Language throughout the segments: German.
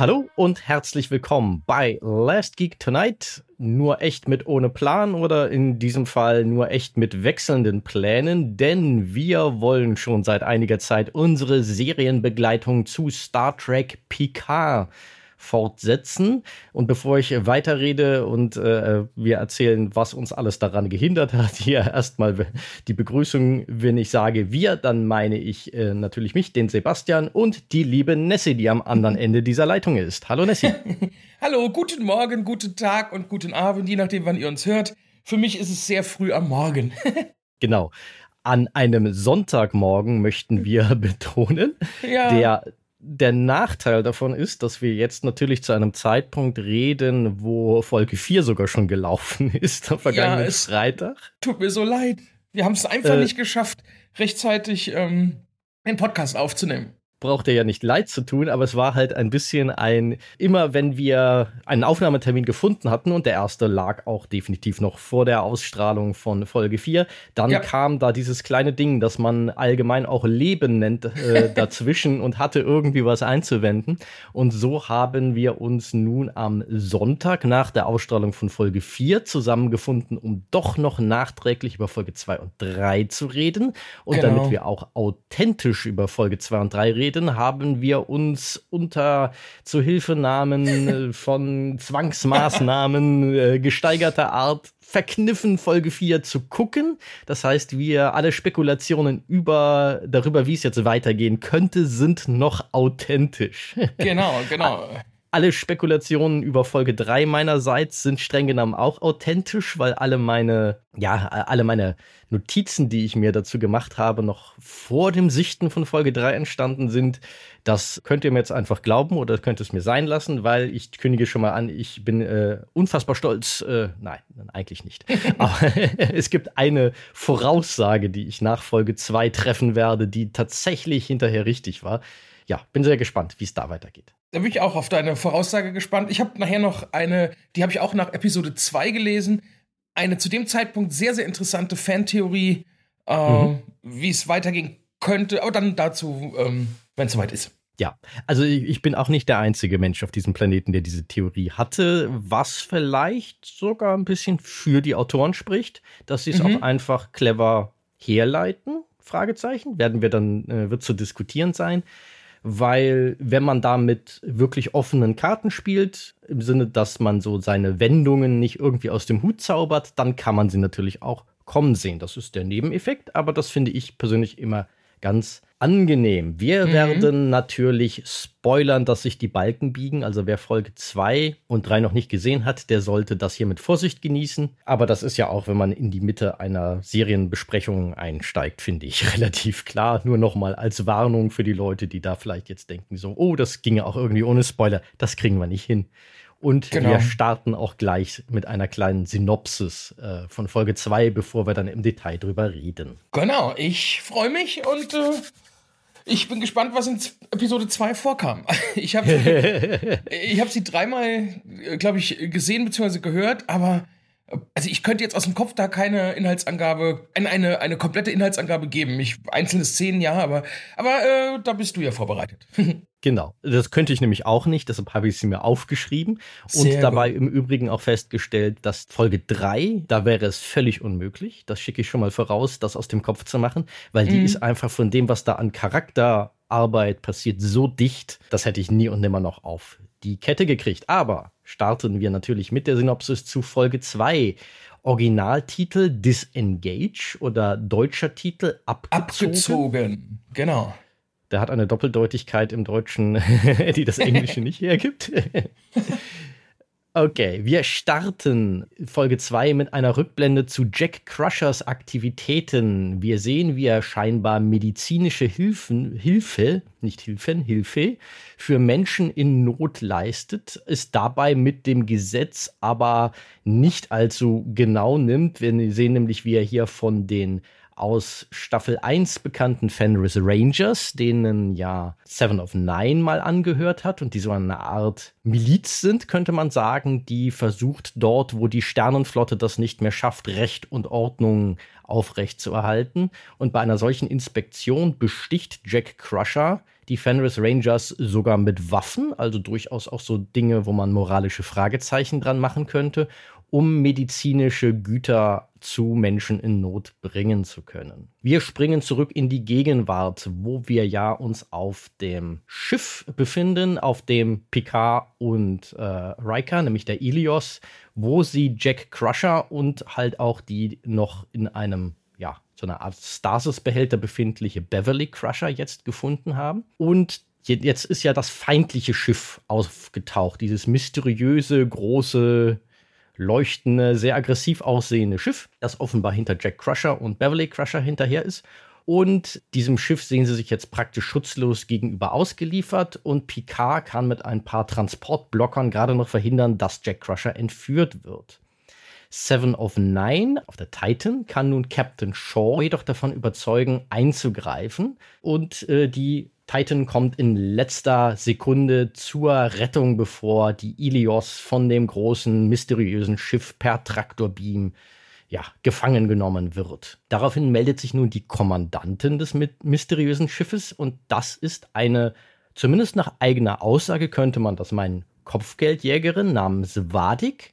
Hallo und herzlich willkommen bei Last Geek Tonight. Nur echt mit ohne Plan oder in diesem Fall nur echt mit wechselnden Plänen, denn wir wollen schon seit einiger Zeit unsere Serienbegleitung zu Star Trek Picard fortsetzen. Und bevor ich weiterrede und äh, wir erzählen, was uns alles daran gehindert hat, hier erstmal die Begrüßung, wenn ich sage wir, dann meine ich äh, natürlich mich, den Sebastian und die liebe Nessie, die am anderen Ende dieser Leitung ist. Hallo Nessie. Hallo, guten Morgen, guten Tag und guten Abend, je nachdem, wann ihr uns hört. Für mich ist es sehr früh am Morgen. genau. An einem Sonntagmorgen möchten wir betonen, ja. der der Nachteil davon ist, dass wir jetzt natürlich zu einem Zeitpunkt reden, wo Folge 4 sogar schon gelaufen ist, am vergangenen ja, Freitag. Tut mir so leid. Wir haben es einfach äh, nicht geschafft, rechtzeitig ähm, einen Podcast aufzunehmen braucht er ja nicht leid zu tun, aber es war halt ein bisschen ein, immer wenn wir einen Aufnahmetermin gefunden hatten und der erste lag auch definitiv noch vor der Ausstrahlung von Folge 4, dann ja. kam da dieses kleine Ding, das man allgemein auch Leben nennt, äh, dazwischen und hatte irgendwie was einzuwenden. Und so haben wir uns nun am Sonntag nach der Ausstrahlung von Folge 4 zusammengefunden, um doch noch nachträglich über Folge 2 und 3 zu reden. Und genau. damit wir auch authentisch über Folge 2 und 3 reden, reden, haben wir uns unter Zuhilfenahmen von Zwangsmaßnahmen äh, gesteigerter Art verkniffen, Folge 4 zu gucken. Das heißt, wir alle Spekulationen über, darüber, wie es jetzt weitergehen könnte, sind noch authentisch. Genau, genau. Alle Spekulationen über Folge 3 meinerseits sind streng genommen auch authentisch, weil alle meine, ja, alle meine Notizen, die ich mir dazu gemacht habe, noch vor dem Sichten von Folge 3 entstanden sind. Das könnt ihr mir jetzt einfach glauben oder könnt es mir sein lassen, weil ich kündige schon mal an, ich bin äh, unfassbar stolz. Äh, nein, eigentlich nicht. Aber es gibt eine Voraussage, die ich nach Folge 2 treffen werde, die tatsächlich hinterher richtig war. Ja, bin sehr gespannt, wie es da weitergeht. Da bin ich auch auf deine Voraussage gespannt. Ich habe nachher noch eine, die habe ich auch nach Episode 2 gelesen. Eine zu dem Zeitpunkt sehr, sehr interessante Fantheorie, äh, mhm. wie es weitergehen könnte. Aber dann dazu, ähm, wenn es soweit ist. Ja, also ich bin auch nicht der einzige Mensch auf diesem Planeten, der diese Theorie hatte, was vielleicht sogar ein bisschen für die Autoren spricht, dass sie es mhm. auch einfach clever herleiten. Fragezeichen werden wir dann äh, wird zu diskutieren sein weil wenn man da mit wirklich offenen Karten spielt, im Sinne, dass man so seine Wendungen nicht irgendwie aus dem Hut zaubert, dann kann man sie natürlich auch kommen sehen. Das ist der Nebeneffekt, aber das finde ich persönlich immer ganz angenehm. Wir mhm. werden natürlich spoilern, dass sich die Balken biegen. Also wer Folge 2 und 3 noch nicht gesehen hat, der sollte das hier mit Vorsicht genießen. Aber das ist ja auch, wenn man in die Mitte einer Serienbesprechung einsteigt, finde ich relativ klar. Nur nochmal als Warnung für die Leute, die da vielleicht jetzt denken, so, oh, das ginge auch irgendwie ohne Spoiler. Das kriegen wir nicht hin. Und genau. wir starten auch gleich mit einer kleinen Synopsis äh, von Folge 2, bevor wir dann im Detail drüber reden. Genau, ich freue mich und äh, ich bin gespannt, was in Episode 2 vorkam. Ich habe ich hab sie dreimal, äh, glaube ich, gesehen bzw. gehört, aber also ich könnte jetzt aus dem Kopf da keine Inhaltsangabe, eine, eine komplette Inhaltsangabe geben. Ich, einzelne Szenen ja, aber, aber äh, da bist du ja vorbereitet. Genau, das könnte ich nämlich auch nicht, deshalb habe ich sie mir aufgeschrieben und Sehr dabei gut. im Übrigen auch festgestellt, dass Folge 3, da wäre es völlig unmöglich, das schicke ich schon mal voraus, das aus dem Kopf zu machen, weil mhm. die ist einfach von dem, was da an Charakterarbeit passiert, so dicht, das hätte ich nie und nimmer noch auf die Kette gekriegt. Aber starten wir natürlich mit der Synopsis zu Folge 2. Originaltitel Disengage oder deutscher Titel Abgezogen. Abgezogen, genau. Der hat eine Doppeldeutigkeit im Deutschen, die das Englische nicht hergibt. Okay, wir starten Folge 2 mit einer Rückblende zu Jack Crushers Aktivitäten. Wir sehen, wie er scheinbar medizinische Hilfen, Hilfe, nicht Hilfen, Hilfe für Menschen in Not leistet, ist dabei mit dem Gesetz aber nicht allzu genau nimmt. Wir sehen nämlich, wie er hier von den aus Staffel 1 bekannten Fenris Rangers, denen ja Seven of Nine mal angehört hat und die so eine Art Miliz sind, könnte man sagen, die versucht dort, wo die Sternenflotte das nicht mehr schafft, Recht und Ordnung aufrechtzuerhalten. Und bei einer solchen Inspektion besticht Jack Crusher die Fenris Rangers sogar mit Waffen, also durchaus auch so Dinge, wo man moralische Fragezeichen dran machen könnte, um medizinische Güter zu Menschen in Not bringen zu können. Wir springen zurück in die Gegenwart, wo wir ja uns auf dem Schiff befinden, auf dem Picard und äh, Riker, nämlich der Ilios, wo sie Jack Crusher und halt auch die noch in einem ja, so eine Art Stasis-Behälter befindliche Beverly Crusher jetzt gefunden haben. Und jetzt ist ja das feindliche Schiff aufgetaucht, dieses mysteriöse, große, leuchtende, sehr aggressiv aussehende Schiff, das offenbar hinter Jack Crusher und Beverly Crusher hinterher ist. Und diesem Schiff sehen sie sich jetzt praktisch schutzlos gegenüber ausgeliefert und Picard kann mit ein paar Transportblockern gerade noch verhindern, dass Jack Crusher entführt wird. Seven of Nine auf der Titan kann nun Captain Shaw jedoch davon überzeugen, einzugreifen und äh, die Titan kommt in letzter Sekunde zur Rettung, bevor die Ilios von dem großen, mysteriösen Schiff per Traktorbeam ja, gefangen genommen wird. Daraufhin meldet sich nun die Kommandantin des mysteriösen Schiffes und das ist eine, zumindest nach eigener Aussage könnte man das meinen, Kopfgeldjägerin namens Vadik,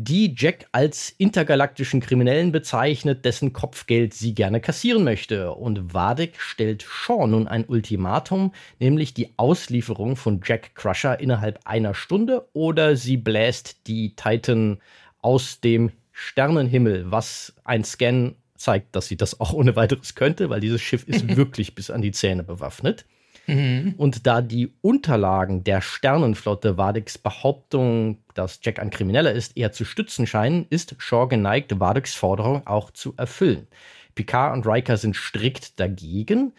die Jack als intergalaktischen Kriminellen bezeichnet, dessen Kopfgeld sie gerne kassieren möchte. Und Vadek stellt Shaw nun ein Ultimatum, nämlich die Auslieferung von Jack Crusher innerhalb einer Stunde oder sie bläst die Titan aus dem Sternenhimmel, was ein Scan zeigt, dass sie das auch ohne weiteres könnte, weil dieses Schiff ist wirklich bis an die Zähne bewaffnet. Mhm. Und da die Unterlagen der Sternenflotte Wadeks Behauptung, dass Jack ein Krimineller ist, eher zu stützen scheinen, ist Shaw geneigt, Wadeks Forderung auch zu erfüllen. Picard und Riker sind strikt dagegen.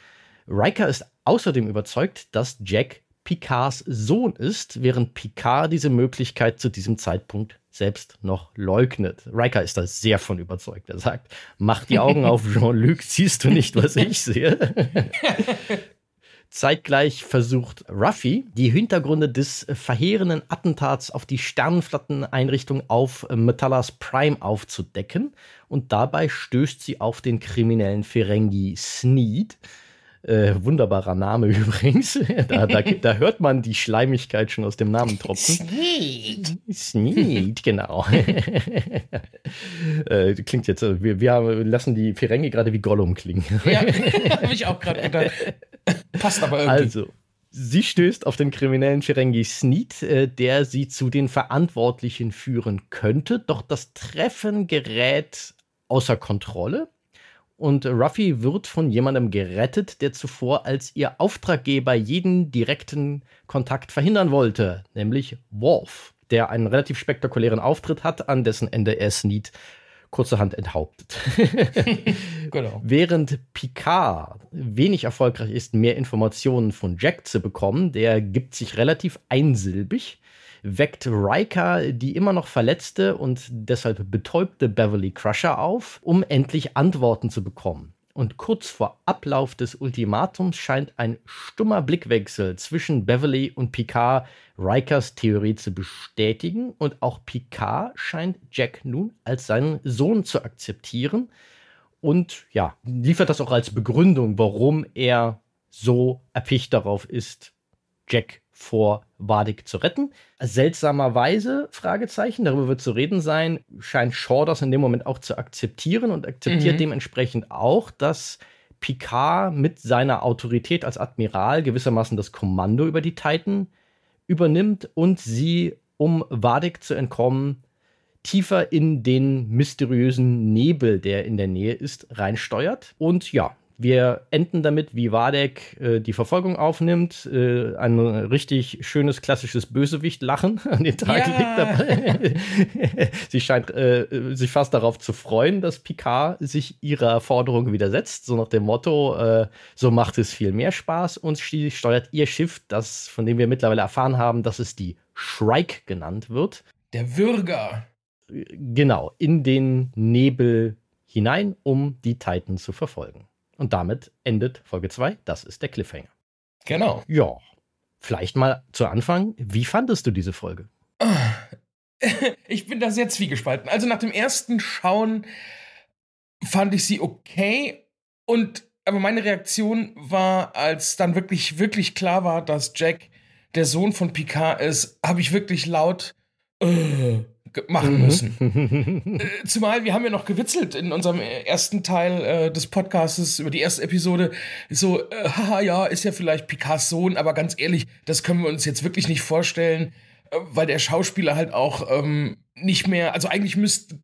Riker ist außerdem überzeugt, dass Jack Picards Sohn ist, während Picard diese Möglichkeit zu diesem Zeitpunkt selbst noch leugnet. Riker ist da sehr von überzeugt. Er sagt, mach die Augen auf, Jean-Luc, siehst du nicht, was ich sehe? Zeitgleich versucht Ruffy, die Hintergründe des verheerenden Attentats auf die Sternenflotteneinrichtung auf Metallas Prime aufzudecken. Und dabei stößt sie auf den kriminellen Ferengi Sneed, äh, wunderbarer Name übrigens. Da, da, da, hört man die Schleimigkeit schon aus dem Namen tropfen. Sneed. Sneed, genau. äh, klingt jetzt, äh, wir, wir lassen die Ferengi gerade wie Gollum klingen. Ja, habe ich auch gerade gedacht. Passt aber irgendwie. Also, sie stößt auf den kriminellen Ferengi Sneed, äh, der sie zu den Verantwortlichen führen könnte, doch das Treffen gerät außer Kontrolle und Ruffy wird von jemandem gerettet, der zuvor als ihr Auftraggeber jeden direkten Kontakt verhindern wollte, nämlich Worf, der einen relativ spektakulären Auftritt hat, an dessen Ende er Sneed kurzerhand enthauptet. genau. Während Picard wenig erfolgreich ist, mehr Informationen von Jack zu bekommen, der gibt sich relativ einsilbig weckt Riker die immer noch verletzte und deshalb betäubte Beverly Crusher auf, um endlich Antworten zu bekommen. Und kurz vor Ablauf des Ultimatums scheint ein stummer Blickwechsel zwischen Beverly und Picard Rikers Theorie zu bestätigen und auch Picard scheint Jack nun als seinen Sohn zu akzeptieren und ja, liefert das auch als Begründung, warum er so erpicht darauf ist, Jack vor Wadik zu retten. Seltsamerweise, Fragezeichen, darüber wird zu reden sein, scheint Shaw das in dem Moment auch zu akzeptieren und akzeptiert mhm. dementsprechend auch, dass Picard mit seiner Autorität als Admiral gewissermaßen das Kommando über die Titan übernimmt und sie, um Wadik zu entkommen, tiefer in den mysteriösen Nebel, der in der Nähe ist, reinsteuert. Und ja, wir enden damit, wie Wadek äh, die Verfolgung aufnimmt. Äh, ein richtig schönes, klassisches Bösewicht-Lachen an den Tag ja. legt dabei. sie scheint äh, sich fast darauf zu freuen, dass Picard sich ihrer Forderung widersetzt. So nach dem Motto, äh, so macht es viel mehr Spaß. Und sie steuert ihr Schiff, das, von dem wir mittlerweile erfahren haben, dass es die Shrike genannt wird. Der Würger. Genau, in den Nebel hinein, um die Titan zu verfolgen. Und damit endet Folge 2. Das ist der Cliffhanger. Genau. Ja. Vielleicht mal zu Anfang. Wie fandest du diese Folge? Ich bin da sehr zwiegespalten. Also nach dem ersten Schauen fand ich sie okay und aber meine Reaktion war, als dann wirklich, wirklich klar war, dass Jack der Sohn von Picard ist, habe ich wirklich laut äh, machen mhm. müssen. äh, zumal wir haben ja noch gewitzelt in unserem ersten Teil äh, des Podcasts über die erste Episode. So, äh, haha, ja, ist ja vielleicht Picards Sohn, aber ganz ehrlich, das können wir uns jetzt wirklich nicht vorstellen, äh, weil der Schauspieler halt auch ähm, nicht mehr, also eigentlich müsste,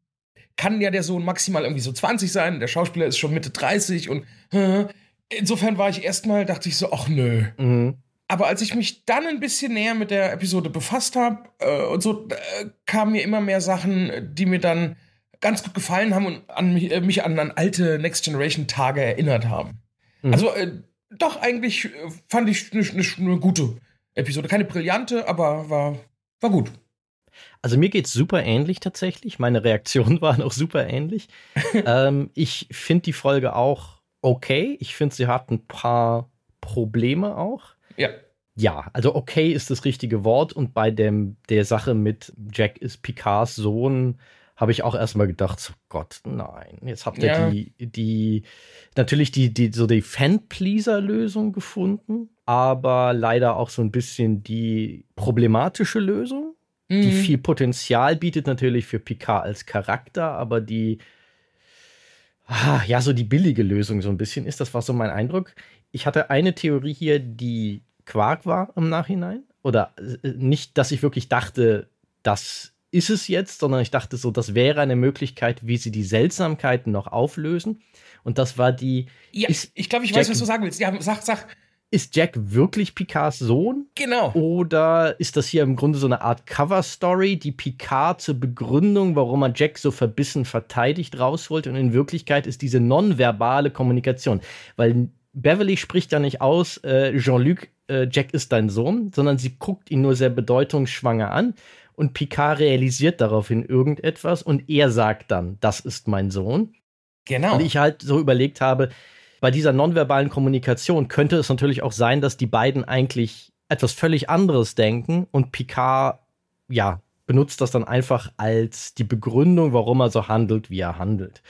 kann ja der Sohn maximal irgendwie so 20 sein, der Schauspieler ist schon Mitte 30 und äh, insofern war ich erstmal, dachte ich so, ach nö. Mhm. Aber als ich mich dann ein bisschen näher mit der Episode befasst habe äh, und so, äh, kamen mir immer mehr Sachen, die mir dann ganz gut gefallen haben und an mich, äh, mich an, an, alte Next Generation Tage erinnert haben. Mhm. Also äh, doch eigentlich äh, fand ich eine ne, ne gute Episode. Keine brillante, aber war, war gut. Also mir geht's super ähnlich tatsächlich. Meine Reaktionen waren auch super ähnlich. ähm, ich finde die Folge auch okay. Ich finde, sie hat ein paar Probleme auch. Ja. Ja, also okay ist das richtige Wort. Und bei dem, der Sache mit Jack ist Picards Sohn habe ich auch erstmal gedacht, so Gott, nein, jetzt habt ihr ja. die, die, natürlich die, die, so die Fan-Pleaser-Lösung gefunden, aber leider auch so ein bisschen die problematische Lösung, mhm. die viel Potenzial bietet natürlich für Picard als Charakter, aber die, ah, ja, so die billige Lösung so ein bisschen ist, das war so mein Eindruck ich hatte eine Theorie hier, die Quark war im Nachhinein. Oder äh, nicht, dass ich wirklich dachte, das ist es jetzt, sondern ich dachte so, das wäre eine Möglichkeit, wie sie die Seltsamkeiten noch auflösen. Und das war die. Ja, ist ich glaube, ich Jack, weiß, was du sagen willst. Ja, sag, sag. Ist Jack wirklich Picards Sohn? Genau. Oder ist das hier im Grunde so eine Art Cover-Story, die Picard zur Begründung, warum er Jack so verbissen verteidigt, rausholt? Und in Wirklichkeit ist diese nonverbale Kommunikation. Weil Beverly spricht ja nicht aus, äh, Jean-Luc, äh, Jack ist dein Sohn, sondern sie guckt ihn nur sehr bedeutungsschwanger an und Picard realisiert daraufhin irgendetwas und er sagt dann, das ist mein Sohn. Genau. Und ich halt so überlegt habe, bei dieser nonverbalen Kommunikation könnte es natürlich auch sein, dass die beiden eigentlich etwas völlig anderes denken und Picard, ja, benutzt das dann einfach als die Begründung, warum er so handelt, wie er handelt.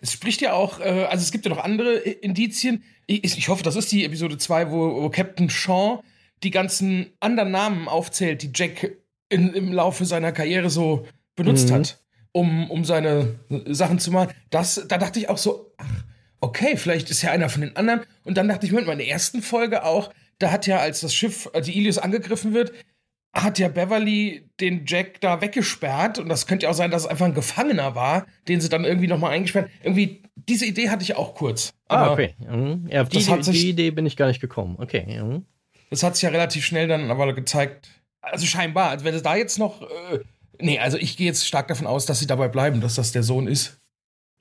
Es spricht ja auch, äh, also es gibt ja noch andere Indizien. Ich, ich hoffe, das ist die Episode 2, wo, wo Captain Shaw die ganzen anderen Namen aufzählt, die Jack in, im Laufe seiner Karriere so benutzt mhm. hat, um, um seine Sachen zu machen. Das, da dachte ich auch so, ach, okay, vielleicht ist ja einer von den anderen. Und dann dachte ich mir in meiner ersten Folge auch, da hat ja, als das Schiff, die Ilios angegriffen wird, hat ja Beverly den Jack da weggesperrt und das könnte ja auch sein, dass es einfach ein Gefangener war, den sie dann irgendwie nochmal eingesperrt. Irgendwie, diese Idee hatte ich auch kurz. ah, okay. Mhm. Ja, auf die, sich, die, Idee bin ich gar nicht gekommen. Okay. Mhm. Das hat sich ja relativ schnell dann aber gezeigt. Also scheinbar, also wenn es da jetzt noch. Äh, nee, also ich gehe jetzt stark davon aus, dass sie dabei bleiben, dass das der Sohn ist.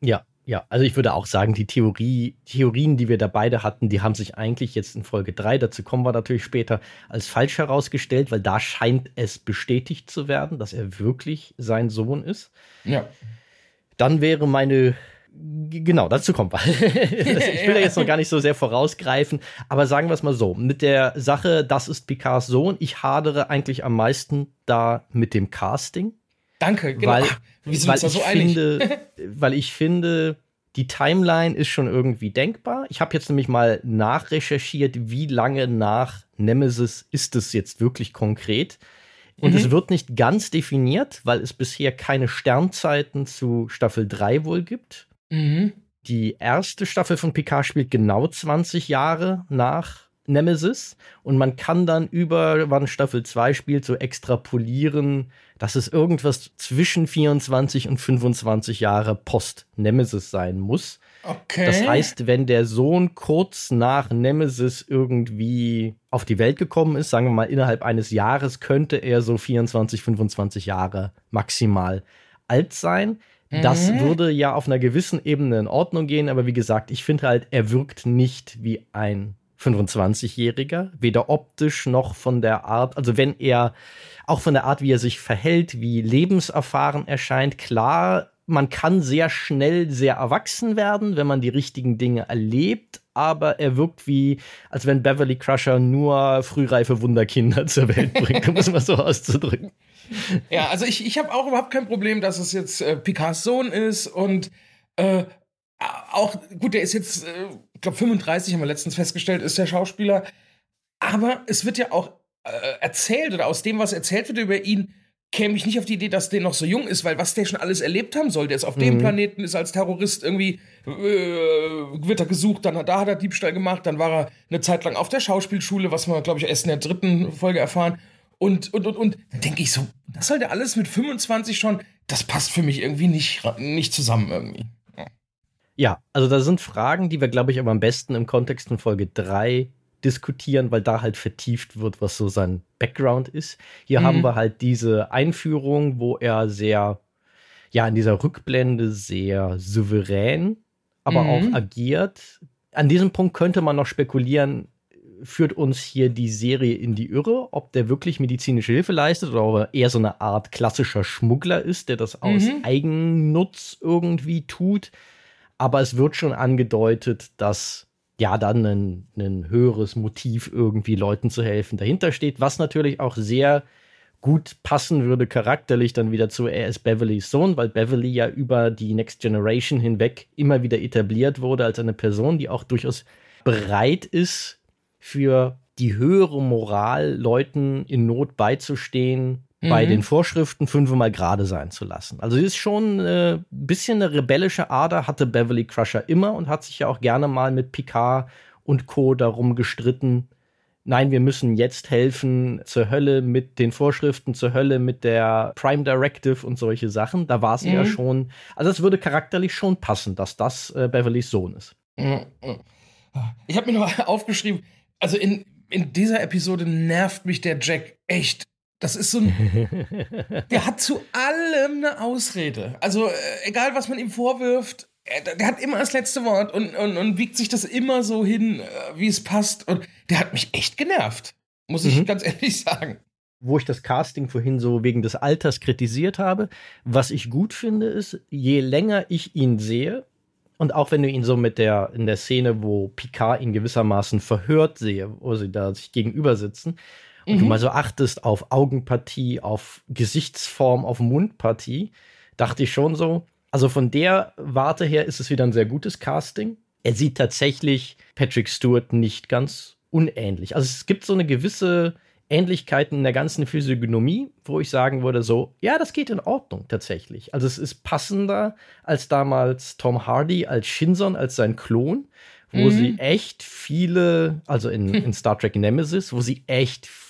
Ja, ja, also ich würde auch sagen, die Theorie, Theorien, die wir da beide hatten, die haben sich eigentlich jetzt in Folge 3, dazu kommen wir natürlich später, als falsch herausgestellt, weil da scheint es bestätigt zu werden, dass er wirklich sein Sohn ist. Ja. Dann wäre meine Genau, dazu kommen wir. ich will ja jetzt noch gar nicht so sehr vorausgreifen, aber sagen wir es mal so: Mit der Sache, das ist Picards Sohn, ich hadere eigentlich am meisten da mit dem Casting. Danke, genau. Weil, weil uns so. Finde, weil ich finde, die Timeline ist schon irgendwie denkbar. Ich habe jetzt nämlich mal nachrecherchiert, wie lange nach Nemesis ist es jetzt wirklich konkret. Und mhm. es wird nicht ganz definiert, weil es bisher keine Sternzeiten zu Staffel 3 wohl gibt. Mhm. Die erste Staffel von Picard spielt genau 20 Jahre nach Nemesis und man kann dann über, wann Staffel 2 spielt, so extrapolieren, dass es irgendwas zwischen 24 und 25 Jahre Post-Nemesis sein muss. Okay. Das heißt, wenn der Sohn kurz nach Nemesis irgendwie auf die Welt gekommen ist, sagen wir mal innerhalb eines Jahres, könnte er so 24, 25 Jahre maximal alt sein. Das mhm. würde ja auf einer gewissen Ebene in Ordnung gehen, aber wie gesagt, ich finde halt, er wirkt nicht wie ein 25-Jähriger, weder optisch noch von der Art, also wenn er auch von der Art, wie er sich verhält, wie lebenserfahren erscheint, klar man kann sehr schnell sehr erwachsen werden, wenn man die richtigen Dinge erlebt, aber er wirkt wie, als wenn Beverly Crusher nur frühreife Wunderkinder zur Welt bringt, um es mal so auszudrücken. Ja, also ich, ich habe auch überhaupt kein Problem, dass es jetzt äh, Picards Sohn ist und äh, auch, gut, der ist jetzt, äh, ich glaube 35, haben wir letztens festgestellt, ist der Schauspieler. Aber es wird ja auch äh, erzählt oder aus dem, was erzählt wird über ihn, käme ich nicht auf die Idee, dass der noch so jung ist, weil was der schon alles erlebt haben soll. Der ist auf mhm. dem Planeten, ist als Terrorist irgendwie, äh, wird er gesucht, dann da hat er Diebstahl gemacht, dann war er eine Zeit lang auf der Schauspielschule, was wir, glaube ich, erst in der dritten Folge erfahren. Und, und, und, und, da denke ich so, das soll der alles mit 25 schon, das passt für mich irgendwie nicht, nicht zusammen irgendwie. Ja, also da sind Fragen, die wir, glaube ich, aber am besten im Kontext von Folge 3 diskutieren, weil da halt vertieft wird, was so sein Background ist. Hier mhm. haben wir halt diese Einführung, wo er sehr, ja, in dieser Rückblende sehr souverän, aber mhm. auch agiert. An diesem Punkt könnte man noch spekulieren, führt uns hier die Serie in die Irre, ob der wirklich medizinische Hilfe leistet oder ob er eher so eine Art klassischer Schmuggler ist, der das aus mhm. Eigennutz irgendwie tut. Aber es wird schon angedeutet, dass ja dann ein, ein höheres Motiv irgendwie Leuten zu helfen dahinter steht, was natürlich auch sehr gut passen würde charakterlich dann wieder zu er ist Beverlys Sohn, weil Beverly ja über die Next Generation hinweg immer wieder etabliert wurde als eine Person, die auch durchaus bereit ist, für die höhere Moral Leuten in Not beizustehen, mhm. bei den Vorschriften fünfmal gerade sein zu lassen. Also sie ist schon ein äh, bisschen eine rebellische Ader, hatte Beverly Crusher immer und hat sich ja auch gerne mal mit Picard und Co. darum gestritten. Nein, wir müssen jetzt helfen zur Hölle mit den Vorschriften, zur Hölle mit der Prime Directive und solche Sachen. Da war sie mhm. ja schon. Also es würde charakterlich schon passen, dass das äh, Beverlys Sohn ist. Ich habe mir noch aufgeschrieben, also in, in dieser Episode nervt mich der Jack echt das ist so ein. der hat zu allem eine Ausrede. Also, äh, egal was man ihm vorwirft, er, der hat immer das letzte Wort und, und, und wiegt sich das immer so hin, äh, wie es passt. Und der hat mich echt genervt. Muss ich mhm. ganz ehrlich sagen. Wo ich das Casting vorhin so wegen des Alters kritisiert habe, was ich gut finde, ist, je länger ich ihn sehe, und auch wenn du ihn so mit der, in der Szene, wo Picard ihn gewissermaßen verhört sehe, wo sie da sich gegenüber sitzen, und mhm. du mal so achtest auf Augenpartie, auf Gesichtsform, auf Mundpartie, dachte ich schon so, also von der Warte her ist es wieder ein sehr gutes Casting. Er sieht tatsächlich Patrick Stewart nicht ganz unähnlich. Also es gibt so eine gewisse Ähnlichkeit in der ganzen Physiognomie, wo ich sagen würde, so, ja, das geht in Ordnung tatsächlich. Also es ist passender als damals Tom Hardy als Shinson, als sein Klon, wo mhm. sie echt viele, also in, in Star Trek Nemesis, wo sie echt viele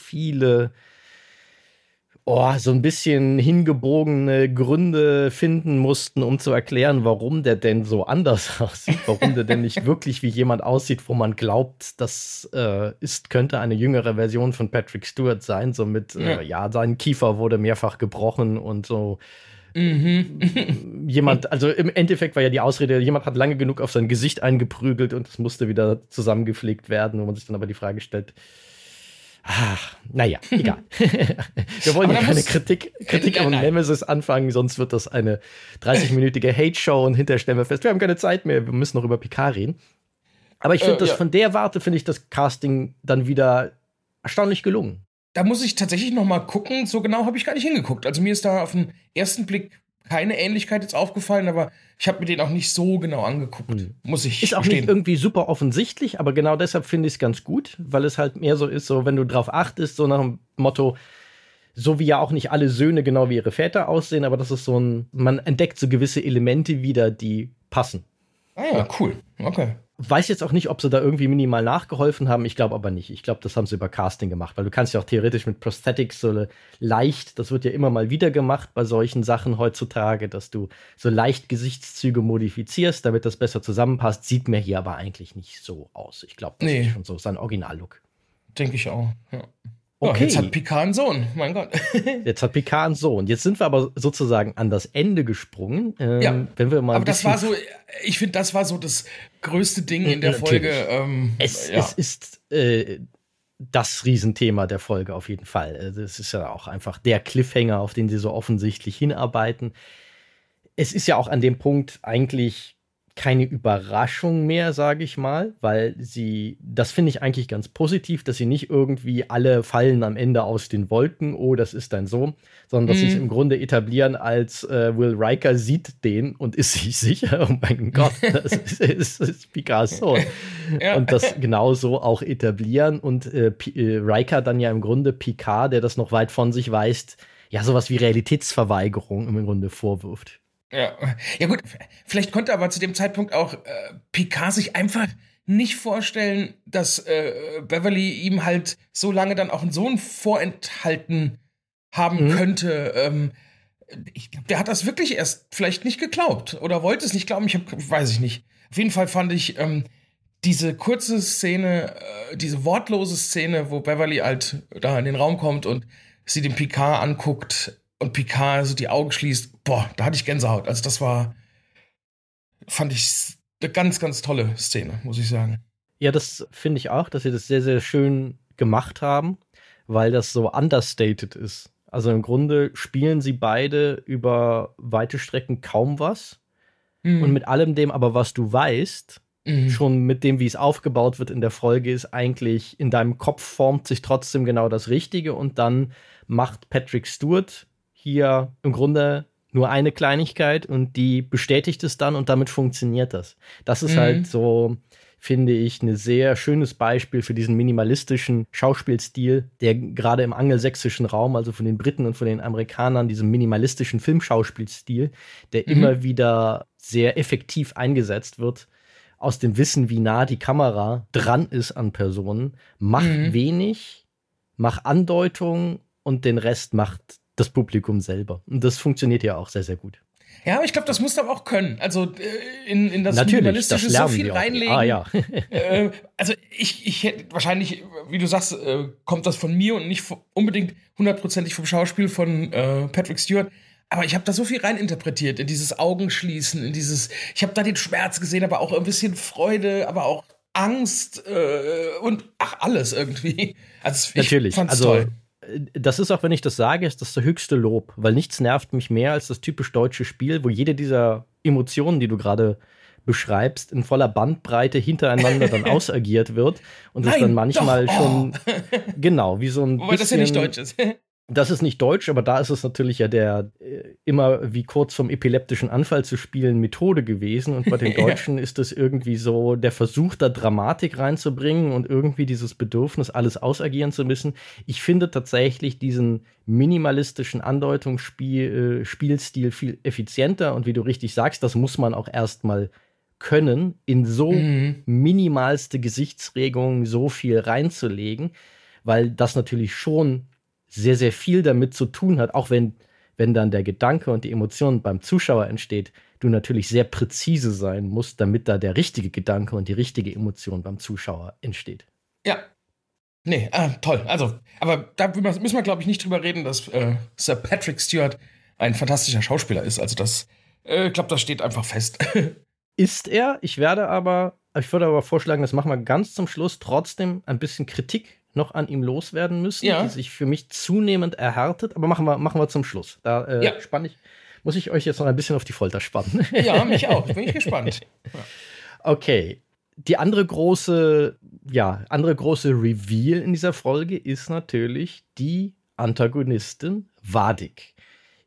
oh, so ein bisschen hingebogene Gründe finden mussten, um zu erklären, warum der denn so anders aussieht, warum der denn nicht wirklich wie jemand aussieht, wo man glaubt, das äh, ist, könnte eine jüngere Version von Patrick Stewart sein. So mit, ja. Äh, ja, sein Kiefer wurde mehrfach gebrochen und so. Mhm. jemand, also im Endeffekt war ja die Ausrede, jemand hat lange genug auf sein Gesicht eingeprügelt und es musste wieder zusammengepflegt werden, wo man sich dann aber die Frage stellt, Ach, naja, egal. Wir wollen ja keine Kritik, Kritik am Nemesis anfangen, sonst wird das eine 30-minütige Hate-Show und hinterher stellen wir fest, wir haben keine Zeit mehr, wir müssen noch über Picard reden. Aber ich finde, äh, ja. von der Warte finde ich das Casting dann wieder erstaunlich gelungen. Da muss ich tatsächlich noch mal gucken. So genau habe ich gar nicht hingeguckt. Also mir ist da auf den ersten Blick keine Ähnlichkeit jetzt aufgefallen, aber ich habe mir den auch nicht so genau angeguckt, mhm. muss ich Ist auch gestehen. nicht irgendwie super offensichtlich, aber genau deshalb finde ich es ganz gut, weil es halt mehr so ist, so wenn du drauf achtest, so nach dem Motto, so wie ja auch nicht alle Söhne genau wie ihre Väter aussehen, aber das ist so ein, man entdeckt so gewisse Elemente wieder, die passen. Ah ja, cool. Okay. Weiß jetzt auch nicht, ob sie da irgendwie minimal nachgeholfen haben. Ich glaube aber nicht. Ich glaube, das haben sie über Casting gemacht, weil du kannst ja auch theoretisch mit Prosthetics so leicht, das wird ja immer mal wieder gemacht bei solchen Sachen heutzutage, dass du so leicht Gesichtszüge modifizierst, damit das besser zusammenpasst. Sieht mir hier aber eigentlich nicht so aus. Ich glaube, das nee. ist schon so sein Originallook. Denke ich auch. Ja. Okay. Oh, jetzt hat Picard einen Sohn, mein Gott. jetzt hat Picard einen Sohn. Jetzt sind wir aber sozusagen an das Ende gesprungen. Ähm, ja, wenn wir mal aber das war so, ich finde, das war so das größte Ding in der Folge. Ähm, es, ja. es, ist äh, das Riesenthema der Folge auf jeden Fall. Das also ist ja auch einfach der Cliffhanger, auf den sie so offensichtlich hinarbeiten. es ist ja auch an dem Punkt eigentlich keine Überraschung mehr, sage ich mal, weil sie, das finde ich eigentlich ganz positiv, dass sie nicht irgendwie alle fallen am Ende aus den Wolken, oh, das ist dann so, sondern dass mhm. sie es im Grunde etablieren als äh, Will Riker sieht den und ist sich sicher, oh mein Gott, das ist, ist, ist Picasso. ja. Und das genauso auch etablieren und äh, äh, Riker dann ja im Grunde Picard, der das noch weit von sich weist, ja, sowas wie Realitätsverweigerung im Grunde vorwirft. Ja. ja gut, vielleicht konnte aber zu dem Zeitpunkt auch äh, Picard sich einfach nicht vorstellen, dass äh, Beverly ihm halt so lange dann auch einen Sohn vorenthalten haben mhm. könnte. Ähm, ich glaube, der hat das wirklich erst vielleicht nicht geglaubt oder wollte es nicht glauben. Ich hab, weiß ich nicht. Auf jeden Fall fand ich ähm, diese kurze Szene, äh, diese wortlose Szene, wo Beverly halt da in den Raum kommt und sie den Picard anguckt, und Picard so die Augen schließt, boah, da hatte ich Gänsehaut. Also das war, fand ich eine ganz, ganz tolle Szene, muss ich sagen. Ja, das finde ich auch, dass sie das sehr, sehr schön gemacht haben, weil das so understated ist. Also im Grunde spielen sie beide über weite Strecken kaum was. Mhm. Und mit allem dem aber, was du weißt, mhm. schon mit dem, wie es aufgebaut wird in der Folge, ist eigentlich in deinem Kopf formt sich trotzdem genau das Richtige und dann macht Patrick Stewart hier im Grunde nur eine Kleinigkeit und die bestätigt es dann und damit funktioniert das. Das ist halt mhm. halt so, finde ich, ein sehr schönes Beispiel für diesen minimalistischen Schauspielstil, der gerade im angelsächsischen Raum, also von den Briten und von den Amerikanern, diesem minimalistischen Filmschauspielstil, der mhm. immer wieder sehr effektiv eingesetzt wird, aus dem Wissen, wie nah die Kamera dran ist an Personen, macht mhm. wenig, macht Andeutung und den Rest macht das Publikum selber. Und das funktioniert ja auch sehr, sehr gut. Ja, aber ich glaube, das musst du aber auch können. Also äh, in, in das Natürlich, Minimalistische das so viel reinlegen. Ah, ja. äh, also ich, ich hätte wahrscheinlich, wie du sagst, äh, kommt das von mir und nicht unbedingt hundertprozentig vom Schauspiel von äh, Patrick Stewart. Aber ich habe da so viel reininterpretiert in dieses Augenschließen, in dieses, ich habe da den Schmerz gesehen, aber auch ein bisschen Freude, aber auch Angst äh, und ach alles irgendwie. Also ich Natürlich. fand's also, toll das ist auch, wenn ich das sage, ist das der höchste Lob, weil nichts nervt mich mehr als das typisch deutsche Spiel, wo jede dieser Emotionen, die du gerade beschreibst, in voller Bandbreite hintereinander dann ausagiert wird und es dann manchmal doch, schon genau wie so ein Wobei bisschen, das ja nicht deutsch ist. Das ist nicht deutsch, aber da ist es natürlich ja der äh, immer wie kurz vom epileptischen Anfall zu spielen Methode gewesen. Und bei den Deutschen ja. ist es irgendwie so der Versuch, da Dramatik reinzubringen und irgendwie dieses Bedürfnis, alles ausagieren zu müssen. Ich finde tatsächlich diesen minimalistischen Andeutungsspielstil äh, viel effizienter. Und wie du richtig sagst, das muss man auch erstmal können, in so mhm. minimalste Gesichtsregungen so viel reinzulegen, weil das natürlich schon sehr, sehr viel damit zu tun hat, auch wenn, wenn dann der Gedanke und die Emotion beim Zuschauer entsteht, du natürlich sehr präzise sein musst, damit da der richtige Gedanke und die richtige Emotion beim Zuschauer entsteht. Ja. Nee, ah, toll. Also, aber da müssen wir, glaube ich, nicht drüber reden, dass äh, Sir Patrick Stewart ein fantastischer Schauspieler ist. Also, das, äh, glaube, das steht einfach fest. ist er. Ich werde aber, ich würde aber vorschlagen, das machen wir ganz zum Schluss trotzdem ein bisschen Kritik noch an ihm loswerden müssen, ja. die sich für mich zunehmend erhärtet. Aber machen wir, machen wir zum Schluss. Da äh, ja. spann ich, muss ich euch jetzt noch ein bisschen auf die Folter spannen. Ja, mich auch. Bin ich gespannt. Okay. Die andere große, ja, andere große Reveal in dieser Folge ist natürlich die Antagonistin Vadik.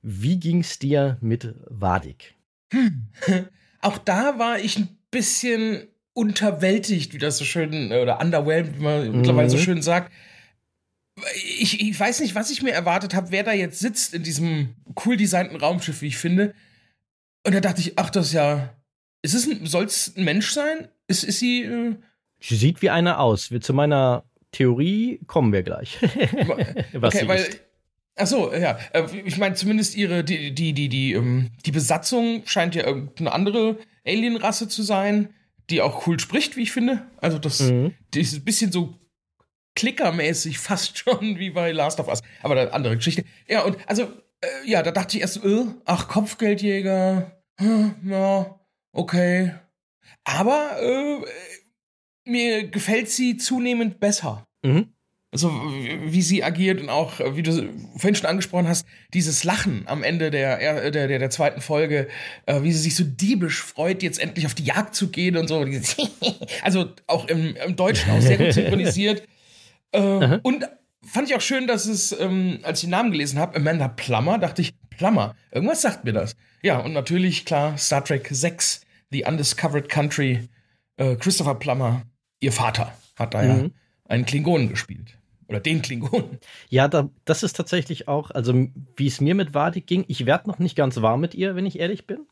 Wie ging es dir mit Vadik? Hm. Auch da war ich ein bisschen unterwältigt, wie das so schön, oder underwhelmed, wie man mhm. mittlerweile so schön sagt. Ich, ich weiß nicht, was ich mir erwartet habe, wer da jetzt sitzt in diesem cool designten Raumschiff, wie ich finde. Und da dachte ich, ach, das ist ja. Ist es ein, soll es ein Mensch sein? Ist, ist sie. Äh sie sieht wie eine aus. Wir, zu meiner Theorie kommen wir gleich. was okay, weil. Ist. Ach so, ja. Äh, ich meine, zumindest ihre, die, die, die, die, ähm, die Besatzung scheint ja irgendeine andere Alienrasse zu sein die auch cool spricht, wie ich finde. Also das, mhm. die ist ein bisschen so klickermäßig fast schon wie bei Last of Us. Aber eine andere Geschichte. Ja, und also, äh, ja, da dachte ich erst, äh, ach, Kopfgeldjäger, hm, ja, okay. Aber äh, mir gefällt sie zunehmend besser. Mhm. So wie sie agiert und auch, wie du vorhin schon angesprochen hast, dieses Lachen am Ende der, der, der, der zweiten Folge, äh, wie sie sich so diebisch freut, jetzt endlich auf die Jagd zu gehen und so. also auch im, im Deutschen auch sehr gut synchronisiert. äh, und fand ich auch schön, dass es, ähm, als ich den Namen gelesen habe, Amanda Plummer, dachte ich, Plummer, irgendwas sagt mir das. Ja, und natürlich, klar, Star Trek 6, The Undiscovered Country, äh, Christopher Plummer, ihr Vater, hat da mhm. ja einen Klingonen gespielt. Oder den Klingonen. Ja, da, das ist tatsächlich auch, also wie es mir mit Vadik ging, ich werde noch nicht ganz warm mit ihr, wenn ich ehrlich bin.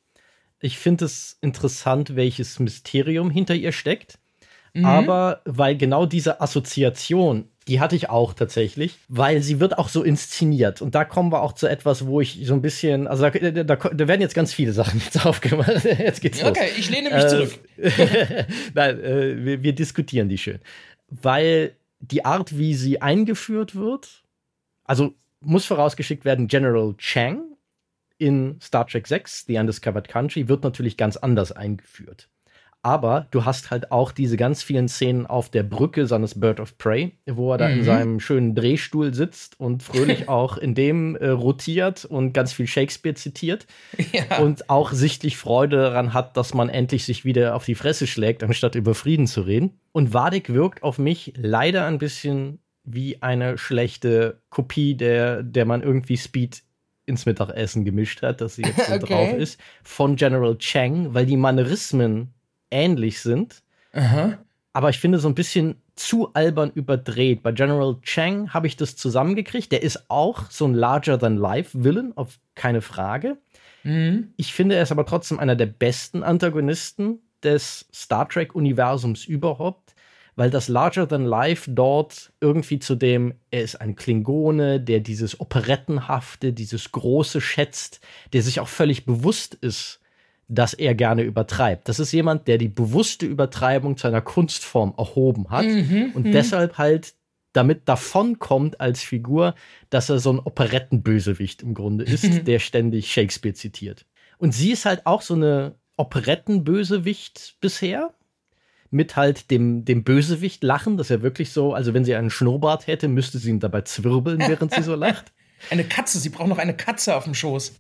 Ich finde es interessant, welches Mysterium hinter ihr steckt. Mhm. Aber weil genau diese Assoziation, die hatte ich auch tatsächlich, weil sie wird auch so inszeniert. Und da kommen wir auch zu etwas, wo ich so ein bisschen, also da, da, da werden jetzt ganz viele Sachen jetzt aufgemacht. Jetzt geht's okay, los. Okay, ich lehne mich äh, zurück. Nein, äh, wir, wir diskutieren die schön. Weil die Art, wie sie eingeführt wird, also muss vorausgeschickt werden, General Chang in Star Trek 6, The Undiscovered Country, wird natürlich ganz anders eingeführt. Aber du hast halt auch diese ganz vielen Szenen auf der Brücke seines Bird of Prey, wo er da mhm. in seinem schönen Drehstuhl sitzt und fröhlich auch in dem äh, rotiert und ganz viel Shakespeare zitiert. Ja. Und auch sichtlich Freude daran hat, dass man endlich sich wieder auf die Fresse schlägt, anstatt über Frieden zu reden. Und Wadik wirkt auf mich leider ein bisschen wie eine schlechte Kopie, der, der man irgendwie Speed ins Mittagessen gemischt hat, dass sie jetzt so okay. drauf ist, von General Chang, weil die Manierismen ähnlich sind. Aha. Aber ich finde so ein bisschen zu albern überdreht. Bei General Chang habe ich das zusammengekriegt. Der ist auch so ein Larger-than-Life-Villain, auf keine Frage. Mhm. Ich finde, er ist aber trotzdem einer der besten Antagonisten des Star Trek-Universums überhaupt, weil das Larger Than Life dort irgendwie zu dem, er ist ein Klingone, der dieses Operettenhafte, dieses Große schätzt, der sich auch völlig bewusst ist, dass er gerne übertreibt. Das ist jemand, der die bewusste Übertreibung zu einer Kunstform erhoben hat mhm, und mh. deshalb halt damit davonkommt als Figur, dass er so ein Operettenbösewicht im Grunde ist, der ständig Shakespeare zitiert. Und sie ist halt auch so eine Operettenbösewicht bisher. Mit halt dem, dem Bösewicht lachen, dass er wirklich so, also wenn sie einen Schnurrbart hätte, müsste sie ihn dabei zwirbeln, während sie so lacht. Eine Katze, sie braucht noch eine Katze auf dem Schoß.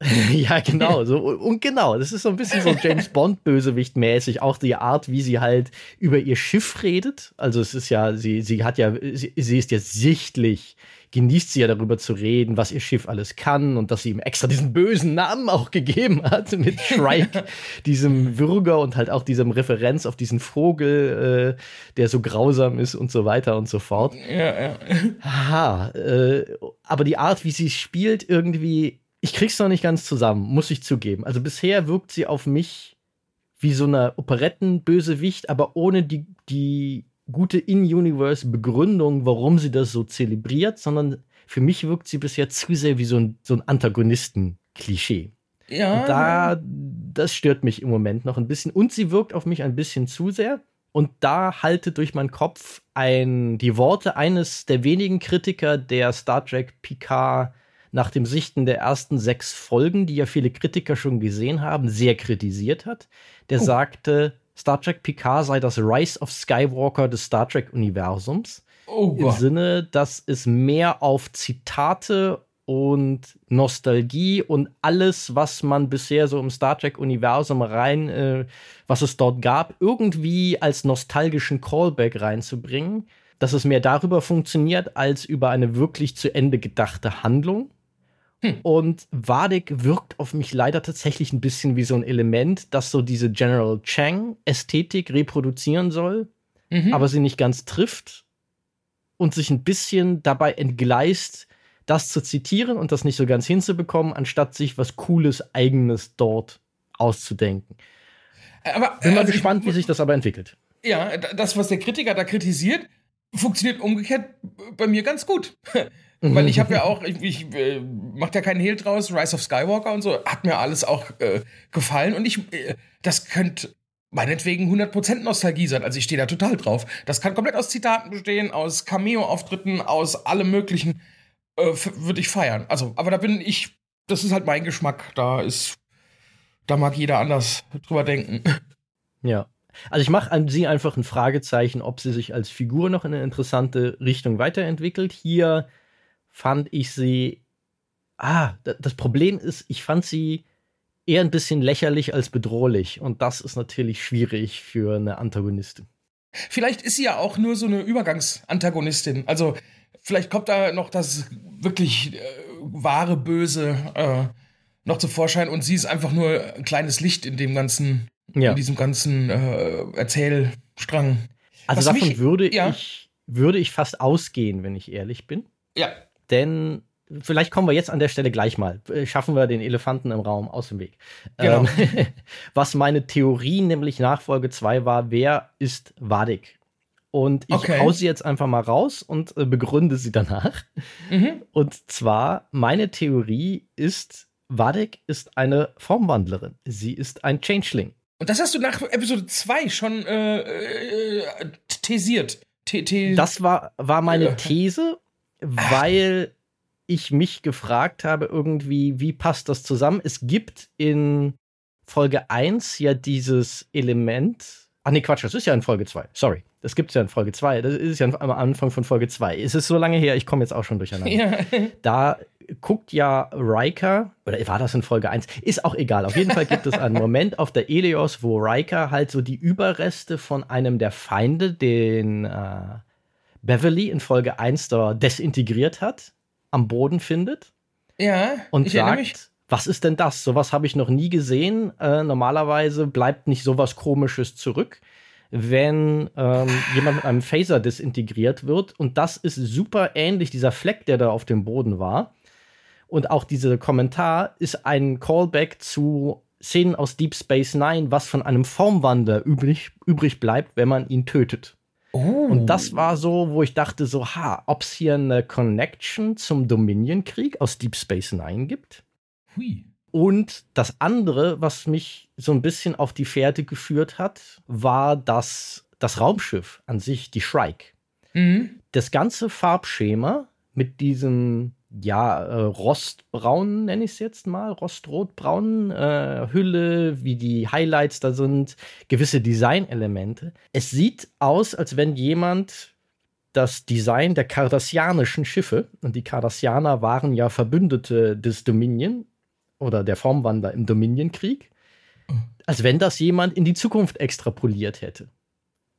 ja, genau. So, und genau, das ist so ein bisschen so James Bond-Bösewicht-mäßig. Auch die Art, wie sie halt über ihr Schiff redet. Also, es ist ja, sie, sie hat ja, sie, sie ist ja sichtlich, genießt sie ja darüber zu reden, was ihr Schiff alles kann und dass sie ihm extra diesen bösen Namen auch gegeben hat mit Shrike, diesem Würger und halt auch diesem Referenz auf diesen Vogel, äh, der so grausam ist und so weiter und so fort. Ja, ja. Aha, äh, aber die Art, wie sie spielt, irgendwie ich krieg's noch nicht ganz zusammen, muss ich zugeben. Also bisher wirkt sie auf mich wie so eine Operettenbösewicht, aber ohne die, die gute In-Universe-Begründung, warum sie das so zelebriert, sondern für mich wirkt sie bisher zu sehr wie so ein, so ein Antagonisten-Klischee. Ja. Und da, das stört mich im Moment noch ein bisschen. Und sie wirkt auf mich ein bisschen zu sehr. Und da halte durch meinen Kopf ein, die Worte eines der wenigen Kritiker der Star Trek Picard nach dem Sichten der ersten sechs Folgen, die ja viele Kritiker schon gesehen haben, sehr kritisiert hat. Der oh. sagte, Star Trek Picard sei das Rise of Skywalker des Star Trek-Universums. Oh, Im Sinne, dass es mehr auf Zitate und Nostalgie und alles, was man bisher so im Star Trek-Universum rein, äh, was es dort gab, irgendwie als nostalgischen Callback reinzubringen. Dass es mehr darüber funktioniert, als über eine wirklich zu Ende gedachte Handlung. Hm. Und Wadik wirkt auf mich leider tatsächlich ein bisschen wie so ein Element, das so diese General Chang-Ästhetik reproduzieren soll, mhm. aber sie nicht ganz trifft und sich ein bisschen dabei entgleist, das zu zitieren und das nicht so ganz hinzubekommen, anstatt sich was Cooles, Eigenes dort auszudenken. Aber, Bin mal also gespannt, ich, wie sich das aber entwickelt. Ja, das, was der Kritiker da kritisiert, funktioniert umgekehrt bei mir ganz gut. Weil ich habe ja auch, ich, ich äh, mach ja keinen Hehl draus, Rise of Skywalker und so, hat mir alles auch äh, gefallen und ich, äh, das könnte meinetwegen 100% Nostalgie sein. Also ich stehe da total drauf. Das kann komplett aus Zitaten bestehen, aus Cameo-Auftritten, aus allem möglichen. Äh, Würde ich feiern. Also, aber da bin ich, das ist halt mein Geschmack. Da ist, da mag jeder anders drüber denken. Ja. Also ich mache an sie einfach ein Fragezeichen, ob sie sich als Figur noch in eine interessante Richtung weiterentwickelt. Hier fand ich sie. Ah, das Problem ist, ich fand sie eher ein bisschen lächerlich als bedrohlich. Und das ist natürlich schwierig für eine Antagonistin. Vielleicht ist sie ja auch nur so eine Übergangsantagonistin. Also vielleicht kommt da noch das wirklich äh, wahre Böse äh, noch zu Vorschein und sie ist einfach nur ein kleines Licht in dem ganzen, ja. in diesem ganzen äh, Erzählstrang. Also Was davon mich, würde ja. ich würde ich fast ausgehen, wenn ich ehrlich bin. Ja. Denn vielleicht kommen wir jetzt an der Stelle gleich mal. Schaffen wir den Elefanten im Raum aus dem Weg. Genau. Ähm, was meine Theorie nämlich nach Folge 2 war, wer ist Wadik? Und ich okay. hau sie jetzt einfach mal raus und äh, begründe sie danach. Mhm. Und zwar, meine Theorie ist, Wadek ist eine Formwandlerin. Sie ist ein Changeling. Und das hast du nach Episode 2 schon äh, äh, thesiert. T -t das war, war meine These, weil ich mich gefragt habe, irgendwie, wie passt das zusammen? Es gibt in Folge 1 ja dieses Element. Ach nee, Quatsch, das ist ja in Folge 2. Sorry. Das gibt es ja in Folge 2. Das ist ja am Anfang von Folge 2. Es ist so lange her, ich komme jetzt auch schon durcheinander. Ja. Da guckt ja Riker, oder war das in Folge 1? Ist auch egal. Auf jeden Fall gibt es einen Moment auf der Elios, wo Riker halt so die Überreste von einem der Feinde, den äh, Beverly in Folge 1 da desintegriert hat am Boden findet. Ja, und sagt, was ist denn das? Sowas habe ich noch nie gesehen. Äh, normalerweise bleibt nicht sowas Komisches zurück, wenn ähm, jemand mit einem Phaser disintegriert wird. Und das ist super ähnlich, dieser Fleck, der da auf dem Boden war. Und auch dieser Kommentar ist ein Callback zu Szenen aus Deep Space Nine, was von einem Formwandler übrig, übrig bleibt, wenn man ihn tötet. Oh. Und das war so, wo ich dachte so, ha, ob es hier eine Connection zum Dominion-Krieg aus Deep Space Nine gibt. Hui. Und das andere, was mich so ein bisschen auf die Fährte geführt hat, war das, das Raumschiff an sich, die Shrike. Mhm. Das ganze Farbschema mit diesem ja, äh, rostbraun nenne ich es jetzt mal, rostrotbraun äh, Hülle, wie die Highlights da sind, gewisse Designelemente. Es sieht aus, als wenn jemand das Design der kardassianischen Schiffe, und die Kardassianer waren ja Verbündete des Dominion oder der Formwander im Dominion-Krieg, als wenn das jemand in die Zukunft extrapoliert hätte.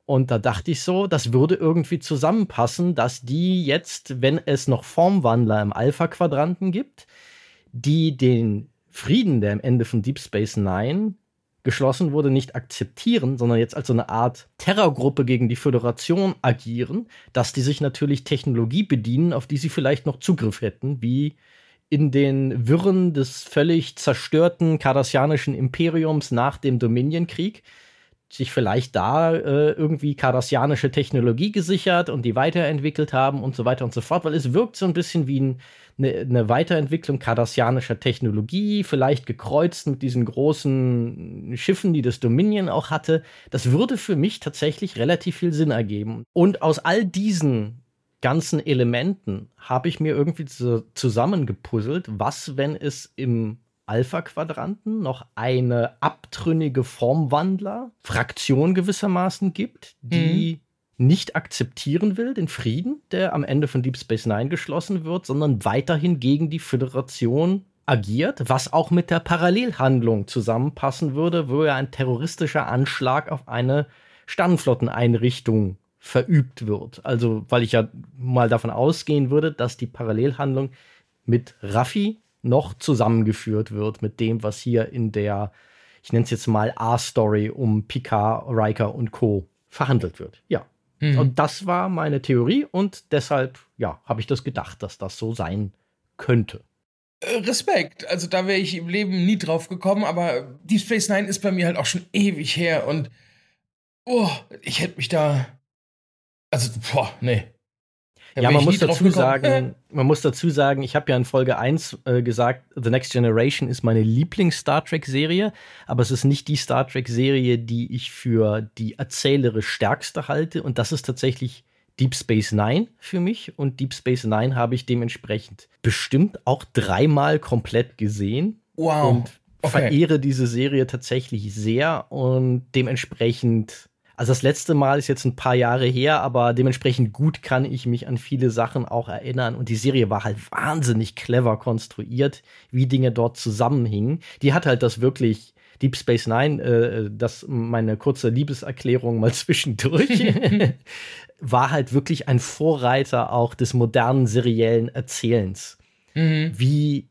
Und da dachte ich so, das würde irgendwie zusammenpassen, dass die jetzt, wenn es noch Formwandler im Alpha-Quadranten gibt, die den Frieden, der am Ende von Deep Space Nine geschlossen wurde, nicht akzeptieren, sondern jetzt als so eine Art Terrorgruppe gegen die Föderation agieren, dass die sich natürlich Technologie bedienen, auf die sie vielleicht noch Zugriff hätten, wie in den Wirren des völlig zerstörten kardassianischen Imperiums nach dem Dominion-Krieg sich vielleicht da äh, irgendwie kardassianische Technologie gesichert und die weiterentwickelt haben und so weiter und so fort, weil es wirkt so ein bisschen wie ein, eine, eine Weiterentwicklung kardassianischer Technologie, vielleicht gekreuzt mit diesen großen Schiffen, die das Dominion auch hatte. Das würde für mich tatsächlich relativ viel Sinn ergeben. Und aus all diesen ganzen Elementen habe ich mir irgendwie zusammengepuzzelt, was, wenn es im Alpha-Quadranten noch eine abtrünnige Formwandler-Fraktion gewissermaßen gibt, die mhm. nicht akzeptieren will, den Frieden, der am Ende von Deep Space Nine geschlossen wird, sondern weiterhin gegen die Föderation agiert, was auch mit der Parallelhandlung zusammenpassen würde, wo ja ein terroristischer Anschlag auf eine Sternenflotteneinrichtung verübt wird. Also, weil ich ja mal davon ausgehen würde, dass die Parallelhandlung mit Raffi noch zusammengeführt wird mit dem, was hier in der, ich nenne es jetzt mal A-Story um Picard, Riker und Co. verhandelt wird. Ja. Mhm. Und das war meine Theorie und deshalb, ja, habe ich das gedacht, dass das so sein könnte. Äh, Respekt, also da wäre ich im Leben nie drauf gekommen, aber Deep Space Nine ist bei mir halt auch schon ewig her und oh, ich hätte mich da, also boah, nee, ja, man muss dazu sagen, man muss dazu sagen, ich habe ja in Folge 1 äh, gesagt, The Next Generation ist meine Lieblings-Star Trek-Serie, aber es ist nicht die Star Trek-Serie, die ich für die erzählerisch stärkste halte. Und das ist tatsächlich Deep Space Nine für mich. Und Deep Space Nine habe ich dementsprechend bestimmt auch dreimal komplett gesehen. Wow. Und okay. verehre diese Serie tatsächlich sehr und dementsprechend Also das letzte Mal ist jetzt ein paar Jahre her, aber dementsprechend gut kann ich mich an viele Sachen auch erinnern. Und die Serie war halt wahnsinnig clever konstruiert, wie Dinge dort zusammenhingen. Die hat halt das wirklich Deep Space Nine, äh, das meine kurze Liebeserklärung mal zwischendurch, war halt wirklich ein Vorreiter auch des modernen seriellen Erzählens. Mhm. Wie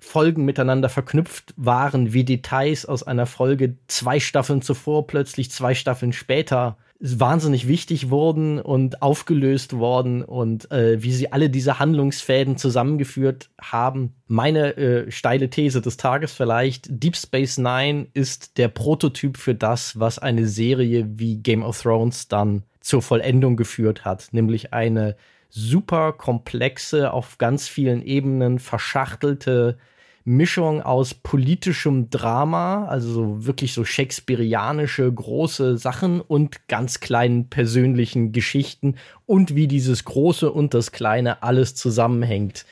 Folgen miteinander verknüpft waren, wie Details aus einer Folge zwei Staffeln zuvor plötzlich zwei Staffeln später wahnsinnig wichtig wurden und aufgelöst worden und äh, wie sie alle diese Handlungsfäden zusammengeführt haben. Meine äh, steile These des Tages vielleicht, Deep Space Nine ist der Prototyp für das, was eine Serie wie Game of Thrones dann zur Vollendung geführt hat, nämlich eine super komplexe, auf ganz vielen Ebenen verschachtelte Mischung aus politischem Drama, also so wirklich so shakespearianische große Sachen und ganz kleinen persönlichen Geschichten und wie dieses Große und das Kleine alles zusammenhängt.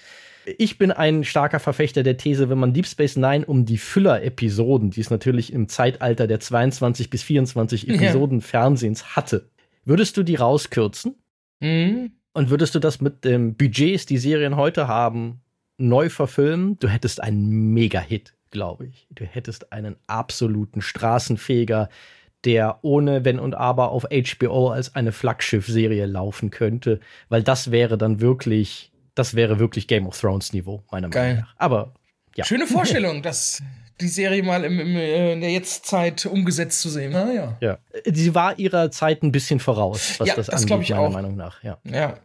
Ich bin ein starker Verfechter der These, wenn man Deep Space Nine um die Füller-Episoden, die es natürlich im Zeitalter der 22 bis 24 Episoden ja. Fernsehens hatte, würdest du die rauskürzen? Mhm. Und würdest du das mit dem Budgets, die Serien heute haben, neu verfilmen? Du hättest einen Mega-Hit, glaube ich. Du hättest einen absoluten Straßenfeger, der ohne Wenn und Aber auf HBO als eine Flaggschiff-Serie laufen könnte, weil das wäre dann wirklich, das wäre wirklich Game of Thrones Niveau, meiner Geil. Meinung nach. Aber ja. Schöne Vorstellung, dass die Serie mal im, im, äh, in der Jetztzeit umgesetzt zu sehen. Ah, ja. ja. Sie war ihrer Zeit ein bisschen voraus, was ja, das, das angeht, ich meiner auch. Meinung nach. Ja. ja.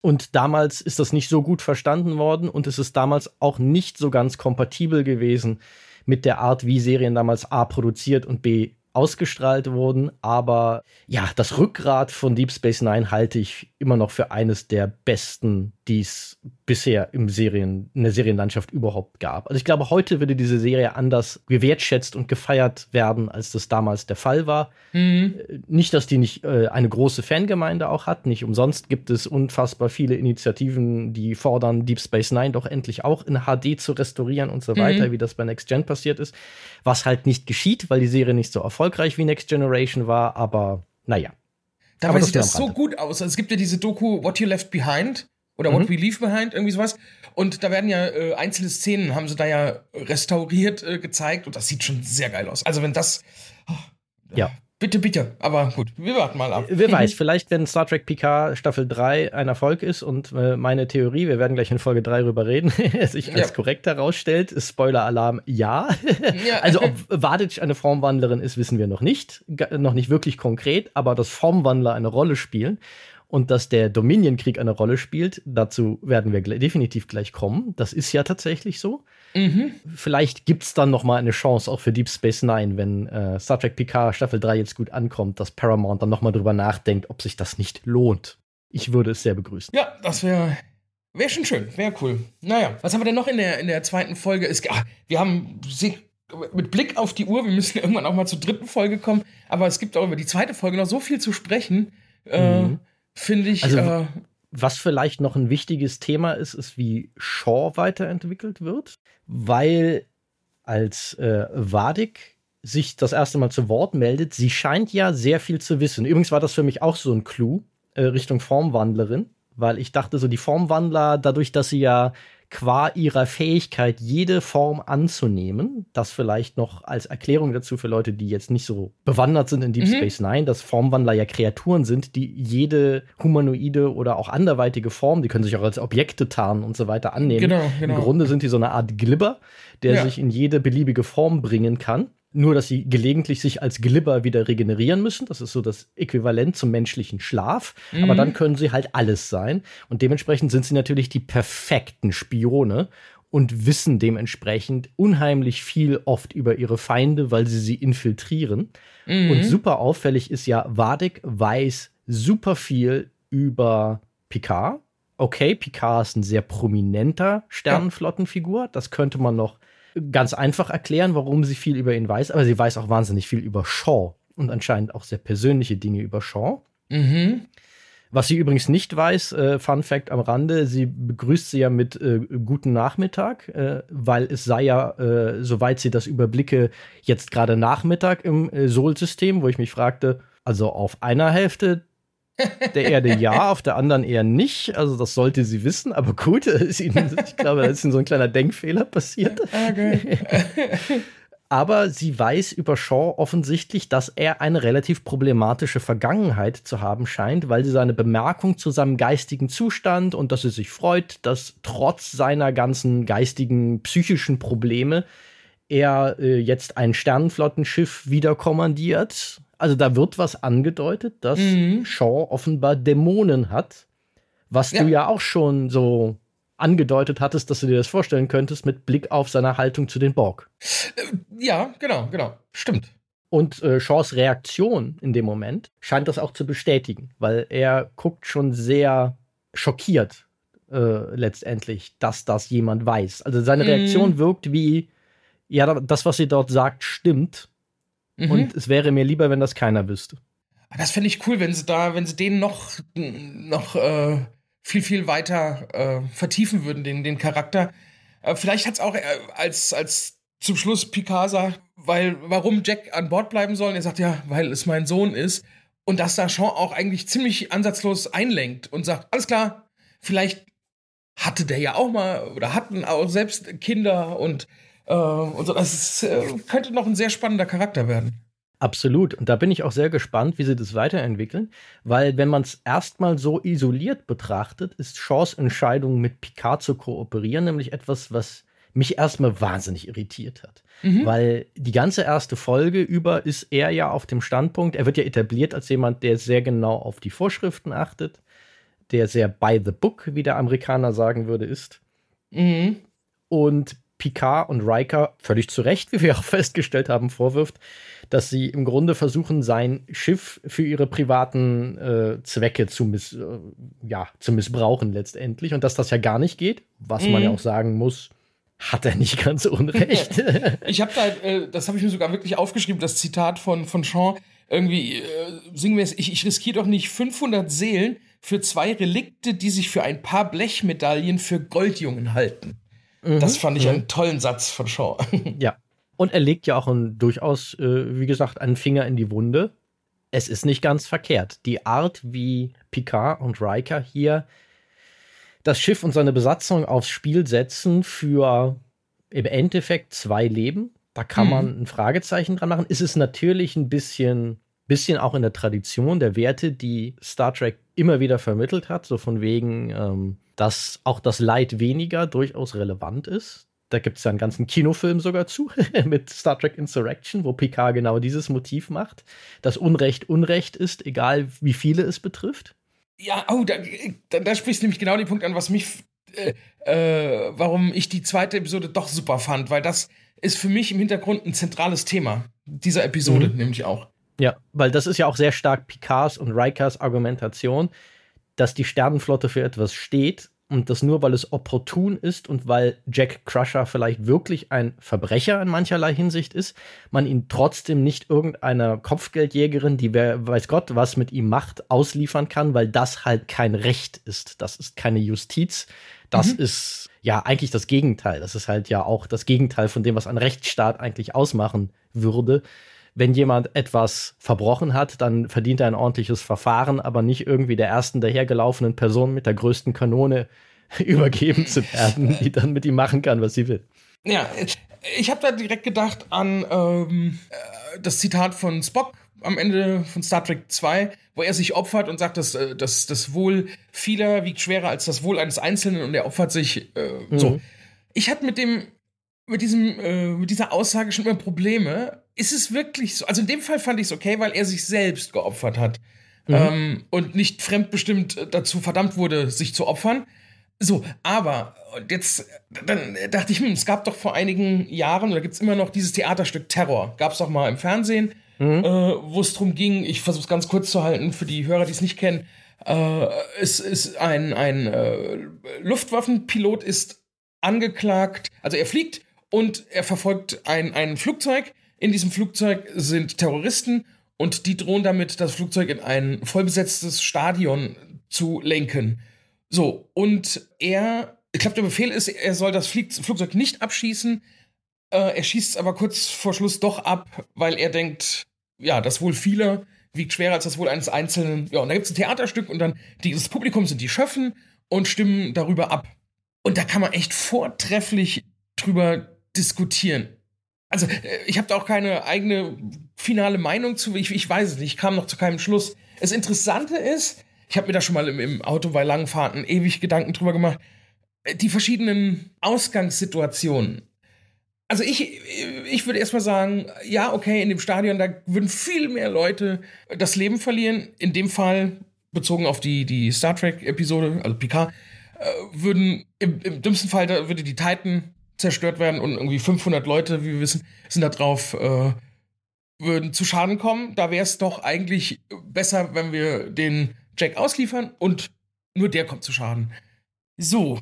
Und damals ist das nicht so gut verstanden worden und es ist damals auch nicht so ganz kompatibel gewesen mit der Art, wie Serien damals A produziert und B ausgestrahlt wurden. Aber ja, das Rückgrat von Deep Space Nine halte ich immer noch für eines der besten, die es bisher im Serien, in der Serienlandschaft überhaupt gab. Also ich glaube, heute würde diese Serie anders gewertschätzt und gefeiert werden, als das damals der Fall war. Mhm. Nicht, dass die nicht äh, eine große Fangemeinde auch hat. Nicht umsonst gibt es unfassbar viele Initiativen, die fordern, Deep Space Nine doch endlich auch in HD zu restaurieren und so mhm. weiter, wie das bei Next Gen passiert ist. Was halt nicht geschieht, weil die Serie nicht so erfolgreich wie Next Generation war, aber naja. Dabei sieht das so gut aus. Also es gibt ja diese Doku What You Left Behind oder mhm. What We Leave Behind, irgendwie sowas. Und da werden ja äh, einzelne Szenen, haben sie da ja restauriert äh, gezeigt und das sieht schon sehr geil aus. Also wenn das. Oh, ja. Bitte, bitte. Aber gut, wir warten mal ab. Wer weiß, vielleicht, wenn Star Trek PK Staffel 3 ein Erfolg ist und äh, meine Theorie, wir werden gleich in Folge 3 drüber reden, sich als ja. korrekt herausstellt, Spoiler-Alarm, ja. ja. also ob Vadic eine Formwandlerin ist, wissen wir noch nicht. G noch nicht wirklich konkret, aber dass Formwandler eine Rolle spielen und dass der Dominion-Krieg eine Rolle spielt, dazu werden wir definitiv gleich kommen. Das ist ja tatsächlich so. Mhm. Vielleicht gibt es dann noch mal eine Chance auch für Deep Space Nine, wenn äh, Star Trek Picard Staffel 3 jetzt gut ankommt, dass Paramount dann noch mal drüber nachdenkt, ob sich das nicht lohnt. Ich würde es sehr begrüßen. Ja, das wäre Wäre schon schön, wäre cool. Naja, was haben wir denn noch in der, in der zweiten Folge? Es, ach, wir haben mit Blick auf die Uhr, wir müssen irgendwann auch mal zur dritten Folge kommen, aber es gibt auch über die zweite Folge noch so viel zu sprechen. Äh, mhm. Äh, Finde ich. Also, äh, was vielleicht noch ein wichtiges Thema ist, ist, wie Shaw weiterentwickelt wird, weil als äh, Wadik sich das erste Mal zu Wort meldet, sie scheint ja sehr viel zu wissen. Übrigens war das für mich auch so ein Clou äh, Richtung Formwandlerin, weil ich dachte so, die Formwandler, dadurch, dass sie ja qua ihrer Fähigkeit, jede Form anzunehmen. Das vielleicht noch als Erklärung dazu für Leute, die jetzt nicht so bewandert sind in Deep mhm. Space Nine, dass Formwandler ja Kreaturen sind, die jede humanoide oder auch anderweitige Form, die können sich auch als Objekte tarnen und so weiter annehmen. Genau, genau. Im Grunde sind die so eine Art Glibber, der ja. sich in jede beliebige Form bringen kann. Nur, dass sie gelegentlich sich als Glibber wieder regenerieren müssen. Das ist so das Äquivalent zum menschlichen Schlaf. Mhm. Aber dann können sie halt alles sein. Und dementsprechend sind sie natürlich die perfekten Spione und wissen dementsprechend unheimlich viel oft über ihre Feinde, weil sie sie infiltrieren. Mhm. Und super auffällig ist ja, Vadek weiß super viel über Picard. Okay, Picard ist ein sehr prominenter Sternenflottenfigur. Das könnte man noch ganz einfach erklären, warum sie viel über ihn weiß, aber sie weiß auch wahnsinnig viel über Shaw und anscheinend auch sehr persönliche Dinge über Shaw. Mhm. Was sie übrigens nicht weiß, äh, Fun Fact am Rande, sie begrüßt sie ja mit äh, guten Nachmittag, äh, weil es sei ja, äh, soweit sie das überblicke, jetzt gerade Nachmittag im äh, Sol-System, wo ich mich fragte, Also auf einer Hälfte der Erde ja, auf der anderen eher nicht. Also das sollte sie wissen, aber gut, ihnen, ich glaube, da ist ihnen so ein kleiner Denkfehler passiert. Okay. aber sie weiß über Shaw offensichtlich, dass er eine relativ problematische Vergangenheit zu haben scheint, weil sie seine Bemerkung zu seinem geistigen Zustand und dass sie sich freut, dass trotz seiner ganzen geistigen, psychischen Probleme er äh, jetzt ein Sternenflottenschiff wieder kommandiert also da wird was angedeutet, dass mhm. Shaw offenbar Dämonen hat, was ja. du ja auch schon so angedeutet hattest, dass du dir das vorstellen könntest mit Blick auf seine Haltung zu den Borg. Äh, ja, genau, genau. Stimmt. Und äh, Shaws Reaktion in dem Moment scheint das auch zu bestätigen, weil er guckt schon sehr schockiert äh, letztendlich, dass das jemand weiß. Also seine mhm. Reaktion wirkt wie, ja, das, was sie dort sagt, stimmt. Mhm. Und es wäre mir lieber, wenn das keiner wüsste. Das fände ich cool, wenn sie da, wenn sie den noch, noch äh, viel, viel weiter äh, vertiefen würden, den, den Charakter. Äh, vielleicht hat es auch äh, als, als zum Schluss Picard sagt, weil, warum Jack an Bord bleiben soll. Und er sagt, ja, weil es mein Sohn ist. Und dass da Sean auch eigentlich ziemlich ansatzlos einlenkt und sagt, alles klar, vielleicht hatte der ja auch mal oder hatten auch selbst Kinder und äh, und so. Das ist, äh, könnte noch ein sehr spannender Charakter werden. Absolut. Und da bin ich auch sehr gespannt, wie sie das weiterentwickeln, weil wenn man es erstmal so isoliert betrachtet, ist Shaws Entscheidung, mit Picard zu kooperieren, nämlich etwas, was mich erstmal wahnsinnig irritiert hat. Mhm. Weil die ganze erste Folge über ist er ja auf dem Standpunkt, er wird ja etabliert als jemand, der sehr genau auf die Vorschriften achtet, der sehr by the book, wie der Amerikaner sagen würde, ist. Mhm. Und Picard und Riker völlig zu Recht, wie wir auch festgestellt haben, vorwirft, dass sie im Grunde versuchen, sein Schiff für ihre privaten äh, Zwecke zu, miss äh, ja, zu missbrauchen letztendlich und dass das ja gar nicht geht, was mhm. man ja auch sagen muss, hat er nicht ganz unrecht. ich habe da, äh, das habe ich mir sogar wirklich aufgeschrieben, das Zitat von, von Sean, irgendwie, äh, singen wir es, ich, ich riskiere doch nicht 500 Seelen für zwei Relikte, die sich für ein paar Blechmedaillen für Goldjungen halten. Mhm. Das fand ich mhm. einen tollen Satz von Shaw. Ja. Und er legt ja auch ein, durchaus, äh, wie gesagt, einen Finger in die Wunde. Es ist nicht ganz verkehrt. Die Art, wie Picard und Riker hier das Schiff und seine Besatzung aufs Spiel setzen für im Endeffekt zwei Leben, da kann mhm. man ein Fragezeichen dran machen. Ist es natürlich ein bisschen, bisschen auch in der Tradition der Werte, die Star Trek immer wieder vermittelt hat, so von wegen, ähm, dass auch das Leid weniger durchaus relevant ist. Da gibt es ja einen ganzen Kinofilm sogar zu mit Star Trek Insurrection, wo Picard genau dieses Motiv macht, dass Unrecht Unrecht ist, egal wie viele es betrifft. Ja, oh, da, da, da sprichst du nämlich genau den Punkt an, was mich, äh, äh, warum ich die zweite Episode doch super fand, weil das ist für mich im Hintergrund ein zentrales Thema dieser Episode, mhm. nämlich auch. Ja, weil das ist ja auch sehr stark Picards und Rikers Argumentation, dass die Sternenflotte für etwas steht und das nur, weil es opportun ist und weil Jack Crusher vielleicht wirklich ein Verbrecher in mancherlei Hinsicht ist, man ihn trotzdem nicht irgendeiner Kopfgeldjägerin, die wer weiß Gott was mit ihm macht, ausliefern kann, weil das halt kein Recht ist. Das ist keine Justiz. Das mhm. ist ja eigentlich das Gegenteil. Das ist halt ja auch das Gegenteil von dem, was ein Rechtsstaat eigentlich ausmachen würde wenn jemand etwas verbrochen hat, dann verdient er ein ordentliches Verfahren, aber nicht irgendwie der ersten dahergelaufenen Person mit der größten Kanone übergeben zu werden, die dann mit ihm machen kann, was sie will. Ja, ich habe da direkt gedacht an ähm, äh, das Zitat von Spock am Ende von Star Trek 2, wo er sich opfert und sagt, dass, äh, dass das Wohl vieler wiegt schwerer als das Wohl eines Einzelnen und er opfert sich äh, mhm. so. Ich hatte mit dem mit diesem äh, mit dieser Aussage schon immer Probleme, ist es wirklich so? Also in dem Fall fand ich es okay, weil er sich selbst geopfert hat. Mhm. Ähm, und nicht fremdbestimmt dazu verdammt wurde, sich zu opfern. So, aber jetzt dann dachte ich, hm, es gab doch vor einigen Jahren, oder gibt es immer noch dieses Theaterstück Terror. Gab es doch mal im Fernsehen, mhm. äh, wo es darum ging, ich versuche es ganz kurz zu halten für die Hörer, die es nicht kennen. Äh, es ist ein, ein äh, Luftwaffenpilot ist angeklagt, also er fliegt und er verfolgt ein, ein Flugzeug in diesem Flugzeug sind Terroristen und die drohen damit, das Flugzeug in ein vollbesetztes Stadion zu lenken. So, und er, ich glaube, der Befehl ist, er soll das Flugzeug nicht abschießen. Äh, er schießt es aber kurz vor Schluss doch ab, weil er denkt, ja, dass wohl viele wiegt schwerer als das Wohl eines Einzelnen. Ja, und da gibt es ein Theaterstück und dann dieses Publikum sind die Schöffen und stimmen darüber ab. Und da kann man echt vortrefflich drüber diskutieren. Also, äh, ich habe da auch keine eigene finale Meinung zu. Ich, ich weiß es nicht. Ich kam noch zu keinem Schluss. Das Interessante ist, ich habe mir da schon mal im, im Auto bei langen Fahrten ewig Gedanken drüber gemacht, äh, die verschiedenen Ausgangssituationen. Also ich, ich würde erstmal sagen, ja, okay, in dem Stadion, da würden viel mehr Leute das Leben verlieren. In dem Fall, bezogen auf die, die Star Trek-Episode, also Picard, äh, würden im, im dümmsten Fall, da würde die Titan zerstört werden und irgendwie 500 Leute, wie wir wissen, sind da drauf, äh, würden zu Schaden kommen. Da wäre es doch eigentlich besser, wenn wir den Jack ausliefern und nur der kommt zu Schaden. So.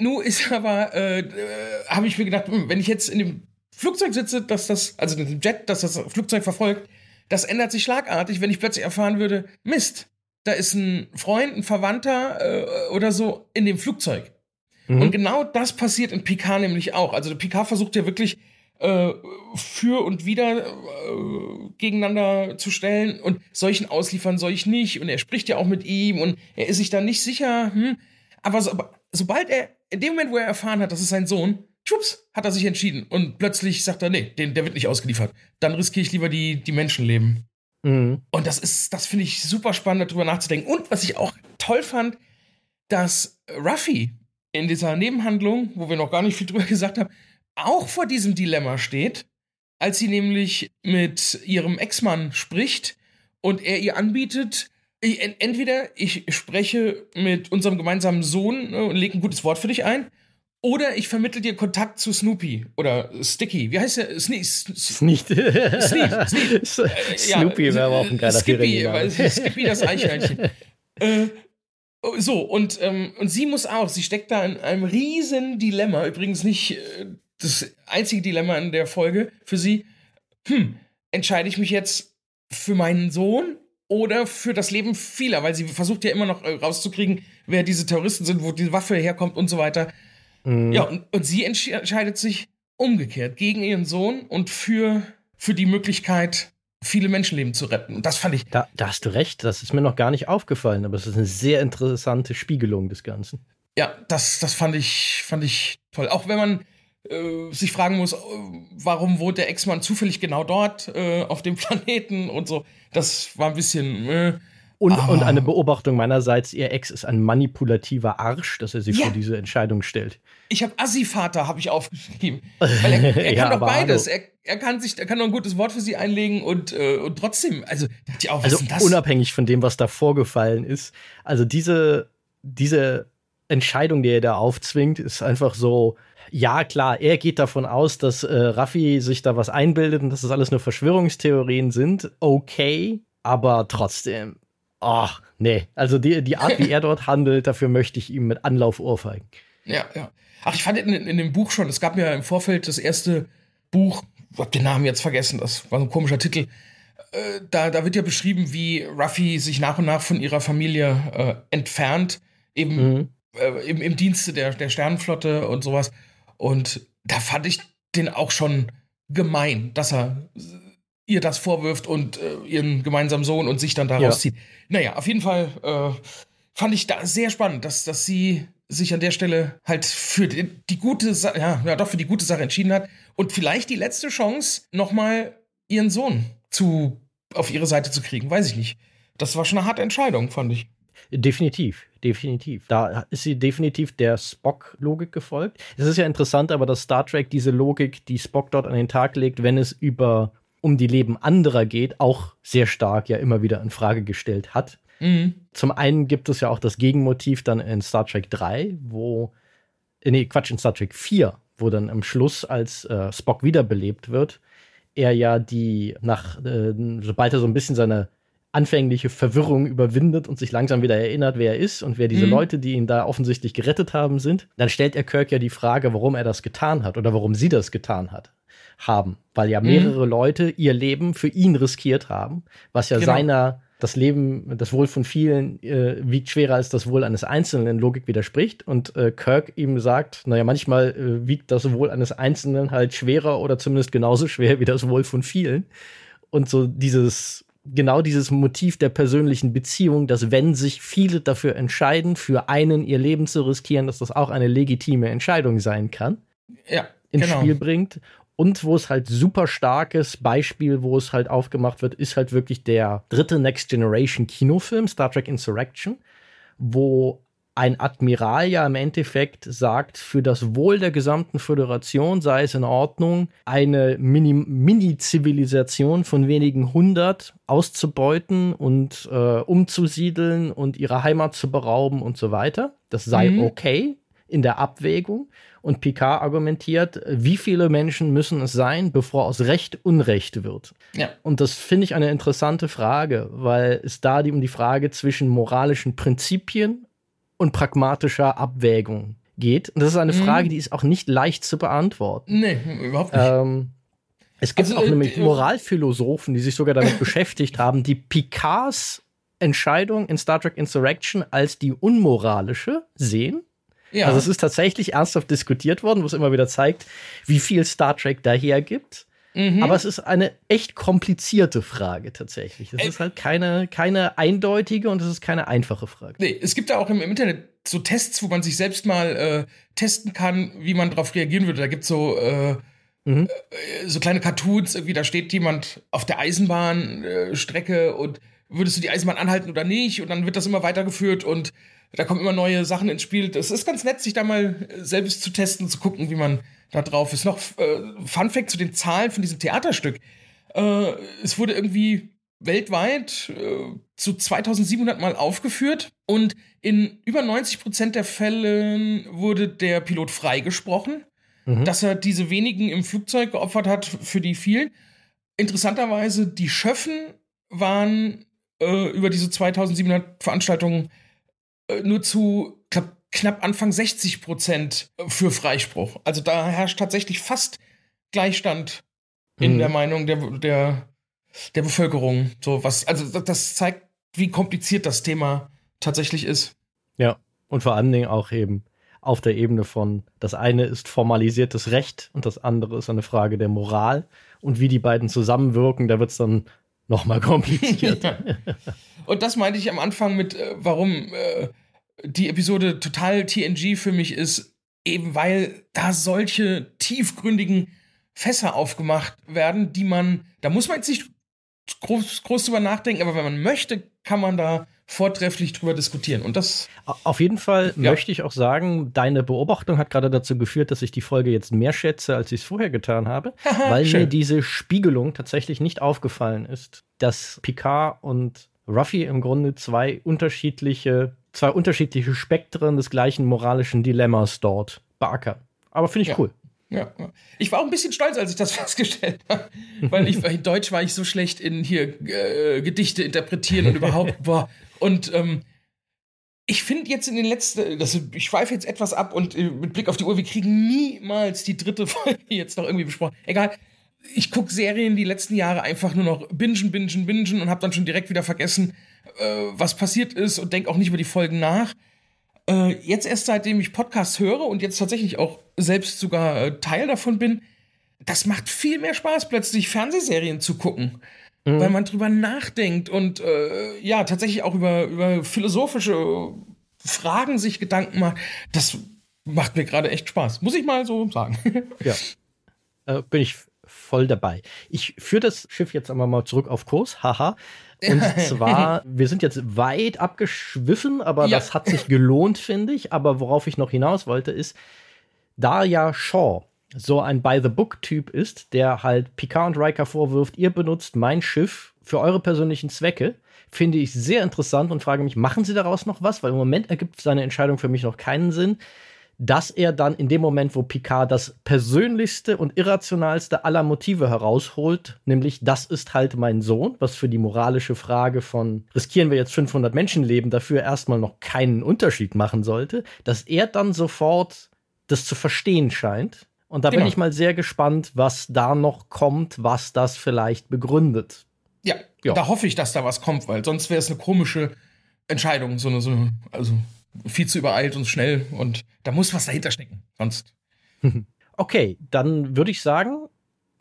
Nun ist aber, äh, äh, habe ich mir gedacht, hm, wenn ich jetzt in dem Flugzeug sitze, dass das, also in dem Jet, dass das Flugzeug verfolgt, das ändert sich schlagartig, wenn ich plötzlich erfahren würde, Mist, da ist ein Freund, ein Verwandter äh, oder so in dem Flugzeug. Mhm. Und genau das passiert in Picard nämlich auch. Also Picard versucht ja wirklich äh, für und wieder äh, gegeneinander zu stellen und solchen ausliefern soll ich nicht. Und er spricht ja auch mit ihm und er ist sich da nicht sicher. Hm. Aber, so, aber sobald er, in dem Moment, wo er erfahren hat, das ist sein Sohn, schwupps, hat er sich entschieden. Und plötzlich sagt er, nee, den, der wird nicht ausgeliefert. Dann riskiere ich lieber die, die Menschenleben. Mhm. Und das ist, das finde ich super spannend, darüber nachzudenken. Und was ich auch toll fand, dass Ruffy in dieser Nebenhandlung, wo wir noch gar nicht viel drüber gesagt haben, auch vor diesem Dilemma steht, als sie nämlich mit ihrem Ex-Mann spricht und er ihr anbietet, ich, entweder ich spreche mit unserem gemeinsamen Sohn ne, und lege ein gutes Wort für dich ein, oder ich vermittle dir Kontakt zu Snoopy oder Sticky. Wie heißt der? Sne Sneak. Sneak. Sneak. Snoopy wäre aber auch ein geiler Skippy, Skippy das Eichhörnchen. äh, so, und, ähm, und sie muss auch, sie steckt da in einem riesen Dilemma. Übrigens nicht äh, das einzige Dilemma in der Folge für sie. Hm, entscheide ich mich jetzt für meinen Sohn oder für das Leben vieler? Weil sie versucht ja immer noch äh, rauszukriegen, wer diese Terroristen sind, wo die Waffe herkommt und so weiter. Mhm. Ja, und, und sie entscheidet sich umgekehrt gegen ihren Sohn und für, für die Möglichkeit, viele Menschenleben zu retten. Und das fand ich. Da, da hast du recht, das ist mir noch gar nicht aufgefallen, aber es ist eine sehr interessante Spiegelung des Ganzen. Ja, das, das fand ich, fand ich toll. Auch wenn man äh, sich fragen muss, äh, warum wohnt der Ex-Mann zufällig genau dort äh, auf dem Planeten und so. Das war ein bisschen. Äh, und, und, eine Beobachtung meinerseits, ihr Ex ist ein manipulativer Arsch, dass er sich ja. vor diese Entscheidung stellt. Ich habe Assi-Vater, habe ich aufgeschrieben. Weil er, er ja, kann doch beides. Er, er, kann sich, er kann nur ein gutes Wort für sie einlegen und, äh, und trotzdem, also dachte auch, also unabhängig von dem, was da vorgefallen ist. Also diese, diese Entscheidung, die er da aufzwingt, ist einfach so, ja, klar, er geht davon aus, dass äh, Raffi sich da was einbildet und dass das alles nur Verschwörungstheorien sind. Okay, aber trotzdem, ach, nee. Also die, die Art, wie er dort handelt, dafür möchte ich ihm mit Anlauf ohrfeigen. Ja, ja. Ach, ich fand in, in dem Buch schon, es gab mir im Vorfeld das erste Buch, ich hab den Namen jetzt vergessen, das war so ein komischer Titel. Äh, da, da wird ja beschrieben, wie Ruffy sich nach und nach von ihrer Familie äh, entfernt, eben mhm. äh, im, im Dienste der, der Sternenflotte und sowas. Und da fand ich den auch schon gemein, dass er ihr das vorwirft und äh, ihren gemeinsamen Sohn und sich dann da rauszieht. Ja. Naja, auf jeden Fall äh, fand ich da sehr spannend, dass, dass sie sich an der Stelle halt für die, die gute Sache, ja, ja, doch für die gute Sache entschieden hat und vielleicht die letzte Chance, nochmal ihren Sohn zu, auf ihre Seite zu kriegen, weiß ich nicht. Das war schon eine harte Entscheidung, fand ich. Definitiv, definitiv. Da ist sie definitiv der Spock-Logik gefolgt. Es ist ja interessant, aber dass Star Trek diese Logik, die Spock dort an den Tag legt, wenn es über um die Leben anderer geht, auch sehr stark ja immer wieder in Frage gestellt hat. Mhm. Zum einen gibt es ja auch das Gegenmotiv dann in Star Trek 3, wo, äh, nee, Quatsch, in Star Trek 4, wo dann am Schluss, als äh, Spock wiederbelebt wird, er ja die nach, äh, sobald er so ein bisschen seine anfängliche Verwirrung überwindet und sich langsam wieder erinnert, wer er ist und wer diese mhm. Leute, die ihn da offensichtlich gerettet haben, sind, dann stellt er Kirk ja die Frage, warum er das getan hat oder warum sie das getan hat haben, weil ja mhm. mehrere mhm. Leute ihr Leben für ihn riskiert haben, was ja genau. seiner das Leben, das Wohl von vielen äh, wiegt schwerer als das Wohl eines Einzelnen in Logik widerspricht. Und äh, Kirk ihm sagt, naja, manchmal äh, wiegt das Wohl eines Einzelnen halt schwerer oder zumindest genauso schwer wie das Wohl von vielen. Und so dieses genau dieses Motiv der persönlichen Beziehung, dass wenn sich viele dafür entscheiden, für einen ihr Leben zu riskieren, dass das auch eine legitime Entscheidung sein kann, ja, ins genau. Spiel bringt. Und wo es halt super starkes Beispiel, wo es halt aufgemacht wird, ist halt wirklich der dritte Next Generation Kinofilm, Star Trek Insurrection, wo ein Admiral ja im Endeffekt sagt, für das Wohl der gesamten Föderation sei es in Ordnung, eine Mini-Zivilisation von wenigen hundert auszubeuten und äh, umzusiedeln und ihre Heimat zu berauben und so weiter. Das sei mhm. okay in der Abwägung. Und Picard argumentiert, wie viele Menschen müssen es sein, bevor aus Recht Unrecht wird. Ja. Und das finde ich eine interessante Frage, weil es da um die Frage zwischen moralischen Prinzipien und pragmatischer Abwägung geht. Und das ist eine mhm. Frage, die ist auch nicht leicht zu beantworten. Nee, überhaupt nicht. Ähm, es gibt also, auch äh, nämlich äh, Moralphilosophen, die sich sogar damit beschäftigt haben, die Picards Entscheidung in Star Trek Insurrection als die unmoralische sehen. Ja. Also es ist tatsächlich ernsthaft diskutiert worden, wo es immer wieder zeigt, wie viel Star Trek daher gibt. Mhm. Aber es ist eine echt komplizierte Frage tatsächlich. Es Ä ist halt keine, keine eindeutige und es ist keine einfache Frage. Nee, es gibt da auch im Internet so Tests, wo man sich selbst mal äh, testen kann, wie man darauf reagieren würde. Da gibt es so, äh, mhm. äh, so kleine Cartoons, irgendwie, da steht jemand auf der Eisenbahnstrecke und würdest du die Eisenbahn anhalten oder nicht? Und dann wird das immer weitergeführt und da kommen immer neue Sachen ins Spiel. Das ist ganz nett, sich da mal selbst zu testen, zu gucken, wie man da drauf ist. Noch äh, Fun Fact zu den Zahlen von diesem Theaterstück. Äh, es wurde irgendwie weltweit äh, zu 2700 Mal aufgeführt und in über 90 Prozent der Fällen wurde der Pilot freigesprochen, mhm. dass er diese wenigen im Flugzeug geopfert hat für die vielen. Interessanterweise, die Schöffen waren äh, über diese 2700 Veranstaltungen äh, nur zu, glaub, knapp Anfang 60 Prozent für Freispruch. Also da herrscht tatsächlich fast Gleichstand in mhm. der Meinung der, der, der Bevölkerung. So was, also das zeigt, wie kompliziert das Thema tatsächlich ist. Ja, und vor allen Dingen auch eben auf der Ebene von, das eine ist formalisiertes Recht und das andere ist eine Frage der Moral. Und wie die beiden zusammenwirken, da wird es dann nochmal kompliziert. und das meinte ich am Anfang mit, äh, warum äh, die Episode total TNG für mich ist, eben weil da solche tiefgründigen Fässer aufgemacht werden, die man, da muss man jetzt nicht groß, groß drüber nachdenken, aber wenn man möchte, kann man da vortrefflich drüber diskutieren. Und das. Auf jeden Fall ja. möchte ich auch sagen, deine Beobachtung hat gerade dazu geführt, dass ich die Folge jetzt mehr schätze, als ich es vorher getan habe, weil mir diese Spiegelung tatsächlich nicht aufgefallen ist, dass Picard und Ruffy im Grunde zwei unterschiedliche zwei unterschiedliche Spektren des gleichen moralischen Dilemmas dort beackern. Aber finde ich ja. cool. Ja, ich war auch ein bisschen stolz, als ich das festgestellt habe, weil ich in Deutsch war ich so schlecht in hier äh, Gedichte interpretieren und überhaupt boah. Und ähm, ich finde jetzt in den letzten, das, ich schweife jetzt etwas ab und äh, mit Blick auf die Uhr, wir kriegen niemals die dritte Folge jetzt noch irgendwie besprochen. Egal. Ich gucke Serien die letzten Jahre einfach nur noch bingen, bingen, bingen und habe dann schon direkt wieder vergessen, äh, was passiert ist und denke auch nicht über die Folgen nach. Äh, jetzt erst seitdem ich Podcasts höre und jetzt tatsächlich auch selbst sogar äh, Teil davon bin, das macht viel mehr Spaß, plötzlich Fernsehserien zu gucken. Mhm. Weil man drüber nachdenkt und äh, ja, tatsächlich auch über, über philosophische Fragen sich Gedanken macht. Das macht mir gerade echt Spaß. Muss ich mal so sagen. ja. Äh, bin ich voll dabei. Ich führe das Schiff jetzt einmal mal zurück auf Kurs. Haha. Und zwar, wir sind jetzt weit abgeschwiffen, aber ja. das hat sich gelohnt, finde ich. Aber worauf ich noch hinaus wollte, ist, da ja Shaw so ein By-the-Book-Typ ist, der halt Picard und Riker vorwirft, ihr benutzt mein Schiff für eure persönlichen Zwecke, finde ich sehr interessant und frage mich, machen sie daraus noch was? Weil im Moment ergibt seine Entscheidung für mich noch keinen Sinn dass er dann in dem Moment, wo Picard das persönlichste und irrationalste aller Motive herausholt, nämlich das ist halt mein Sohn, was für die moralische Frage von riskieren wir jetzt 500 Menschenleben dafür erstmal noch keinen Unterschied machen sollte, dass er dann sofort das zu verstehen scheint. Und da genau. bin ich mal sehr gespannt, was da noch kommt, was das vielleicht begründet. Ja, ja. da hoffe ich, dass da was kommt, weil sonst wäre es eine komische Entscheidung, so eine, so eine, also viel zu übereilt und schnell und da muss was dahinter stecken. Sonst. Okay, dann würde ich sagen,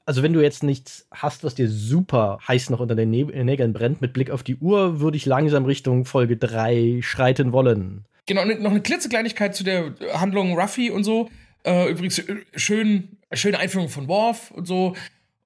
also wenn du jetzt nichts hast, was dir super heiß noch unter den Nägeln brennt, mit Blick auf die Uhr, würde ich langsam Richtung Folge 3 schreiten wollen. Genau, noch eine klitzekleinigkeit zu der Handlung Ruffy und so. Äh, übrigens, äh, schön, schöne Einführung von Worf und so.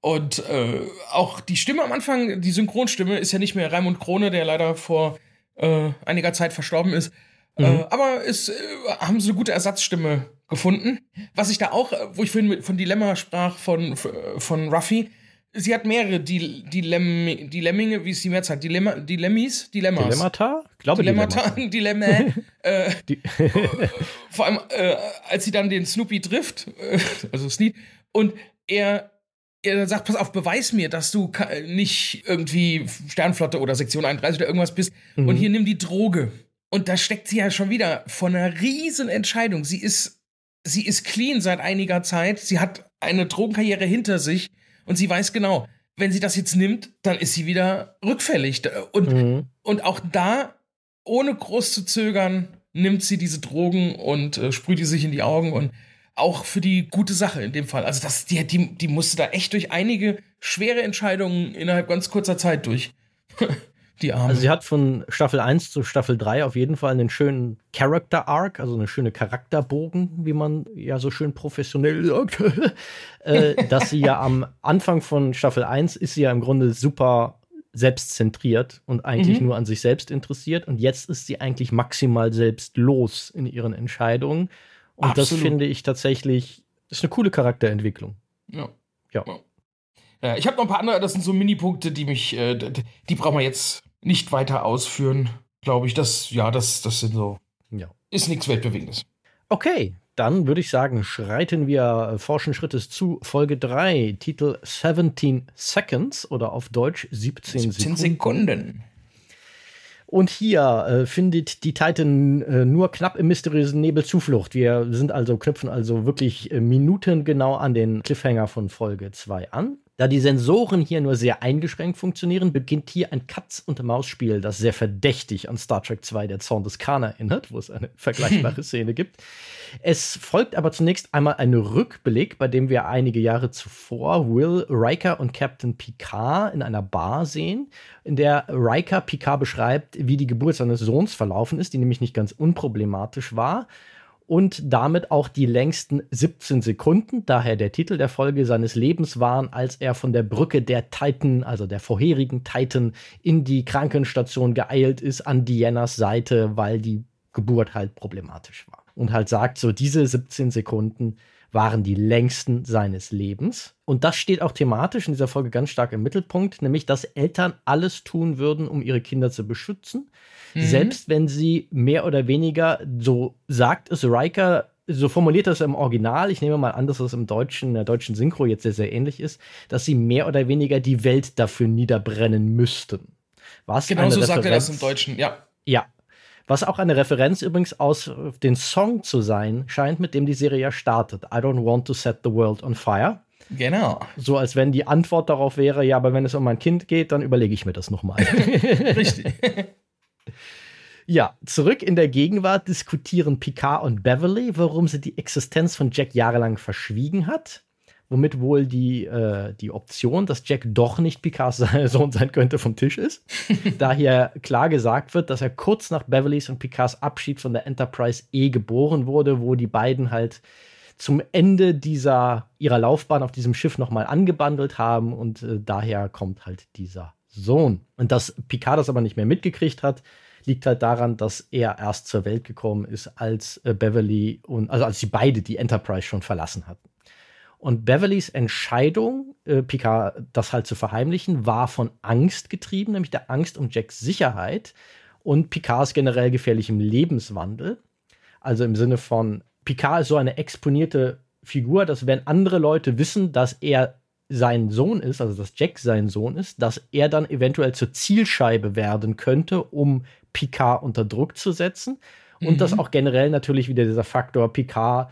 Und äh, auch die Stimme am Anfang, die Synchronstimme, ist ja nicht mehr Raimund Krone, der leider vor äh, einiger Zeit verstorben ist. Äh, mhm. Äh, aber es äh, haben sie eine gute Ersatzstimme gefunden. Was ich da auch, wo ich vorhin von Dilemma sprach von, von Ruffy, sie hat mehrere Dil Dilemm Dilemminge, wie ist die Mehrzahl? Dilemma Dilemmis? Dilemmas. Dilemmata? Glaube Dilemmata. Dilemma. äh, die vor allem, äh, als sie dann den Snoopy trifft, äh, also Sneed, und er er sagt, pass auf, beweis mir, dass du nicht irgendwie Sternflotte oder Sektion 31 oder irgendwas bist. Mhm. Und hier nimm die Droge. Und da steckt sie ja schon wieder vor einer riesen Entscheidung. Sie ist sie ist clean seit einiger Zeit, sie hat eine Drogenkarriere hinter sich und sie weiß genau, wenn sie das jetzt nimmt, dann ist sie wieder rückfällig. Und, mhm. und auch da, ohne groß zu zögern, nimmt sie diese Drogen und äh, sprüht die sich in die Augen und auch für die gute Sache in dem Fall. Also das, die, die, die musste da echt durch einige schwere Entscheidungen innerhalb ganz kurzer Zeit durch. Die Arme. Also sie hat von Staffel 1 zu Staffel 3 auf jeden Fall einen schönen Character Arc, also eine schöne Charakterbogen, wie man ja so schön professionell sagt. äh, dass sie ja am Anfang von Staffel 1 ist sie ja im Grunde super selbstzentriert und eigentlich mhm. nur an sich selbst interessiert. Und jetzt ist sie eigentlich maximal selbstlos in ihren Entscheidungen. Und Absolut. das finde ich tatsächlich, ist eine coole Charakterentwicklung. Ja. Ja. ja. ich habe noch ein paar andere, das sind so Minipunkte, die mich, äh, die brauchen wir jetzt nicht weiter ausführen, glaube ich. Das, ja, das, das sind so. Ja. Ist nichts Weltbewegendes. Okay, dann würde ich sagen, schreiten wir forschen Schrittes zu Folge 3, Titel 17 Seconds oder auf Deutsch 17, 17 Sekunden. Sekunden. Und hier äh, findet die Titan äh, nur knapp im mysteriösen Nebel Zuflucht. Wir sind also, knüpfen also wirklich äh, minutengenau an den Cliffhanger von Folge 2 an. Da die Sensoren hier nur sehr eingeschränkt funktionieren, beginnt hier ein Katz-und-Maus-Spiel, das sehr verdächtig an Star Trek 2 Der Zorn des Khan erinnert, wo es eine vergleichbare Szene gibt. Es folgt aber zunächst einmal ein Rückblick, bei dem wir einige Jahre zuvor Will, Riker und Captain Picard in einer Bar sehen, in der Riker Picard beschreibt, wie die Geburt seines Sohns verlaufen ist, die nämlich nicht ganz unproblematisch war und damit auch die längsten 17 Sekunden, daher der Titel der Folge seines Lebens waren, als er von der Brücke der Titan, also der vorherigen Titan, in die Krankenstation geeilt ist an Dianas Seite, weil die Geburt halt problematisch war. Und halt sagt, so diese 17 Sekunden waren die längsten seines Lebens. Und das steht auch thematisch in dieser Folge ganz stark im Mittelpunkt, nämlich dass Eltern alles tun würden, um ihre Kinder zu beschützen. Mhm. Selbst wenn sie mehr oder weniger, so sagt es Riker, so formuliert das im Original, ich nehme mal an, dass das im deutschen, in der deutschen Synchro jetzt sehr, sehr ähnlich ist, dass sie mehr oder weniger die Welt dafür niederbrennen müssten. Was genau so sagt er das im Deutschen, ja. Ja, was auch eine Referenz übrigens aus den Song zu sein scheint, mit dem die Serie ja startet. I don't want to set the world on fire. Genau. So als wenn die Antwort darauf wäre, ja, aber wenn es um mein Kind geht, dann überlege ich mir das nochmal. Richtig. Ja, zurück in der Gegenwart diskutieren Picard und Beverly, warum sie die Existenz von Jack jahrelang verschwiegen hat womit wohl die, äh, die Option, dass Jack doch nicht Picards Sohn sein könnte, vom Tisch ist. da hier klar gesagt wird, dass er kurz nach Beverlys und Picards Abschied von der Enterprise E geboren wurde, wo die beiden halt zum Ende dieser ihrer Laufbahn auf diesem Schiff nochmal angebandelt haben und äh, daher kommt halt dieser Sohn. Und dass Picard das aber nicht mehr mitgekriegt hat, liegt halt daran, dass er erst zur Welt gekommen ist, als äh, Beverly und also als sie beide die Enterprise schon verlassen hatten. Und Beverlys Entscheidung, äh, Picard das halt zu verheimlichen, war von Angst getrieben, nämlich der Angst um Jacks Sicherheit und Picards generell gefährlichem Lebenswandel. Also im Sinne von, Picard ist so eine exponierte Figur, dass wenn andere Leute wissen, dass er sein Sohn ist, also dass Jack sein Sohn ist, dass er dann eventuell zur Zielscheibe werden könnte, um Picard unter Druck zu setzen. Und mhm. dass auch generell natürlich wieder dieser Faktor Picard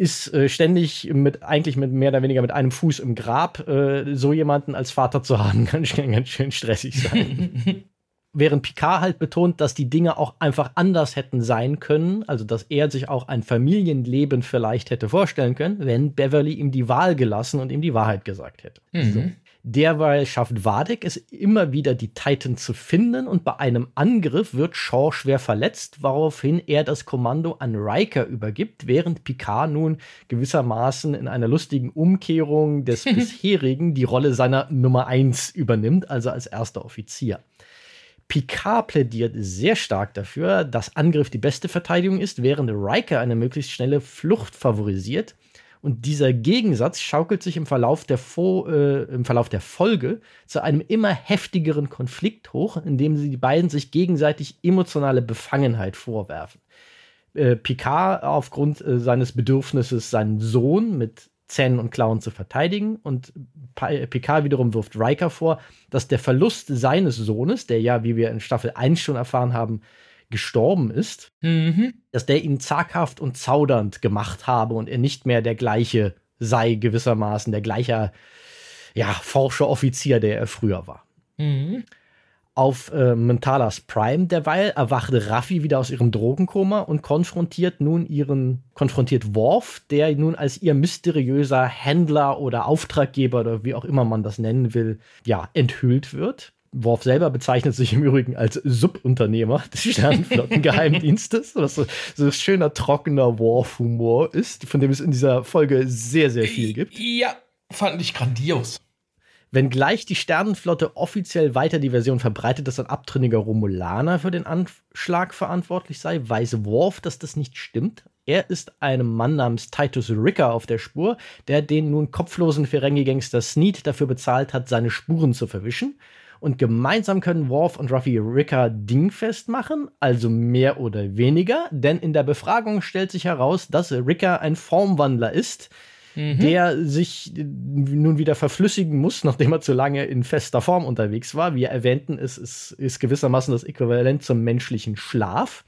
ist äh, ständig mit eigentlich mit mehr oder weniger mit einem Fuß im Grab. Äh, so jemanden als Vater zu haben, kann schon ganz schön stressig sein. während Picard halt betont, dass die Dinge auch einfach anders hätten sein können, also dass er sich auch ein Familienleben vielleicht hätte vorstellen können, wenn Beverly ihm die Wahl gelassen und ihm die Wahrheit gesagt hätte. Mhm. So. Derweil schafft Wadek es immer wieder, die Titan zu finden und bei einem Angriff wird Shaw schwer verletzt, woraufhin er das Kommando an Riker übergibt, während Picard nun gewissermaßen in einer lustigen Umkehrung des bisherigen die Rolle seiner Nummer 1 übernimmt, also als erster Offizier. Picard plädiert sehr stark dafür, dass Angriff die beste Verteidigung ist, während Riker eine möglichst schnelle Flucht favorisiert und dieser Gegensatz schaukelt sich im Verlauf der, Fo äh, im Verlauf der Folge zu einem immer heftigeren Konflikt hoch, in dem sie die beiden sich gegenseitig emotionale Befangenheit vorwerfen. Äh, Picard aufgrund äh, seines Bedürfnisses, seinen Sohn mit Zähnen und Klauen zu verteidigen. Und Picard wiederum wirft Riker vor, dass der Verlust seines Sohnes, der ja, wie wir in Staffel 1 schon erfahren haben, gestorben ist, mhm. dass der ihn zaghaft und zaudernd gemacht habe und er nicht mehr der gleiche sei, gewissermaßen, der gleiche, ja, Forscher-Offizier, der er früher war. Mhm. Auf äh, Mentalas Prime derweil erwachte Raffi wieder aus ihrem Drogenkoma und konfrontiert nun ihren, konfrontiert Worf, der nun als ihr mysteriöser Händler oder Auftraggeber oder wie auch immer man das nennen will, ja, enthüllt wird. Worf selber bezeichnet sich im Übrigen als Subunternehmer des Sternenflottengeheimdienstes, was so, so schöner, trockener Worf-Humor ist, von dem es in dieser Folge sehr, sehr viel gibt. Ja, fand ich grandios. Wenngleich die Sternenflotte offiziell weiter die Version verbreitet, dass ein abtrünniger Romulaner für den Anschlag verantwortlich sei, weiß Worf, dass das nicht stimmt. Er ist einem Mann namens Titus Ricker auf der Spur, der den nun kopflosen Ferengi-Gangster Sneed dafür bezahlt hat, seine Spuren zu verwischen und gemeinsam können Worf und Ruffy Ricker dingfest machen, also mehr oder weniger, denn in der Befragung stellt sich heraus, dass Ricker ein Formwandler ist, mhm. der sich nun wieder verflüssigen muss, nachdem er zu lange in fester Form unterwegs war. Wir erwähnten, es ist, ist gewissermaßen das Äquivalent zum menschlichen Schlaf.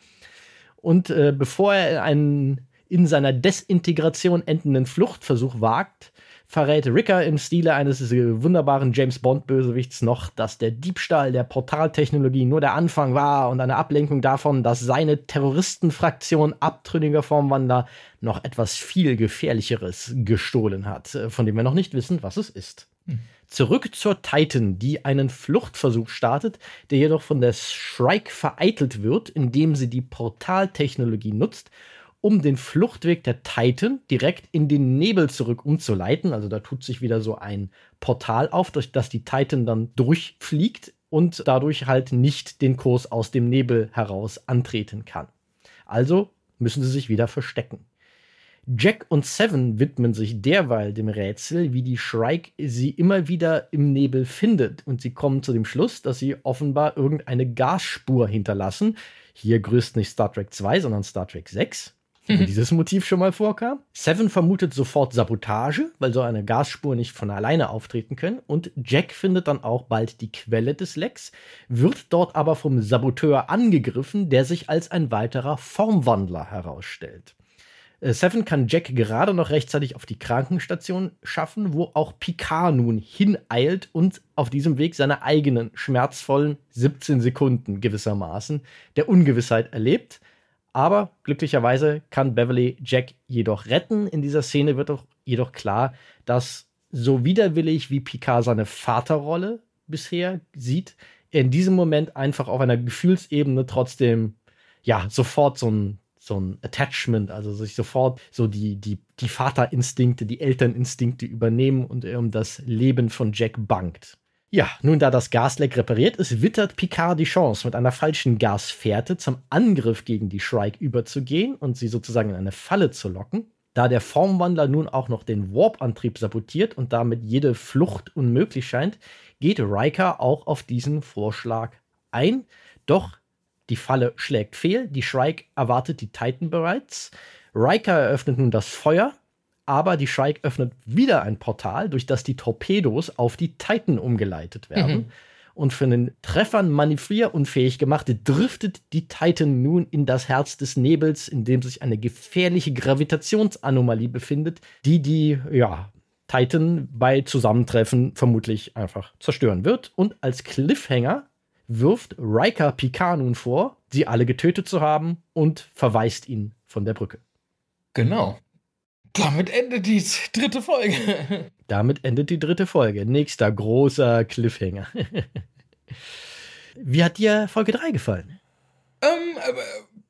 Und äh, bevor er einen in seiner Desintegration endenden Fluchtversuch wagt, verrät Ricker im Stile eines wunderbaren James Bond-Bösewichts noch, dass der Diebstahl der Portaltechnologie nur der Anfang war und eine Ablenkung davon, dass seine Terroristenfraktion abtrünniger Formwander noch etwas viel Gefährlicheres gestohlen hat, von dem wir noch nicht wissen, was es ist. Hm. Zurück zur Titan, die einen Fluchtversuch startet, der jedoch von der Shrike vereitelt wird, indem sie die Portaltechnologie nutzt um den Fluchtweg der Titan direkt in den Nebel zurück umzuleiten. Also da tut sich wieder so ein Portal auf, durch das die Titan dann durchfliegt und dadurch halt nicht den Kurs aus dem Nebel heraus antreten kann. Also müssen sie sich wieder verstecken. Jack und Seven widmen sich derweil dem Rätsel, wie die Shrike sie immer wieder im Nebel findet. Und sie kommen zu dem Schluss, dass sie offenbar irgendeine Gasspur hinterlassen. Hier grüßt nicht Star Trek 2, sondern Star Trek 6 wo mhm. dieses Motiv schon mal vorkam. Seven vermutet sofort Sabotage, weil so eine Gasspur nicht von alleine auftreten können. Und Jack findet dann auch bald die Quelle des Lecks, wird dort aber vom Saboteur angegriffen, der sich als ein weiterer Formwandler herausstellt. Äh, Seven kann Jack gerade noch rechtzeitig auf die Krankenstation schaffen, wo auch Picard nun hineilt und auf diesem Weg seine eigenen schmerzvollen 17 Sekunden gewissermaßen der Ungewissheit erlebt. Aber glücklicherweise kann Beverly Jack jedoch retten. In dieser Szene wird doch jedoch klar, dass so widerwillig wie Picard seine Vaterrolle bisher sieht, in diesem Moment einfach auf einer Gefühlsebene trotzdem ja sofort so ein so ein Attachment, also sich sofort so die, die, die Vaterinstinkte, die Elterninstinkte übernehmen und um das Leben von Jack bangt. Ja, nun da das Gasleck repariert ist, wittert Picard die Chance, mit einer falschen Gasfährte zum Angriff gegen die Shrike überzugehen und sie sozusagen in eine Falle zu locken. Da der Formwandler nun auch noch den Warp-Antrieb sabotiert und damit jede Flucht unmöglich scheint, geht Riker auch auf diesen Vorschlag ein. Doch die Falle schlägt fehl, die Shrike erwartet die Titan bereits. Riker eröffnet nun das Feuer, aber die Shrike öffnet wieder ein Portal, durch das die Torpedos auf die Titan umgeleitet werden. Mhm. Und für einen Treffern manövrierunfähig gemachte driftet die Titan nun in das Herz des Nebels, in dem sich eine gefährliche Gravitationsanomalie befindet, die die, ja, Titan bei Zusammentreffen vermutlich einfach zerstören wird. Und als Cliffhanger wirft Riker Picard nun vor, sie alle getötet zu haben und verweist ihn von der Brücke. Genau. Damit endet die dritte Folge. Damit endet die dritte Folge. Nächster großer Cliffhanger. Wie hat dir Folge 3 gefallen? Ähm, äh,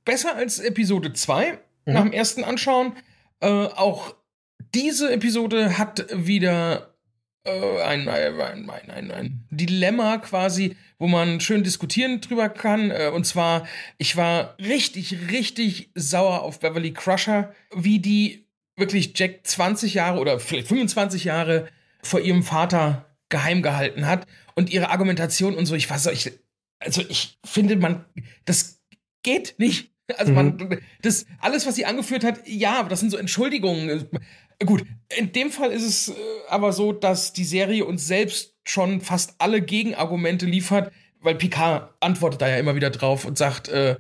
besser als Episode 2 mhm. nach dem ersten Anschauen. Äh, auch diese Episode hat wieder äh, ein, ein, ein, ein, ein Dilemma quasi, wo man schön diskutieren drüber kann. Äh, und zwar, ich war richtig, richtig sauer auf Beverly Crusher, wie die wirklich Jack 20 Jahre oder vielleicht 25 Jahre vor ihrem Vater geheim gehalten hat und ihre Argumentation und so. Ich weiß, ich, also ich finde, man, das geht nicht. Also man, mhm. das, alles, was sie angeführt hat, ja, aber das sind so Entschuldigungen. Gut, in dem Fall ist es äh, aber so, dass die Serie uns selbst schon fast alle Gegenargumente liefert, weil Picard antwortet da ja immer wieder drauf und sagt, äh,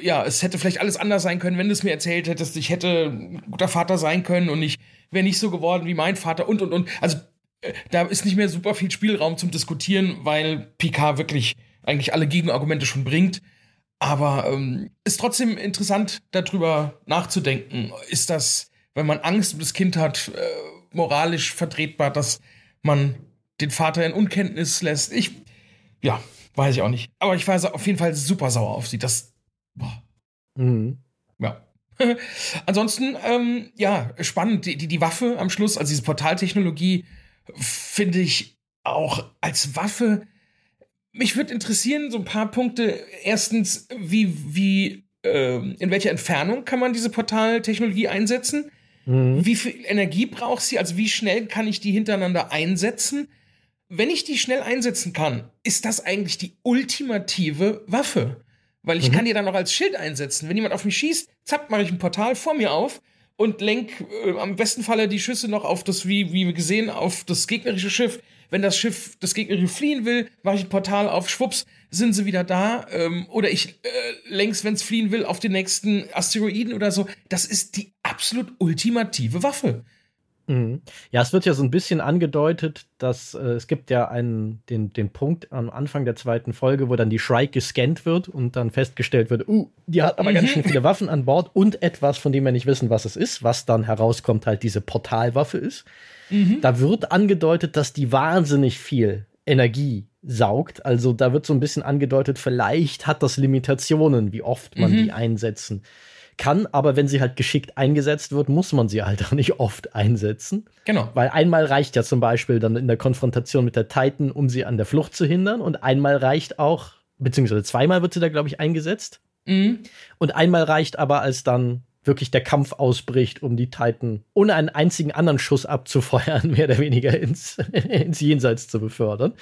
ja, es hätte vielleicht alles anders sein können, wenn du es mir erzählt hättest. Ich hätte ein guter Vater sein können und ich wäre nicht so geworden wie mein Vater und und und. Also äh, da ist nicht mehr super viel Spielraum zum Diskutieren, weil Picard wirklich eigentlich alle Gegenargumente schon bringt. Aber ähm, ist trotzdem interessant, darüber nachzudenken. Ist das, wenn man Angst um das Kind hat, äh, moralisch vertretbar, dass man den Vater in Unkenntnis lässt? Ich, ja, weiß ich auch nicht. Aber ich war auf jeden Fall super sauer auf sie. Das, boah. Mhm. Ja. Ansonsten, ähm, ja, spannend. Die, die, die Waffe am Schluss, also diese Portaltechnologie, finde ich auch als Waffe mich würde interessieren, so ein paar Punkte. Erstens, wie, wie, äh, in welcher Entfernung kann man diese Portaltechnologie einsetzen? Mhm. Wie viel Energie braucht sie? Also wie schnell kann ich die hintereinander einsetzen? Wenn ich die schnell einsetzen kann, ist das eigentlich die ultimative Waffe. Weil ich mhm. kann die dann noch als Schild einsetzen. Wenn jemand auf mich schießt, zack, mache ich ein Portal vor mir auf und lenk äh, am besten Falle die Schüsse noch auf das, wie, wie wir gesehen, auf das gegnerische Schiff wenn das Schiff, das Gegnerische fliehen will, mache ich ein Portal auf, schwupps, sind sie wieder da. Ähm, oder ich äh, längs, wenn es fliehen will, auf den nächsten Asteroiden oder so. Das ist die absolut ultimative Waffe. Mhm. Ja, es wird ja so ein bisschen angedeutet, dass äh, es gibt ja einen, den, den Punkt am Anfang der zweiten Folge, wo dann die Shrike gescannt wird und dann festgestellt wird, uh, die hat aber mhm. ganz schön viele Waffen an Bord und etwas, von dem wir nicht wissen, was es ist, was dann herauskommt, halt diese Portalwaffe ist. Mhm. Da wird angedeutet, dass die wahnsinnig viel Energie saugt. Also da wird so ein bisschen angedeutet, vielleicht hat das Limitationen, wie oft man mhm. die einsetzen kann. Aber wenn sie halt geschickt eingesetzt wird, muss man sie halt auch nicht oft einsetzen. Genau. Weil einmal reicht ja zum Beispiel dann in der Konfrontation mit der Titan, um sie an der Flucht zu hindern. Und einmal reicht auch, beziehungsweise zweimal wird sie da, glaube ich, eingesetzt. Mhm. Und einmal reicht aber, als dann wirklich der Kampf ausbricht, um die Titan ohne einen einzigen anderen Schuss abzufeuern, mehr oder weniger ins, ins Jenseits zu befördern.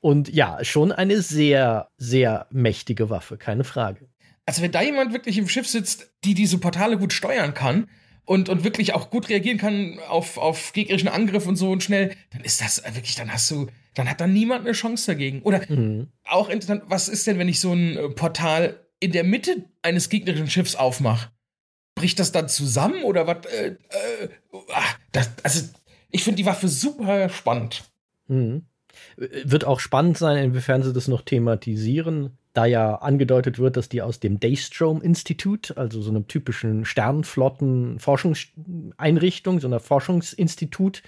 Und ja, schon eine sehr, sehr mächtige Waffe, keine Frage. Also wenn da jemand wirklich im Schiff sitzt, die diese Portale gut steuern kann und, und wirklich auch gut reagieren kann auf, auf gegnerischen Angriff und so und schnell, dann ist das wirklich, dann hast du, dann hat dann niemand eine Chance dagegen. Oder mhm. auch interessant, was ist denn, wenn ich so ein äh, Portal in der Mitte eines gegnerischen Schiffs aufmache? bricht das dann zusammen oder was? Äh, äh, das, also, ich finde die Waffe super spannend. Mhm. Wird auch spannend sein, inwiefern sie das noch thematisieren, da ja angedeutet wird, dass die aus dem Daystrom Institut, also so einem typischen Sternenflotten-Forschungseinrichtung, so einer Forschungsinstitut,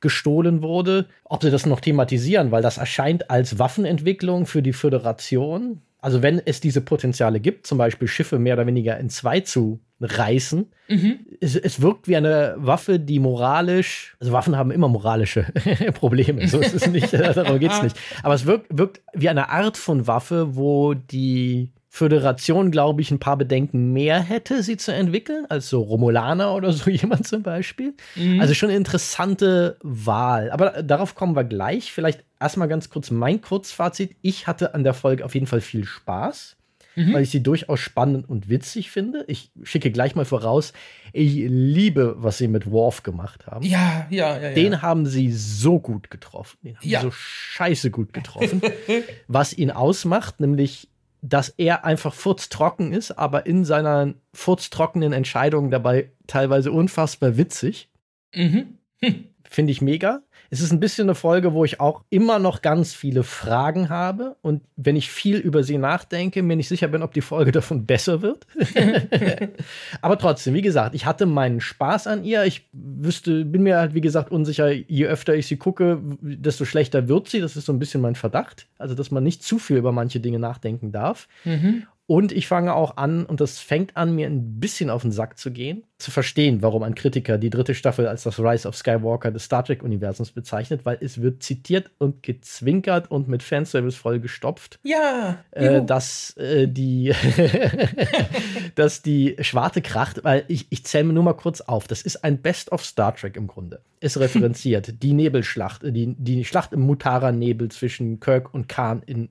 gestohlen wurde. Ob sie das noch thematisieren, weil das erscheint als Waffenentwicklung für die Föderation. Also wenn es diese Potenziale gibt, zum Beispiel Schiffe mehr oder weniger in zwei zu reißen. Mhm. Es, es, wirkt wie eine Waffe, die moralisch, also Waffen haben immer moralische Probleme, so ist es nicht, darum geht es nicht. Aber es wirkt, wirkt wie eine Art von Waffe, wo die Föderation, glaube ich, ein paar Bedenken mehr hätte, sie zu entwickeln, als so Romulaner oder so jemand zum Beispiel. Mhm. Also schon eine interessante Wahl. Aber darauf kommen wir gleich. Vielleicht erstmal ganz kurz mein Kurzfazit. Ich hatte an der Folge auf jeden Fall viel Spaß mhm. weil ich sie durchaus spannend und witzig finde. Ich schicke gleich mal voraus, ich liebe, was sie mit Worf gemacht haben. Ja, ja, ja. ja. Den haben sie so gut getroffen. Den haben ja. sie so scheiße gut getroffen. was ihn ausmacht, nämlich dass er einfach furztrocken ist, aber in seiner furztrockenen Entscheidung dabei teilweise unfassbar witzig. Mhm. Hm. finde ich mega. Es ist ein bisschen eine Folge, wo ich auch immer noch ganz viele Fragen habe. Und wenn ich viel über sie nachdenke, mir nicht sicher bin, ob die Folge davon besser wird. Aber trotzdem, wie gesagt, ich hatte meinen Spaß an ihr. Ich wüsste, bin mir halt, wie gesagt, unsicher, je öfter ich sie gucke, desto schlechter wird sie. Das ist so ein bisschen mein Verdacht. Also, dass man nicht zu viel über manche Dinge nachdenken darf. Mhm. Und ich fange auch an, und das fängt an, mir ein bisschen auf den Sack zu gehen, zu verstehen, warum ein Kritiker die dritte Staffel als das Rise of Skywalker des Star Trek-Universums bezeichnet, weil es wird zitiert und gezwinkert und mit Fanservice voll gestopft. Ja. Äh, dass äh, die, dass die Schwarte Kracht, weil ich, ich zähle mir nur mal kurz auf, das ist ein Best of Star Trek im Grunde. Es referenziert die Nebelschlacht, die, die Schlacht im Mutara-Nebel zwischen Kirk und Khan in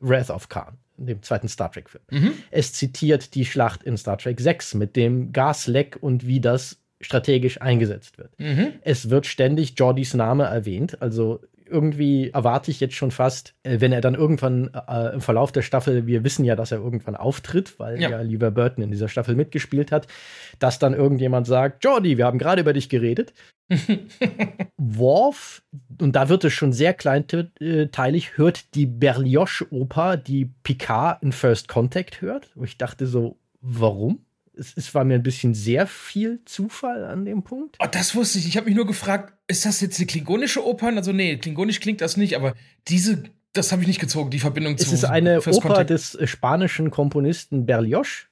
Wrath of Khan dem zweiten Star Trek-Film. Mhm. Es zitiert die Schlacht in Star Trek 6 mit dem Gasleck und wie das strategisch eingesetzt wird. Mhm. Es wird ständig Jordys Name erwähnt, also irgendwie erwarte ich jetzt schon fast, äh, wenn er dann irgendwann äh, im Verlauf der Staffel, wir wissen ja, dass er irgendwann auftritt, weil ja, ja Lieber Burton in dieser Staffel mitgespielt hat, dass dann irgendjemand sagt, Jordi, wir haben gerade über dich geredet. Worf, und da wird es schon sehr kleinteilig, hört die Berlioz-Oper, die Picard in First Contact hört. Wo ich dachte so, warum? Es, es war mir ein bisschen sehr viel Zufall an dem Punkt. Oh, das wusste ich. Ich habe mich nur gefragt, ist das jetzt eine klingonische Oper? Also, nee, klingonisch klingt das nicht, aber diese, das habe ich nicht gezogen, die Verbindung es zu. Es ist eine Oper Contact. des spanischen Komponisten Berlioz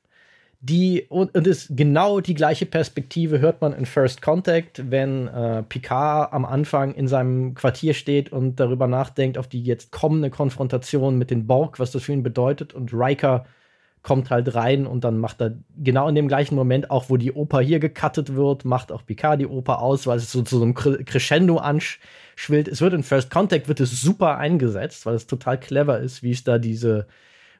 die und, und ist genau die gleiche Perspektive hört man in First Contact, wenn äh, Picard am Anfang in seinem Quartier steht und darüber nachdenkt auf die jetzt kommende Konfrontation mit den Borg, was das für ihn bedeutet und Riker kommt halt rein und dann macht er genau in dem gleichen Moment auch, wo die Oper hier gecuttet wird, macht auch Picard die Oper aus, weil es so zu so einem Crescendo anschwillt. Es wird in First Contact wird es super eingesetzt, weil es total clever ist, wie es da diese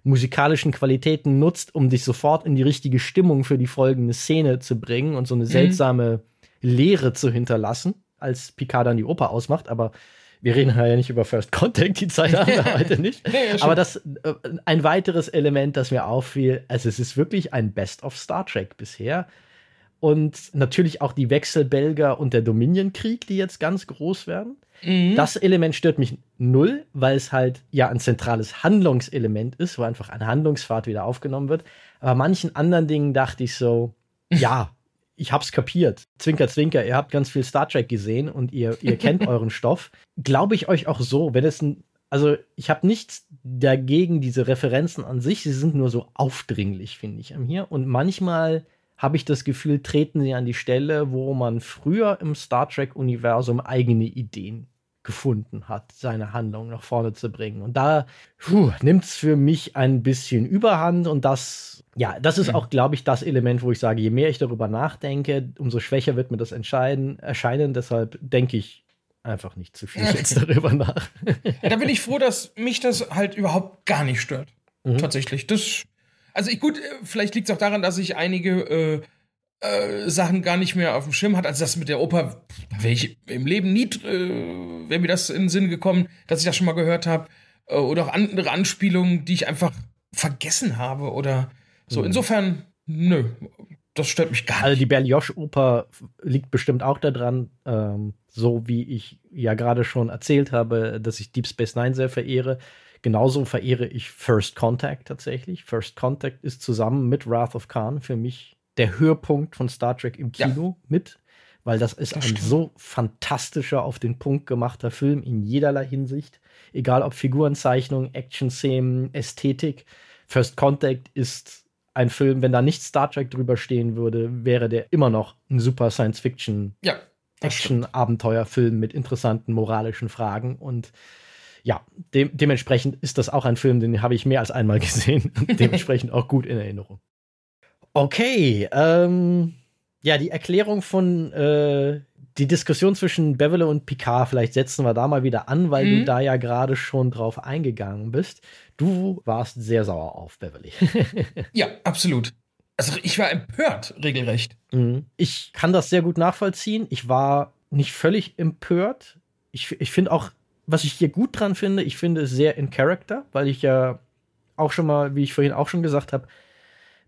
musikalischen Qualitäten nutzt, um dich sofort in die richtige Stimmung für die folgende Szene zu bringen und so eine mhm. seltsame Leere zu hinterlassen, als Picard dann die Oper ausmacht. Aber wir reden ja nicht über First Contact, die Zeit haben wir heute nicht. nee, Aber das äh, ein weiteres Element, das mir auffiel, also es ist wirklich ein Best of Star Trek bisher. Und natürlich auch die Wechsel Belger und der Dominion-Krieg, die jetzt ganz groß werden. Mhm. Das Element stört mich null, weil es halt ja ein zentrales Handlungselement ist, wo einfach ein Handlungspfad wieder aufgenommen wird. Aber manchen anderen Dingen dachte ich so, ja, ich hab's kapiert. Zwinker, zwinker, ihr habt ganz viel Star Trek gesehen und ihr, ihr kennt euren Stoff. Glaube ich euch auch so, wenn es ein, also ich habe nichts dagegen, diese Referenzen an sich, sie sind nur so aufdringlich, finde ich, am hier. Und manchmal habe ich das Gefühl, treten sie an die Stelle, wo man früher im Star Trek-Universum eigene Ideen gefunden hat, seine Handlung nach vorne zu bringen. Und da nimmt es für mich ein bisschen Überhand und das, ja, das ist mhm. auch, glaube ich, das Element, wo ich sage, je mehr ich darüber nachdenke, umso schwächer wird mir das entscheiden, erscheinen. Deshalb denke ich einfach nicht zu viel jetzt darüber nach. Ja, da bin ich froh, dass mich das halt überhaupt gar nicht stört. Mhm. Tatsächlich. Das, also ich, gut, vielleicht liegt es auch daran, dass ich einige äh, äh, Sachen gar nicht mehr auf dem Schirm hat. Also das mit der Oper, wäre ich im Leben nie, äh, wäre mir das in den Sinn gekommen, dass ich das schon mal gehört habe. Äh, oder auch andere Anspielungen, die ich einfach vergessen habe oder so. Mhm. Insofern, nö, das stört mich gar nicht. Also die Berlioz-Oper liegt bestimmt auch daran, ähm, so wie ich ja gerade schon erzählt habe, dass ich Deep Space Nine sehr verehre. Genauso verehre ich First Contact tatsächlich. First Contact ist zusammen mit Wrath of Khan für mich der Höhepunkt von Star Trek im Kino ja. mit, weil das ist das ein stimmt. so fantastischer, auf den Punkt gemachter Film in jederlei Hinsicht. Egal ob Figurenzeichnung, Action-Szenen, Ästhetik. First Contact ist ein Film, wenn da nicht Star Trek drüber stehen würde, wäre der immer noch ein super Science-Fiction, ja, Action-Abenteuerfilm mit interessanten moralischen Fragen und ja, de dementsprechend ist das auch ein Film, den habe ich mehr als einmal gesehen und dementsprechend auch gut in Erinnerung. Okay, ähm, ja, die Erklärung von äh, die Diskussion zwischen Beverly und Picard, vielleicht setzen wir da mal wieder an, weil mhm. du da ja gerade schon drauf eingegangen bist. Du warst sehr sauer auf Beverly. ja, absolut. Also ich war empört, regelrecht. Mhm. Ich kann das sehr gut nachvollziehen. Ich war nicht völlig empört. Ich, ich finde auch, was ich hier gut dran finde, ich finde es sehr in Character, weil ich ja auch schon mal, wie ich vorhin auch schon gesagt habe,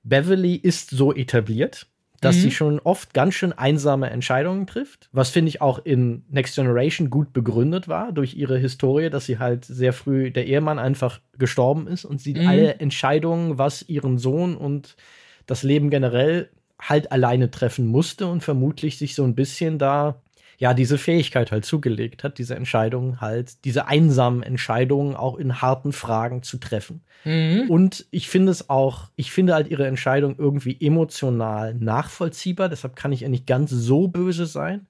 Beverly ist so etabliert. dass mhm. sie schon oft ganz schön einsame Entscheidungen trifft, was finde ich auch in Next Generation gut begründet war durch ihre Historie, dass sie halt sehr früh der Ehemann einfach gestorben ist und sie mhm. alle Entscheidungen, was ihren Sohn und das Leben generell halt alleine treffen musste und vermutlich sich so ein bisschen da ja diese Fähigkeit halt zugelegt hat, diese Entscheidungen halt, diese einsamen Entscheidungen auch in harten Fragen zu treffen. Mhm. Und ich finde es auch, ich finde halt ihre Entscheidung irgendwie emotional nachvollziehbar, deshalb kann ich ja nicht ganz so böse sein,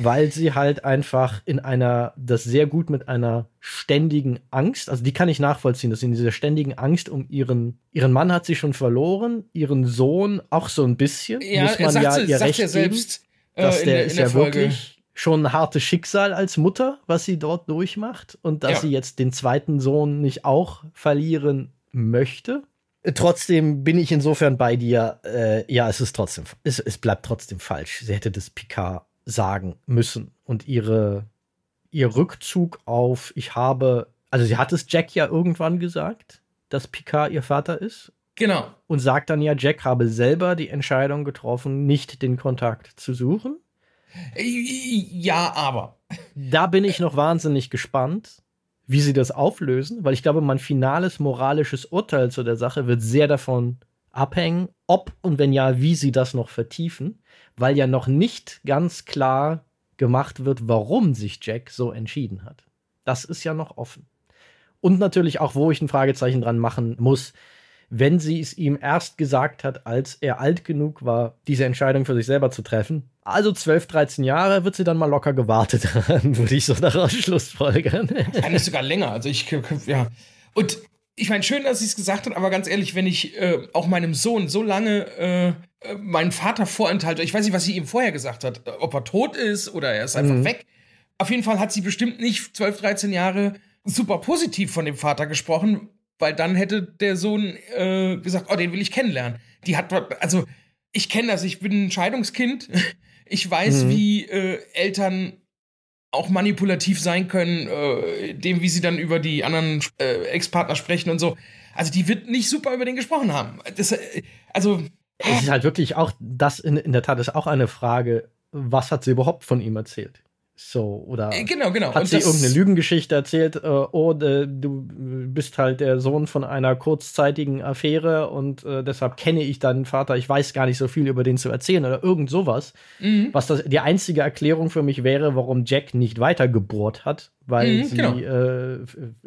weil sie halt einfach in einer, das sehr gut mit einer ständigen Angst, also die kann ich nachvollziehen, dass sie in dieser ständigen Angst um ihren, ihren Mann hat sie schon verloren, ihren Sohn auch so ein bisschen, ja, muss man ja ihr recht ja selbst, geben, dass äh, der, der ist ja Folge. wirklich schon ein hartes Schicksal als Mutter, was sie dort durchmacht und dass ja. sie jetzt den zweiten Sohn nicht auch verlieren möchte. Trotzdem bin ich insofern bei dir. Äh, ja, es ist trotzdem, es, es bleibt trotzdem falsch. Sie hätte das Picard sagen müssen und ihre ihr Rückzug auf, ich habe, also sie hat es Jack ja irgendwann gesagt, dass Picard ihr Vater ist. Genau. Und sagt dann ja, Jack habe selber die Entscheidung getroffen, nicht den Kontakt zu suchen. Ja, aber. Da bin ich noch wahnsinnig gespannt, wie sie das auflösen, weil ich glaube, mein finales moralisches Urteil zu der Sache wird sehr davon abhängen, ob und wenn ja, wie sie das noch vertiefen, weil ja noch nicht ganz klar gemacht wird, warum sich Jack so entschieden hat. Das ist ja noch offen. Und natürlich auch, wo ich ein Fragezeichen dran machen muss, wenn sie es ihm erst gesagt hat, als er alt genug war, diese Entscheidung für sich selber zu treffen. Also 12, 13 Jahre wird sie dann mal locker gewartet haben, würde ich so daraus schlussfolgern. Kann sogar länger. Also ich, ja. Und ich meine, schön, dass sie es gesagt hat, aber ganz ehrlich, wenn ich äh, auch meinem Sohn so lange äh, äh, meinen Vater vorenthalte, ich weiß nicht, was sie ihm vorher gesagt hat, ob er tot ist oder er ist einfach mhm. weg. Auf jeden Fall hat sie bestimmt nicht 12, 13 Jahre super positiv von dem Vater gesprochen, weil dann hätte der Sohn äh, gesagt, oh, den will ich kennenlernen. Die hat, also ich kenne das, ich bin ein Scheidungskind. Ich weiß, mhm. wie äh, Eltern auch manipulativ sein können, äh, dem, wie sie dann über die anderen äh, Ex-Partner sprechen und so. Also die wird nicht super über den gesprochen haben. Das, äh, also es ist halt wirklich auch, das in, in der Tat ist auch eine Frage, was hat sie überhaupt von ihm erzählt? So, oder äh, genau, genau. hat und sie irgendeine Lügengeschichte erzählt, äh, oh, de, du bist halt der Sohn von einer kurzzeitigen Affäre und äh, deshalb kenne ich deinen Vater, ich weiß gar nicht so viel über den zu erzählen oder irgend sowas. Mhm. Was das, die einzige Erklärung für mich wäre, warum Jack nicht weitergebohrt hat, weil mhm, sie, genau. äh,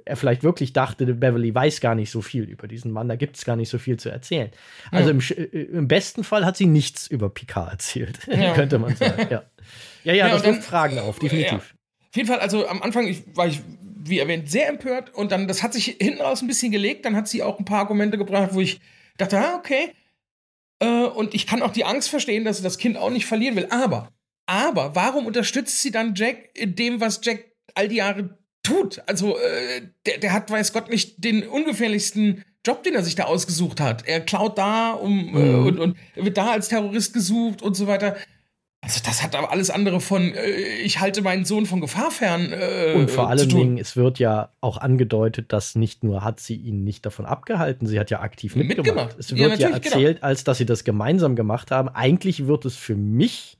er vielleicht wirklich dachte, Beverly weiß gar nicht so viel über diesen Mann, da gibt es gar nicht so viel zu erzählen. Also ja. im, äh, im, besten Fall hat sie nichts über Picard erzählt, ja. könnte man sagen, ja. Ja, ja, ja das wirft Fragen auf, definitiv. Ja. Auf jeden Fall, also am Anfang ich, war ich, wie erwähnt, sehr empört und dann, das hat sich hinten raus ein bisschen gelegt. Dann hat sie auch ein paar Argumente gebracht, wo ich dachte, ah, okay. Äh, und ich kann auch die Angst verstehen, dass sie das Kind auch nicht verlieren will. Aber, aber, warum unterstützt sie dann Jack in dem, was Jack all die Jahre tut? Also, äh, der, der hat, weiß Gott, nicht den ungefährlichsten Job, den er sich da ausgesucht hat. Er klaut da um, äh, mhm. und, und wird da als Terrorist gesucht und so weiter. Also das hat aber alles andere von, äh, ich halte meinen Sohn von Gefahr fern. Äh, und vor allen Dingen, es wird ja auch angedeutet, dass nicht nur hat sie ihn nicht davon abgehalten, sie hat ja aktiv mitgemacht. mitgemacht. Es wird ja, ja genau. erzählt, genau. als dass sie das gemeinsam gemacht haben. Eigentlich wird es für mich,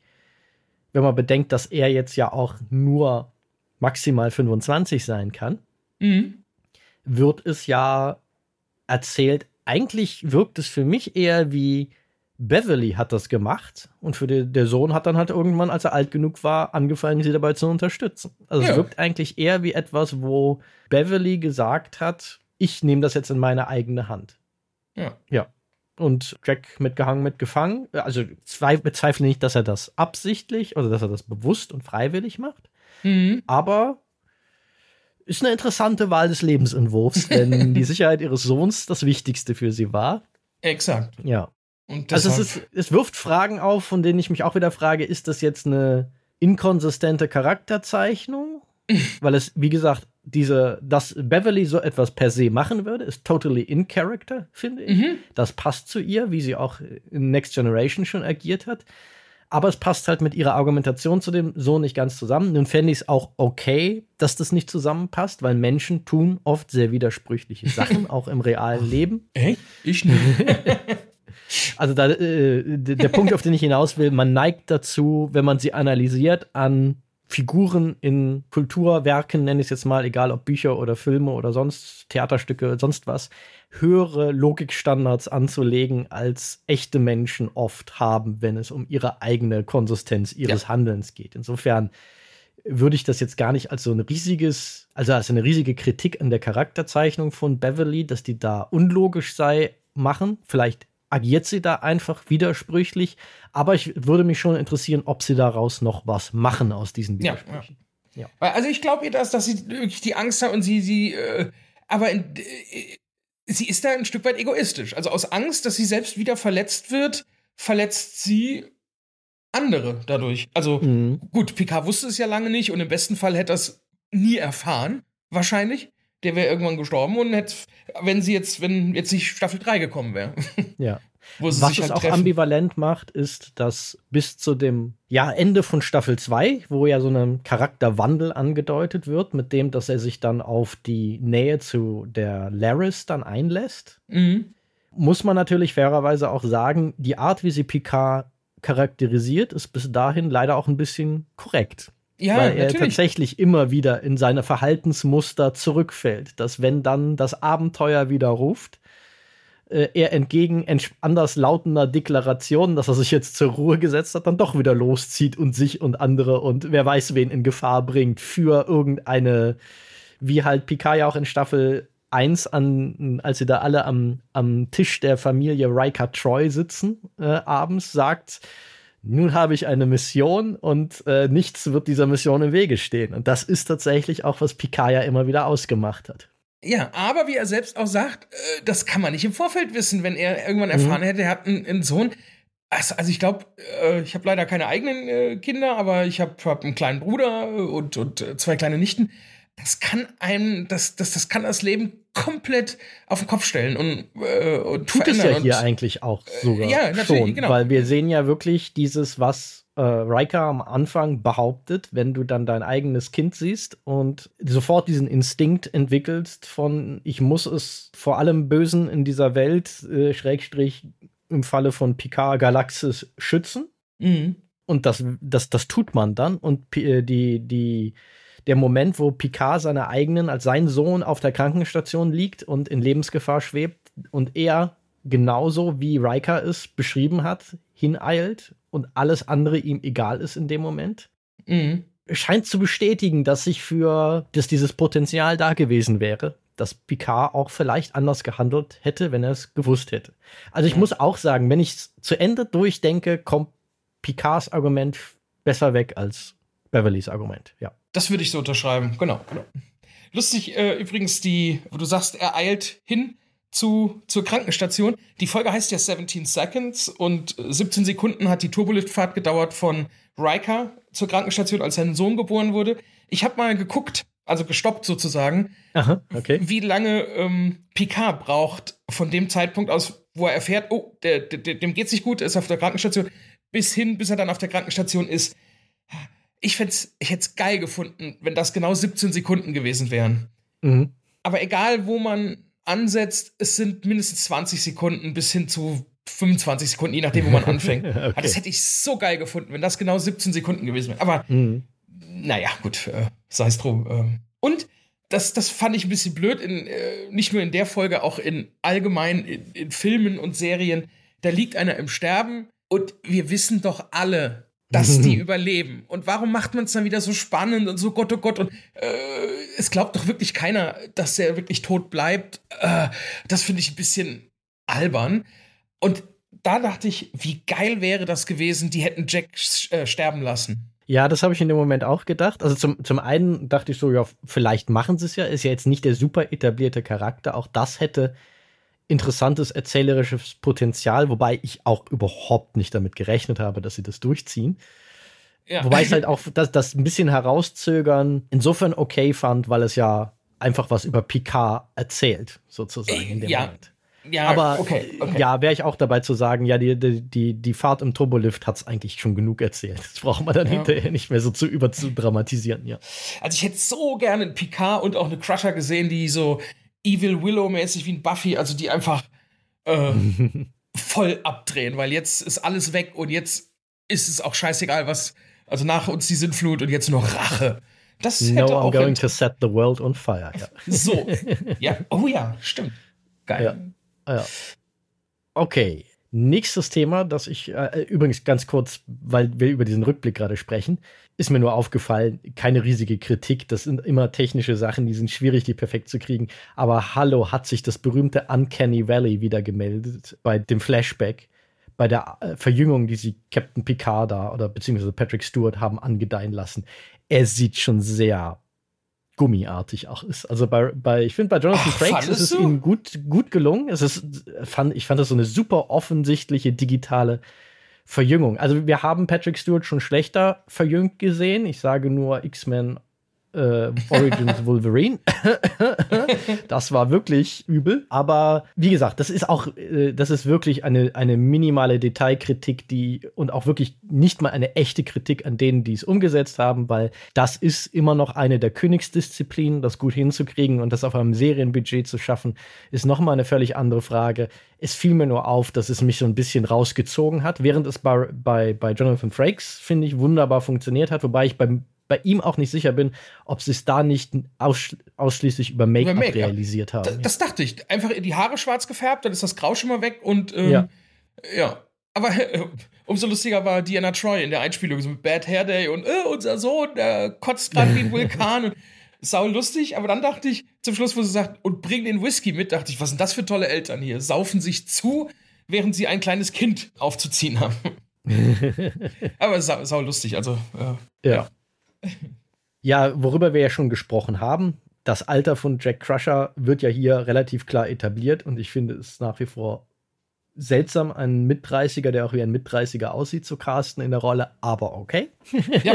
wenn man bedenkt, dass er jetzt ja auch nur maximal 25 sein kann, mhm. wird es ja erzählt, eigentlich wirkt es für mich eher wie Beverly hat das gemacht und für die, der Sohn hat dann halt irgendwann, als er alt genug war, angefangen, sie dabei zu unterstützen. Also ja. es wirkt eigentlich eher wie etwas, wo Beverly gesagt hat, ich nehme das jetzt in meine eigene Hand. Ja. Ja. Und Jack mitgehangen, mitgefangen. Also bezweifle nicht, dass er das absichtlich oder dass er das bewusst und freiwillig macht. Mhm. Aber ist eine interessante Wahl des Lebensentwurfs, wenn die Sicherheit ihres Sohns das Wichtigste für sie war. Exakt. Ja also es, ist, es wirft Fragen auf, von denen ich mich auch wieder frage, ist das jetzt eine inkonsistente Charakterzeichnung? Weil es, wie gesagt, diese, dass Beverly so etwas per se machen würde, ist totally in character, finde ich. Mhm. Das passt zu ihr, wie sie auch in Next Generation schon agiert hat. Aber es passt halt mit ihrer Argumentation zu dem Sohn nicht ganz zusammen. Nun fände ich es auch okay, dass das nicht zusammenpasst, weil Menschen tun oft sehr widersprüchliche Sachen, auch im realen Leben. Echt? Ich nicht. Also da, äh, der Punkt, auf den ich hinaus will, man neigt dazu, wenn man sie analysiert, an Figuren in Kulturwerken, nenne ich es jetzt mal, egal ob Bücher oder Filme oder sonst Theaterstücke, sonst was, höhere Logikstandards anzulegen, als echte Menschen oft haben, wenn es um ihre eigene Konsistenz ihres ja. Handelns geht. Insofern würde ich das jetzt gar nicht als so ein riesiges, also als eine riesige Kritik an der Charakterzeichnung von Beverly, dass die da unlogisch sei, machen. Vielleicht agiert sie da einfach widersprüchlich, aber ich würde mich schon interessieren, ob sie daraus noch was machen aus diesen Widersprüchen. Ja, ja. Also ich glaube ihr das, dass sie wirklich die Angst hat und sie, sie, äh, aber in, äh, sie ist da ein Stück weit egoistisch. Also aus Angst, dass sie selbst wieder verletzt wird, verletzt sie andere dadurch. Also mhm. gut, Picard wusste es ja lange nicht und im besten Fall hätte er es nie erfahren, wahrscheinlich. Der wäre irgendwann gestorben und hätte, wenn sie jetzt, wenn jetzt nicht Staffel 3 gekommen wäre. Ja. Was es halt auch treffen. ambivalent macht, ist, dass bis zu dem ja, Ende von Staffel 2, wo ja so ein Charakterwandel angedeutet wird, mit dem, dass er sich dann auf die Nähe zu der Laris dann einlässt, mhm. muss man natürlich fairerweise auch sagen, die Art, wie sie Picard charakterisiert, ist bis dahin leider auch ein bisschen korrekt. Ja, weil er natürlich. tatsächlich immer wieder in seine Verhaltensmuster zurückfällt. Dass wenn dann das Abenteuer wieder ruft, äh, er entgegen anders lautender Deklarationen, dass er sich jetzt zur Ruhe gesetzt hat, dann doch wieder loszieht und sich und andere und wer weiß wen in Gefahr bringt für irgendeine, wie halt Picard ja auch in Staffel 1 an, als sie da alle am, am Tisch der Familie Riker Troy sitzen, äh, abends, sagt, nun habe ich eine Mission und äh, nichts wird dieser Mission im Wege stehen. Und das ist tatsächlich auch, was Picard ja immer wieder ausgemacht hat. Ja, aber wie er selbst auch sagt, äh, das kann man nicht im Vorfeld wissen, wenn er irgendwann erfahren mhm. hätte, er hat einen, einen Sohn. Also, also ich glaube, äh, ich habe leider keine eigenen äh, Kinder, aber ich habe hab einen kleinen Bruder und, und äh, zwei kleine Nichten. Das kann einem, das, das, das kann das Leben komplett auf den Kopf stellen und, äh, und tut es ja hier eigentlich auch äh, sogar ja, natürlich, schon, genau. weil wir sehen ja wirklich dieses, was äh, Riker am Anfang behauptet, wenn du dann dein eigenes Kind siehst und sofort diesen Instinkt entwickelst von, ich muss es vor allem Bösen in dieser Welt, äh, Schrägstrich im Falle von Picard Galaxis, schützen. Mhm. Und das, das, das tut man dann. Und äh, die, die, der Moment, wo Picard seine eigenen, als sein Sohn auf der Krankenstation liegt und in Lebensgefahr schwebt und er genauso wie Riker es beschrieben hat, hineilt und alles andere ihm egal ist in dem Moment. Mhm. Scheint zu bestätigen, dass sich für, dass dieses Potenzial da gewesen wäre, dass Picard auch vielleicht anders gehandelt hätte, wenn er es gewusst hätte. Also ich ja. muss auch sagen, wenn ich es zu Ende durchdenke, kommt Picards Argument besser weg als Beverlys Argument, ja. Das würde ich so unterschreiben, genau. genau. Lustig äh, übrigens, die, wo du sagst, er eilt hin zu, zur Krankenstation. Die Folge heißt ja 17 Seconds und 17 Sekunden hat die Turboliftfahrt gedauert von Riker zur Krankenstation, als sein Sohn geboren wurde. Ich habe mal geguckt, also gestoppt sozusagen, Aha, okay. wie lange ähm, Picard braucht von dem Zeitpunkt aus, wo er erfährt, oh, der, der, dem geht's nicht gut, ist auf der Krankenstation, bis hin, bis er dann auf der Krankenstation ist. Ich, ich hätte es geil gefunden, wenn das genau 17 Sekunden gewesen wären. Mhm. Aber egal, wo man ansetzt, es sind mindestens 20 Sekunden bis hin zu 25 Sekunden, je nachdem, wo man anfängt. okay. Das hätte ich so geil gefunden, wenn das genau 17 Sekunden gewesen wäre. Aber mhm. naja, gut, äh, sei es drum. Äh. Und das, das fand ich ein bisschen blöd, in, äh, nicht nur in der Folge, auch in allgemein in, in Filmen und Serien. Da liegt einer im Sterben und wir wissen doch alle, dass die überleben. Und warum macht man es dann wieder so spannend und so Gott, oh Gott? Und äh, es glaubt doch wirklich keiner, dass er wirklich tot bleibt. Äh, das finde ich ein bisschen albern. Und da dachte ich, wie geil wäre das gewesen, die hätten Jack äh, sterben lassen. Ja, das habe ich in dem Moment auch gedacht. Also zum, zum einen dachte ich so, ja, vielleicht machen sie es ja. Ist ja jetzt nicht der super etablierte Charakter. Auch das hätte interessantes erzählerisches Potenzial, wobei ich auch überhaupt nicht damit gerechnet habe, dass sie das durchziehen. Ja. Wobei ich halt auch das, das ein bisschen herauszögern insofern okay fand, weil es ja einfach was über Picard erzählt, sozusagen in dem ja. Moment. Ja, aber okay, okay. ja, wäre ich auch dabei zu sagen, ja, die, die, die Fahrt im Turbolift hat es eigentlich schon genug erzählt. Das braucht man dann ja. hinterher nicht mehr so zu überzudramatisieren, ja. Also ich hätte so gerne einen Picard und auch eine Crusher gesehen, die so Evil Willow-mäßig wie ein Buffy, also die einfach äh, voll abdrehen, weil jetzt ist alles weg und jetzt ist es auch scheißegal, was. Also nach uns die Sintflut und jetzt nur Rache. Das no, hätte I'm auch going to set the world on fire. Ja. So. Ja, oh ja, stimmt. Geil. Ja. ja. Okay. Nächstes Thema, das ich äh, übrigens ganz kurz, weil wir über diesen Rückblick gerade sprechen, ist mir nur aufgefallen, keine riesige Kritik. Das sind immer technische Sachen, die sind schwierig, die perfekt zu kriegen. Aber hallo, hat sich das berühmte Uncanny Valley wieder gemeldet bei dem Flashback, bei der äh, Verjüngung, die sie Captain Picard da oder beziehungsweise Patrick Stewart haben angedeihen lassen. Er sieht schon sehr gummiartig auch ist. Also bei, bei ich finde, bei Jonathan Frakes ist es ihnen gut, gut gelungen. Es ist, fand, ich fand das so eine super offensichtliche digitale Verjüngung. Also wir haben Patrick Stewart schon schlechter verjüngt gesehen. Ich sage nur X-Men äh, Origins Wolverine. das war wirklich übel. Aber wie gesagt, das ist auch, äh, das ist wirklich eine, eine minimale Detailkritik, die und auch wirklich nicht mal eine echte Kritik an denen, die es umgesetzt haben, weil das ist immer noch eine der Königsdisziplinen, das gut hinzukriegen und das auf einem Serienbudget zu schaffen, ist nochmal eine völlig andere Frage. Es fiel mir nur auf, dass es mich so ein bisschen rausgezogen hat, während es bei, bei, bei Jonathan Frakes, finde ich, wunderbar funktioniert hat, wobei ich beim bei ihm auch nicht sicher bin, ob sie es da nicht aussch ausschließlich über Make-up Make realisiert haben. Das, das, dachte ich. Einfach die Haare schwarz gefärbt, dann ist das Grau schon mal weg und ähm, ja. ja. Aber äh, umso lustiger war Diana Troy in der Einspielung, so mit Bad Hair Day und äh, unser Sohn, der kotzt gerade wie ein Vulkan und sau lustig, aber dann dachte ich, zum Schluss, wo sie sagt, und bring den Whisky mit, dachte ich, was sind das für tolle Eltern hier? Saufen sich zu, während sie ein kleines Kind aufzuziehen haben. aber sau, sau lustig, also äh, ja. ja. Ja, worüber wir ja schon gesprochen haben, das Alter von Jack Crusher wird ja hier relativ klar etabliert und ich finde es nach wie vor seltsam, einen Mit-30er, der auch wie ein Mit-30er aussieht, zu casten in der Rolle, aber okay. Ja,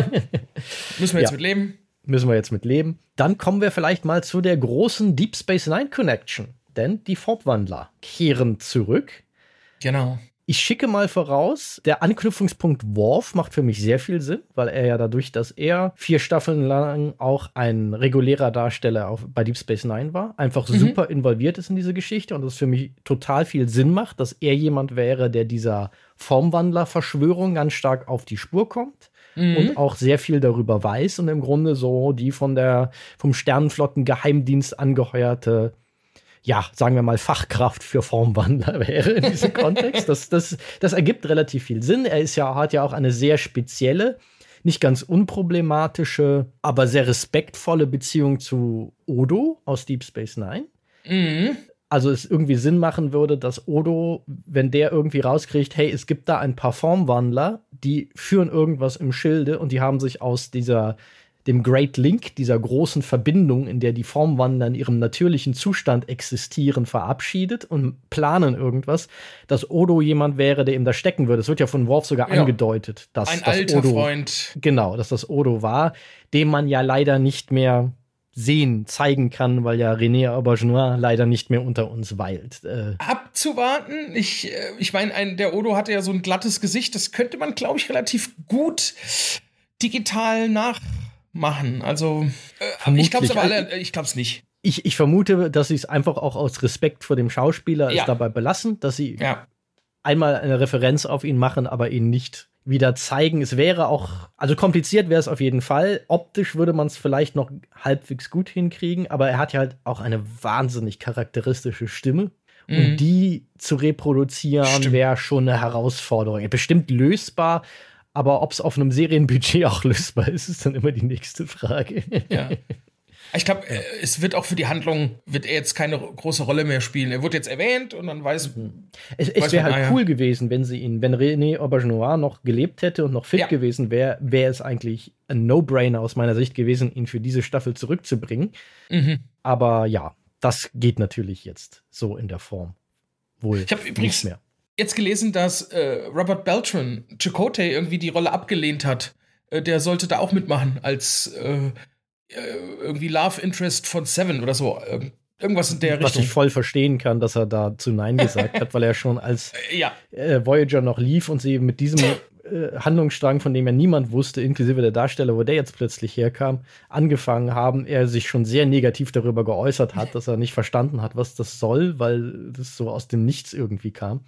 müssen wir jetzt ja. mit leben. Müssen wir jetzt mit leben. Dann kommen wir vielleicht mal zu der großen Deep Space Nine Connection, denn die Fortwandler kehren zurück. Genau. Ich schicke mal voraus, der Anknüpfungspunkt Worf macht für mich sehr viel Sinn, weil er ja dadurch, dass er vier Staffeln lang auch ein regulärer Darsteller auf, bei Deep Space Nine war, einfach mhm. super involviert ist in diese Geschichte und es für mich total viel Sinn macht, dass er jemand wäre, der dieser Formwandler-Verschwörung ganz stark auf die Spur kommt. Mhm. Und auch sehr viel darüber weiß und im Grunde so die von der vom Sternenflotten-Geheimdienst angeheuerte ja, sagen wir mal, Fachkraft für Formwandler wäre in diesem Kontext. Das, das, das ergibt relativ viel Sinn. Er ist ja, hat ja auch eine sehr spezielle, nicht ganz unproblematische, aber sehr respektvolle Beziehung zu Odo aus Deep Space Nine. Mhm. Also es irgendwie Sinn machen würde, dass Odo, wenn der irgendwie rauskriegt, hey, es gibt da ein paar Formwandler, die führen irgendwas im Schilde und die haben sich aus dieser dem Great Link, dieser großen Verbindung, in der die Formwandler in ihrem natürlichen Zustand existieren, verabschiedet und planen irgendwas, dass Odo jemand wäre, der ihm da stecken würde. Es wird ja von Worf sogar ja. angedeutet, dass ein dass alter Odo, Freund. Genau, dass das Odo war, dem man ja leider nicht mehr sehen, zeigen kann, weil ja René Aubergenois leider nicht mehr unter uns weilt. Äh Abzuwarten. Ich, äh, ich meine, der Odo hatte ja so ein glattes Gesicht. Das könnte man, glaube ich, relativ gut digital nach machen. Also, äh, ich glaube es aber alle, äh, ich glaube es nicht. Ich, ich vermute, dass sie es einfach auch aus Respekt vor dem Schauspieler ja. dabei belassen, dass sie ja. einmal eine Referenz auf ihn machen, aber ihn nicht wieder zeigen. Es wäre auch, also kompliziert wäre es auf jeden Fall. Optisch würde man es vielleicht noch halbwegs gut hinkriegen, aber er hat ja halt auch eine wahnsinnig charakteristische Stimme. Mhm. Und die zu reproduzieren wäre schon eine Herausforderung. Bestimmt lösbar, aber ob es auf einem Serienbudget auch lösbar ist, ist dann immer die nächste Frage. Ja. Ich glaube, äh, es wird auch für die Handlung, wird er jetzt keine große Rolle mehr spielen. Er wird jetzt erwähnt und dann weiß. Mhm. Es, es wäre halt cool gewesen, wenn sie ihn, wenn René Aubergenois noch gelebt hätte und noch fit ja. gewesen wäre, wäre es eigentlich ein No-Brainer aus meiner Sicht gewesen, ihn für diese Staffel zurückzubringen. Mhm. Aber ja, das geht natürlich jetzt so in der Form. Wohl ich habe übrigens mehr jetzt gelesen, dass äh, Robert Beltran Chakotay irgendwie die Rolle abgelehnt hat. Äh, der sollte da auch mitmachen als äh, äh irgendwie Love Interest von Seven oder so. Irgendwas in der Was Richtung. Was ich voll verstehen kann, dass er da zu Nein gesagt hat, weil er schon als äh, ja. Äh, Voyager noch lief und sie mit diesem äh, Handlungsstrang, von dem ja niemand wusste, inklusive der Darsteller, wo der jetzt plötzlich herkam, angefangen haben, er sich schon sehr negativ darüber geäußert hat, dass er nicht verstanden hat, was das soll, weil das so aus dem Nichts irgendwie kam.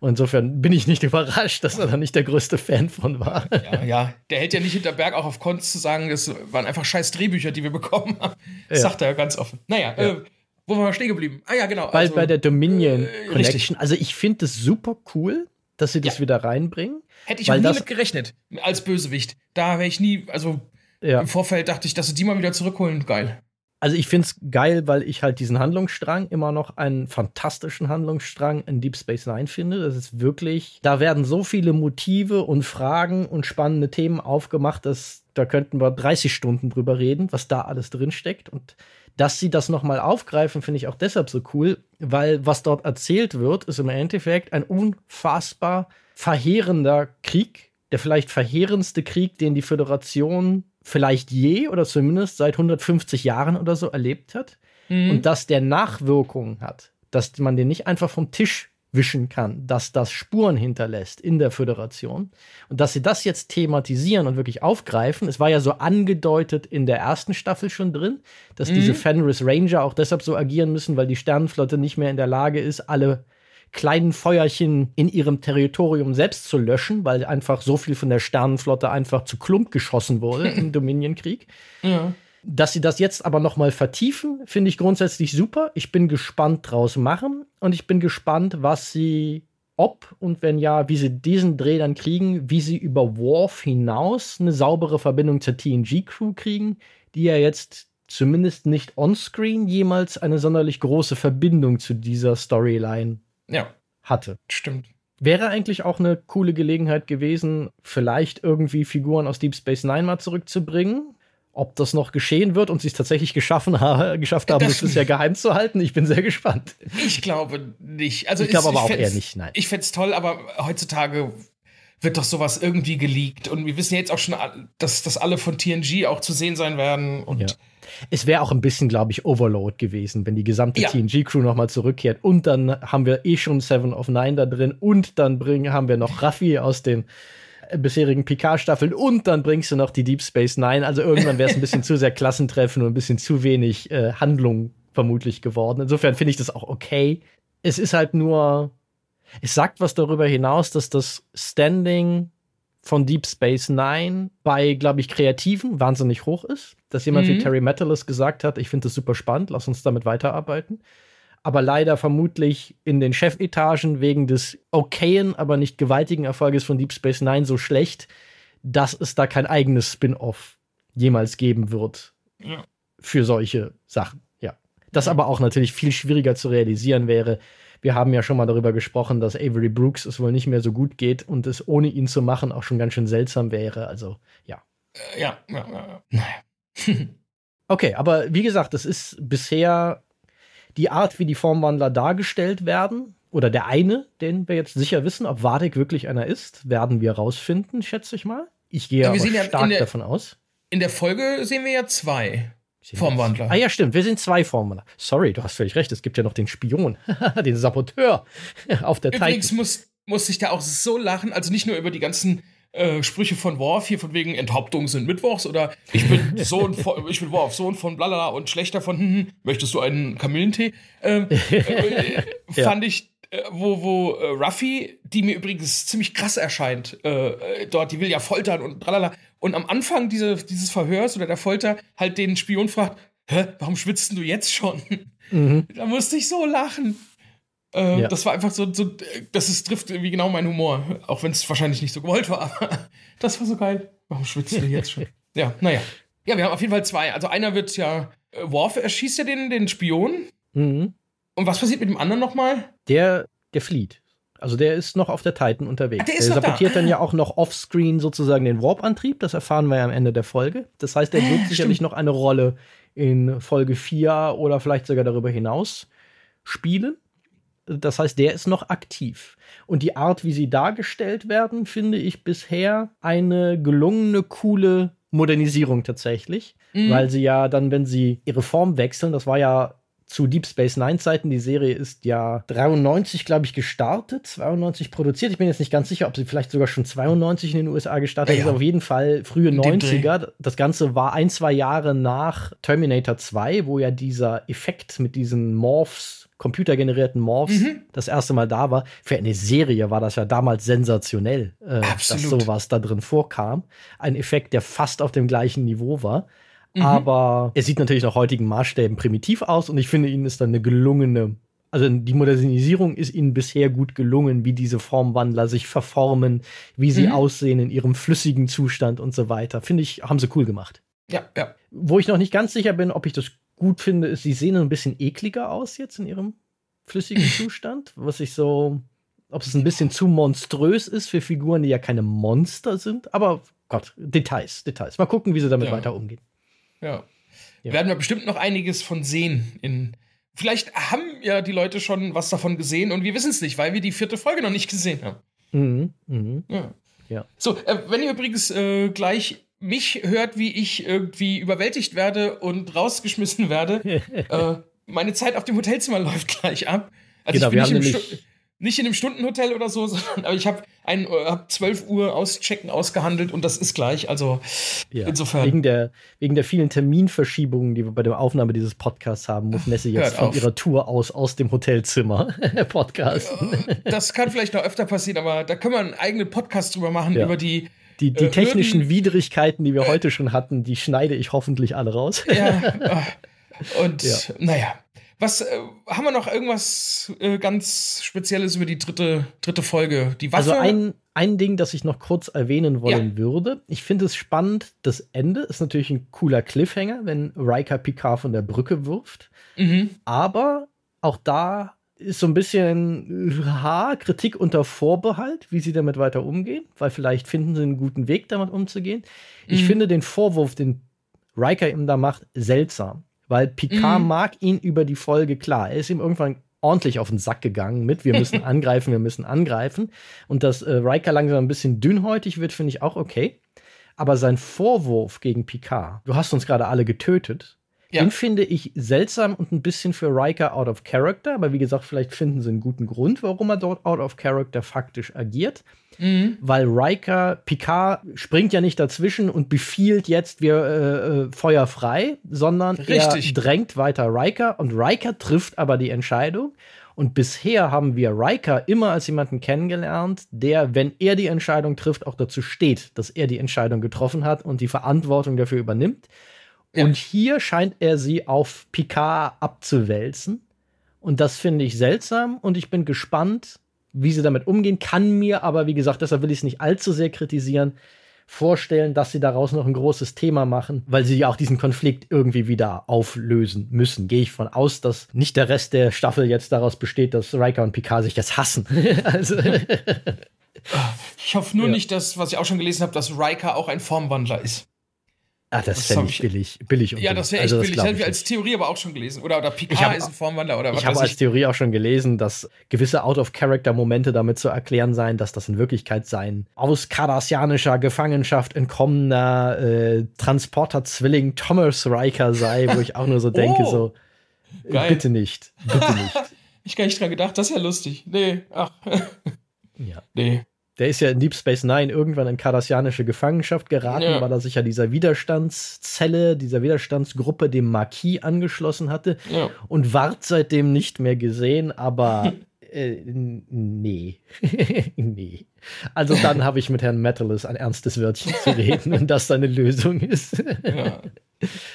Und insofern bin ich nicht überrascht, dass er da nicht der größte Fan von war. Ja, ja. Der hält ja nicht hinter Berg auch auf Konz zu sagen, das waren einfach scheiß Drehbücher, die wir bekommen haben. Das ja. sagt er ja ganz offen. Naja, ja. äh, wo waren wir stehen geblieben? Ah ja, genau. Bald also, bei der Dominion äh, Connection. Richtig. Also ich finde es super cool, dass sie das ja. wieder reinbringen. Hätte ich auch nie mit gerechnet, als Bösewicht. Da wäre ich nie, also im Vorfeld dachte ich, dass sie die mal wieder zurückholen. Geil. Also ich finde es geil, weil ich halt diesen Handlungsstrang immer noch einen fantastischen Handlungsstrang in Deep Space Nine finde. Das ist wirklich, da werden so viele Motive und Fragen und spannende Themen aufgemacht, dass da könnten wir 30 Stunden drüber reden, was da alles drin steckt. Und dass sie das noch mal aufgreifen, finde ich auch deshalb so cool, weil was dort erzählt wird, ist im Endeffekt ein unfassbar verheerender Krieg, der vielleicht verheerendste Krieg, den die Föderation vielleicht je oder zumindest seit 150 Jahren oder so erlebt hat. Mhm. Und dass der Nachwirkungen hat, dass man den nicht einfach vom Tisch wischen kann, dass das Spuren hinterlässt in der Föderation und dass sie das jetzt thematisieren und wirklich aufgreifen. Es war ja so angedeutet in der ersten Staffel schon drin, dass mhm. diese Fenris Ranger auch deshalb so agieren müssen, weil die Sternenflotte nicht mehr in der Lage ist, alle kleinen Feuerchen in ihrem Territorium selbst zu löschen, weil einfach so viel von der Sternenflotte einfach zu Klump geschossen wurde im Dominion-Krieg. Ja. Dass sie das jetzt aber noch mal vertiefen, finde ich grundsätzlich super. Ich bin gespannt draus machen und ich bin gespannt, was sie, ob und wenn ja, wie sie diesen Dreh dann kriegen, wie sie über Worf hinaus eine saubere Verbindung zur TNG-Crew kriegen, die ja jetzt zumindest nicht onscreen jemals eine sonderlich große Verbindung zu dieser Storyline ja. hatte. Stimmt. Wäre eigentlich auch eine coole Gelegenheit gewesen, vielleicht irgendwie Figuren aus Deep Space Nine mal zurückzubringen. Ob das noch geschehen wird und sie es tatsächlich geschaffen ha geschafft haben, das, das bisher geheim zu halten, ich bin sehr gespannt. Ich glaube nicht. Also ich glaube aber auch eher nicht, nein. Ich fände es toll, aber heutzutage wird doch sowas irgendwie geleakt. Und wir wissen jetzt auch schon, dass, dass alle von TNG auch zu sehen sein werden. Und ja. Es wäre auch ein bisschen, glaube ich, Overload gewesen, wenn die gesamte ja. TNG-Crew nochmal zurückkehrt. Und dann haben wir eh schon Seven of Nine da drin. Und dann bringen, haben wir noch Raffi aus den äh, bisherigen Picard-Staffeln. Und dann bringst du noch die Deep Space Nine. Also irgendwann wäre es ein bisschen zu sehr Klassentreffen und ein bisschen zu wenig äh, Handlung vermutlich geworden. Insofern finde ich das auch okay. Es ist halt nur, es sagt was darüber hinaus, dass das Standing von Deep Space Nine bei, glaube ich, Kreativen wahnsinnig hoch ist. Dass jemand mhm. wie Terry Metalis gesagt hat, ich finde das super spannend, lass uns damit weiterarbeiten. Aber leider vermutlich in den Chefetagen wegen des okayen, aber nicht gewaltigen Erfolges von Deep Space Nine so schlecht, dass es da kein eigenes Spin-off jemals geben wird ja. für solche Sachen. Ja. Das aber auch natürlich viel schwieriger zu realisieren wäre, wir haben ja schon mal darüber gesprochen, dass Avery Brooks es wohl nicht mehr so gut geht und es ohne ihn zu machen auch schon ganz schön seltsam wäre. Also, ja. Äh, ja, ja, ja. Okay, aber wie gesagt, das ist bisher die Art, wie die Formwandler dargestellt werden, oder der eine, den wir jetzt sicher wissen, ob Vadik wirklich einer ist, werden wir rausfinden, schätze ich mal. Ich gehe ja, aber stark der, davon aus. In der Folge sehen wir ja zwei. Formwandler. Ah ja, stimmt. Wir sind zwei Formwandler. Sorry, du hast völlig recht. Es gibt ja noch den Spion, den Saboteur auf der Übrigens Titan. muss, muss ich da auch so lachen. Also nicht nur über die ganzen äh, Sprüche von Worf hier von wegen Enthauptungen sind Mittwochs oder ich bin Sohn von, ich bin Worf, Sohn von blalala und schlechter von hm, hm, möchtest du einen Kamillentee? Ähm, äh, fand ja. ich äh, wo, wo äh, Ruffy, die mir übrigens ziemlich krass erscheint, äh, äh, dort, die will ja foltern und tralala. Und am Anfang diese, dieses Verhörs oder der Folter halt den Spion fragt, hä, warum schwitzt du jetzt schon? Mhm. Da musste ich so lachen. Äh, ja. Das war einfach so, so das ist, trifft irgendwie genau meinen Humor. Auch wenn es wahrscheinlich nicht so gewollt war, aber das war so geil. Warum schwitzt du jetzt schon? ja, naja. Ja, wir haben auf jeden Fall zwei. Also einer wird ja, äh, Worf erschießt ja den, den Spion. Mhm. Und was passiert mit dem anderen nochmal? Der, der flieht. Also der ist noch auf der Titan unterwegs. Der, der sabotiert da. dann ja auch noch offscreen sozusagen den Warp-Antrieb. Das erfahren wir ja am Ende der Folge. Das heißt, er wird sicherlich noch eine Rolle in Folge 4 oder vielleicht sogar darüber hinaus spielen. Das heißt, der ist noch aktiv. Und die Art, wie sie dargestellt werden, finde ich bisher eine gelungene, coole Modernisierung tatsächlich. Mhm. Weil sie ja dann, wenn sie ihre Form wechseln, das war ja zu Deep Space Nine Zeiten. Die Serie ist ja 93, glaube ich, gestartet, 92 produziert. Ich bin jetzt nicht ganz sicher, ob sie vielleicht sogar schon 92 in den USA gestartet ja, ist. Auf jeden Fall frühe 90er. Das Ganze war ein, zwei Jahre nach Terminator 2, wo ja dieser Effekt mit diesen Morphs computergenerierten Morphs mhm. das erste Mal da war. Für eine Serie war das ja damals sensationell, äh, dass sowas da drin vorkam. Ein Effekt, der fast auf dem gleichen Niveau war. Mhm. Aber er sieht natürlich nach heutigen Maßstäben primitiv aus und ich finde, ihnen ist dann eine gelungene, also die Modernisierung ist ihnen bisher gut gelungen, wie diese Formwandler sich verformen, wie sie mhm. aussehen in ihrem flüssigen Zustand und so weiter. Finde ich, haben sie cool gemacht. Ja, ja. Wo ich noch nicht ganz sicher bin, ob ich das gut finde, ist, sie sehen ein bisschen ekliger aus jetzt in ihrem flüssigen Zustand, was ich so, ob es ein bisschen zu monströs ist für Figuren, die ja keine Monster sind. Aber Gott, Details, Details. Mal gucken, wie sie damit ja. weiter umgehen. Ja. ja. Werden wir bestimmt noch einiges von sehen. In Vielleicht haben ja die Leute schon was davon gesehen und wir wissen es nicht, weil wir die vierte Folge noch nicht gesehen haben. Mhm, mh. ja. ja. So, äh, wenn ihr übrigens äh, gleich mich hört, wie ich irgendwie überwältigt werde und rausgeschmissen werde, äh, meine Zeit auf dem Hotelzimmer läuft gleich ab. Also genau, ich bin nicht, im nicht in einem Stundenhotel oder so, sondern aber ich habe hab 12 Uhr auschecken ausgehandelt und das ist gleich. Also ja, insofern. Wegen der, wegen der vielen Terminverschiebungen, die wir bei der Aufnahme dieses Podcasts haben, muss Messi jetzt von auf. ihrer Tour aus aus dem Hotelzimmer podcasten. Das kann vielleicht noch öfter passieren, aber da können wir einen eigenen Podcast drüber machen, ja. über die die, die äh, technischen Hürden, Widrigkeiten, die wir heute schon hatten, die schneide ich hoffentlich alle raus. Ja. Und ja. naja. Was äh, haben wir noch irgendwas äh, ganz Spezielles über die dritte, dritte Folge? Die Waffe? Also ein, ein Ding, das ich noch kurz erwähnen wollen ja. würde. Ich finde es spannend, das Ende ist natürlich ein cooler Cliffhanger, wenn Riker Picard von der Brücke wirft. Mhm. Aber auch da ist so ein bisschen ha, Kritik unter Vorbehalt, wie sie damit weiter umgehen, weil vielleicht finden sie einen guten Weg, damit umzugehen. Mhm. Ich finde den Vorwurf, den Riker ihm da macht, seltsam, weil Picard mhm. mag ihn über die Folge klar. Er ist ihm irgendwann ordentlich auf den Sack gegangen mit, wir müssen angreifen, wir müssen angreifen. Und dass äh, Riker langsam ein bisschen dünnhäutig wird, finde ich auch okay. Aber sein Vorwurf gegen Picard, du hast uns gerade alle getötet, ja. Den finde ich seltsam und ein bisschen für Riker out of character, aber wie gesagt, vielleicht finden sie einen guten Grund, warum er dort out of character faktisch agiert. Mhm. Weil Riker, Picard springt ja nicht dazwischen und befiehlt jetzt, wir äh, äh Feuer frei, sondern Richtig. er drängt weiter Riker und Riker trifft aber die Entscheidung. Und bisher haben wir Riker immer als jemanden kennengelernt, der, wenn er die Entscheidung trifft, auch dazu steht, dass er die Entscheidung getroffen hat und die Verantwortung dafür übernimmt. Ja. Und hier scheint er sie auf Picard abzuwälzen. Und das finde ich seltsam und ich bin gespannt, wie sie damit umgehen. Kann mir aber, wie gesagt, deshalb will ich es nicht allzu sehr kritisieren, vorstellen, dass sie daraus noch ein großes Thema machen, weil sie ja auch diesen Konflikt irgendwie wieder auflösen müssen. Gehe ich von aus, dass nicht der Rest der Staffel jetzt daraus besteht, dass Riker und Picard sich jetzt hassen. also ich hoffe nur ja. nicht, dass, was ich auch schon gelesen habe, dass Riker auch ein Formwandler ist. Ah, das, das fände ich billig, billig Ja, das wäre echt also, billig. Das hätte ich als Theorie aber auch schon gelesen. Oder, oder Picard hab, ist ein Formwandler oder was Ich habe als Theorie auch schon gelesen, dass gewisse Out-of-Character-Momente damit zu erklären seien, dass das in Wirklichkeit sein aus kardassianischer Gefangenschaft entkommener äh, Transporter-Zwilling Thomas Riker sei, wo ich auch nur so denke, oh, so, geil. bitte nicht, bitte nicht. ich gar nicht dran gedacht, das ist ja lustig. Nee, ach. ja. Nee. Der ist ja in Deep Space Nine irgendwann in kardassianische Gefangenschaft geraten, ja. weil er sich ja dieser Widerstandszelle, dieser Widerstandsgruppe, dem Marquis, angeschlossen hatte ja. und ward seitdem nicht mehr gesehen, aber äh, nee. nee. Also dann habe ich mit Herrn Metalis ein ernstes Wörtchen zu reden, wenn das seine Lösung ist. Ja.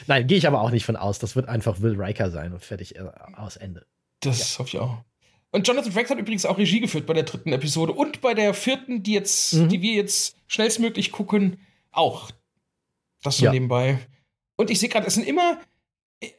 Nein, gehe ich aber auch nicht von aus. Das wird einfach Will Riker sein und fertig äh, aus Ende. Das hoffe ich auch. Und Jonathan Frakes hat übrigens auch Regie geführt bei der dritten Episode und bei der vierten, die jetzt, mhm. die wir jetzt schnellstmöglich gucken, auch. Das so ja. nebenbei. Und ich sehe gerade, es sind immer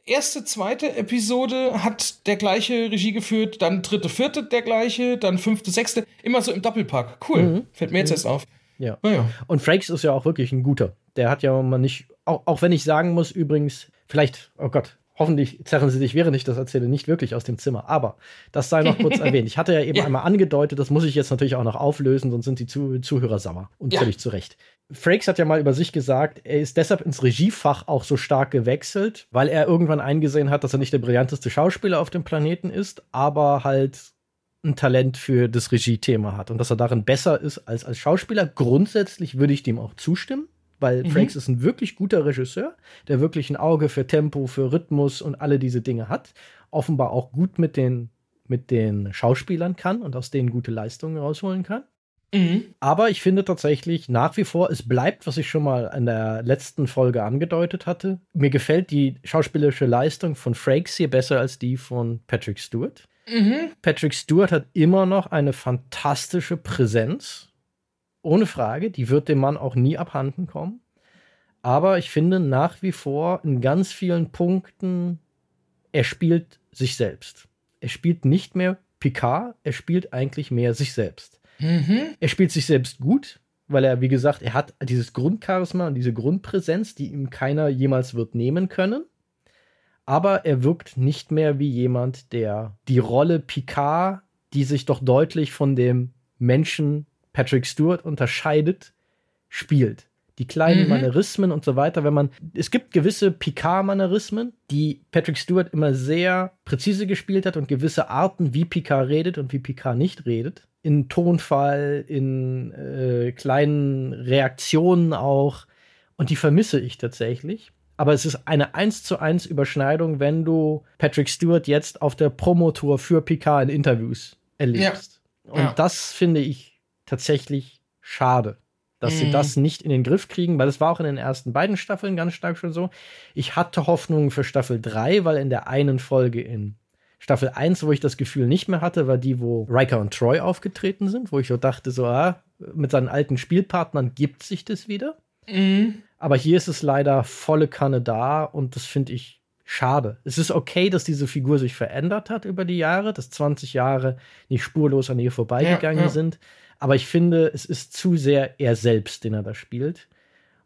erste, zweite Episode hat der gleiche Regie geführt, dann dritte, vierte der gleiche, dann fünfte, sechste, immer so im Doppelpack. Cool. Mhm. Fällt mir jetzt mhm. erst auf. Ja. ja. Und Frakes ist ja auch wirklich ein guter. Der hat ja mal nicht, auch, auch wenn ich sagen muss, übrigens, vielleicht, oh Gott, Hoffentlich zerren sie dich, während ich das erzähle, nicht wirklich aus dem Zimmer. Aber das sei noch kurz erwähnt. Ich hatte ja eben ja. einmal angedeutet, das muss ich jetzt natürlich auch noch auflösen, sonst sind die Zuh Zuhörer sauer. Und ja. völlig zu Recht. Frakes hat ja mal über sich gesagt, er ist deshalb ins Regiefach auch so stark gewechselt, weil er irgendwann eingesehen hat, dass er nicht der brillanteste Schauspieler auf dem Planeten ist, aber halt ein Talent für das Regiethema hat und dass er darin besser ist als als Schauspieler. Grundsätzlich würde ich dem auch zustimmen, weil mhm. Frakes ist ein wirklich guter Regisseur, der wirklich ein Auge für Tempo, für Rhythmus und alle diese Dinge hat. Offenbar auch gut mit den, mit den Schauspielern kann und aus denen gute Leistungen rausholen kann. Mhm. Aber ich finde tatsächlich nach wie vor, es bleibt, was ich schon mal in der letzten Folge angedeutet hatte. Mir gefällt die schauspielerische Leistung von Frakes hier besser als die von Patrick Stewart. Mhm. Patrick Stewart hat immer noch eine fantastische Präsenz. Ohne Frage. Die wird dem Mann auch nie abhanden kommen. Aber ich finde nach wie vor in ganz vielen Punkten, er spielt sich selbst. Er spielt nicht mehr Picard, er spielt eigentlich mehr sich selbst. Mhm. Er spielt sich selbst gut, weil er, wie gesagt, er hat dieses Grundcharisma und diese Grundpräsenz, die ihm keiner jemals wird nehmen können. Aber er wirkt nicht mehr wie jemand, der die Rolle Picard, die sich doch deutlich von dem Menschen Patrick Stewart unterscheidet, spielt die kleinen mhm. Manierismen und so weiter. Wenn man, es gibt gewisse Picard-Manierismen, die Patrick Stewart immer sehr präzise gespielt hat und gewisse Arten, wie Picard redet und wie Picard nicht redet. In Tonfall, in äh, kleinen Reaktionen auch. Und die vermisse ich tatsächlich. Aber es ist eine 1 zu 1 Überschneidung, wenn du Patrick Stewart jetzt auf der Promotour für Picard in Interviews erlebst. Ja. Und ja. das finde ich tatsächlich schade dass mhm. sie das nicht in den Griff kriegen, weil es war auch in den ersten beiden Staffeln ganz stark schon so. Ich hatte Hoffnung für Staffel 3, weil in der einen Folge in Staffel 1, wo ich das Gefühl nicht mehr hatte, war die, wo Riker und Troy aufgetreten sind, wo ich so dachte, so, ah, mit seinen alten Spielpartnern gibt sich das wieder. Mhm. Aber hier ist es leider volle Kanne da und das finde ich schade. Es ist okay, dass diese Figur sich verändert hat über die Jahre, dass 20 Jahre nicht spurlos an ihr vorbeigegangen ja, ja. sind. Aber ich finde, es ist zu sehr er selbst, den er da spielt.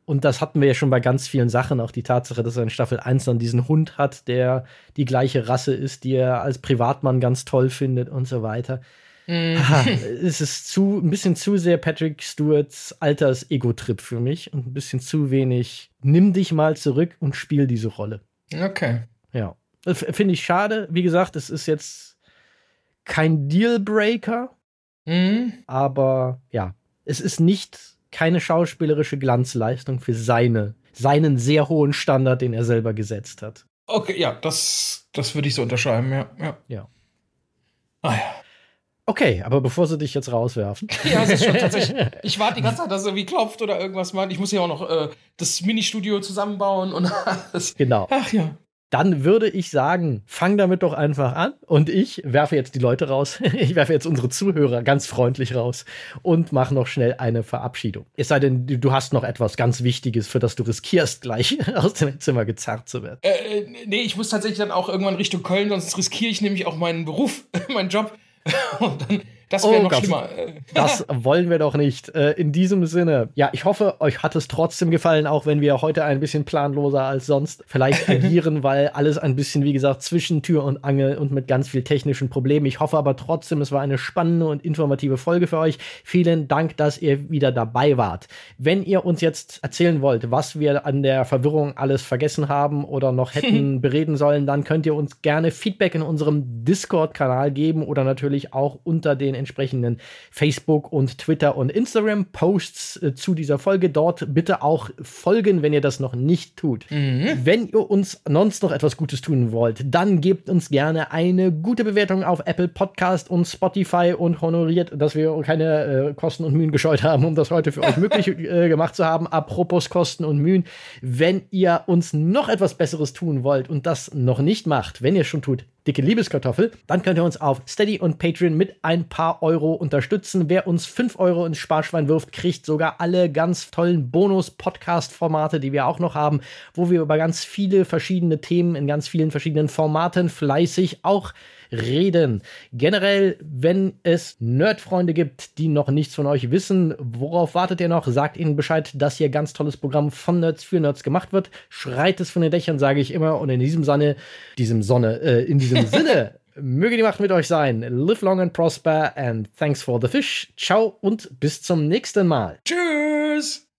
Und das hatten wir ja schon bei ganz vielen Sachen. Auch die Tatsache, dass er in Staffel 1 dann diesen Hund hat, der die gleiche Rasse ist, die er als Privatmann ganz toll findet und so weiter. Mm. es ist zu, ein bisschen zu sehr Patrick Stewarts Alters-Ego-Trip für mich und ein bisschen zu wenig. Nimm dich mal zurück und spiel diese Rolle. Okay. Ja. Finde ich schade. Wie gesagt, es ist jetzt kein Dealbreaker, Mhm. Aber ja, es ist nicht keine schauspielerische Glanzleistung für seine, seinen sehr hohen Standard, den er selber gesetzt hat. Okay, ja, das, das würde ich so unterschreiben, ja. Ja. ja. Ah ja. Okay, aber bevor sie dich jetzt rauswerfen. Ja, es ist schon tatsächlich. Ich warte die ganze Zeit, dass er irgendwie klopft oder irgendwas macht. Ich muss ja auch noch äh, das Ministudio zusammenbauen und alles. Genau. Ach ja dann würde ich sagen, fang damit doch einfach an. Und ich werfe jetzt die Leute raus. Ich werfe jetzt unsere Zuhörer ganz freundlich raus und mache noch schnell eine Verabschiedung. Es sei denn, du hast noch etwas ganz Wichtiges, für das du riskierst, gleich aus dem Zimmer gezerrt zu werden. Äh, äh, nee, ich muss tatsächlich dann auch irgendwann Richtung Köln, sonst riskiere ich nämlich auch meinen Beruf, meinen Job. und dann das wäre oh noch Gott. schlimmer. Das wollen wir doch nicht. Äh, in diesem Sinne, ja, ich hoffe, euch hat es trotzdem gefallen, auch wenn wir heute ein bisschen planloser als sonst vielleicht agieren, weil alles ein bisschen, wie gesagt, zwischen Tür und Angel und mit ganz viel technischen Problemen. Ich hoffe aber trotzdem, es war eine spannende und informative Folge für euch. Vielen Dank, dass ihr wieder dabei wart. Wenn ihr uns jetzt erzählen wollt, was wir an der Verwirrung alles vergessen haben oder noch hätten bereden sollen, dann könnt ihr uns gerne Feedback in unserem Discord-Kanal geben oder natürlich auch unter den entsprechenden Facebook und Twitter und Instagram Posts äh, zu dieser Folge. Dort bitte auch folgen, wenn ihr das noch nicht tut. Mhm. Wenn ihr uns sonst noch etwas Gutes tun wollt, dann gebt uns gerne eine gute Bewertung auf Apple Podcast und Spotify und honoriert, dass wir keine äh, Kosten und Mühen gescheut haben, um das heute für euch möglich äh, gemacht zu haben. Apropos Kosten und Mühen, wenn ihr uns noch etwas Besseres tun wollt und das noch nicht macht, wenn ihr schon tut, dicke Liebeskartoffel, dann könnt ihr uns auf Steady und Patreon mit ein paar Euro unterstützen. Wer uns 5 Euro ins Sparschwein wirft, kriegt sogar alle ganz tollen Bonus-Podcast-Formate, die wir auch noch haben, wo wir über ganz viele verschiedene Themen in ganz vielen verschiedenen Formaten fleißig auch reden. Generell, wenn es Nerdfreunde gibt, die noch nichts von euch wissen, worauf wartet ihr noch? Sagt ihnen Bescheid, dass hier ganz tolles Programm von Nerds für Nerds gemacht wird. Schreit es von den Dächern, sage ich immer. Und in diesem Sinne, diesem Sonne, äh, in diesem Sinne, möge die Macht mit euch sein. Live long and prosper and thanks for the fish. Ciao und bis zum nächsten Mal. Tschüss.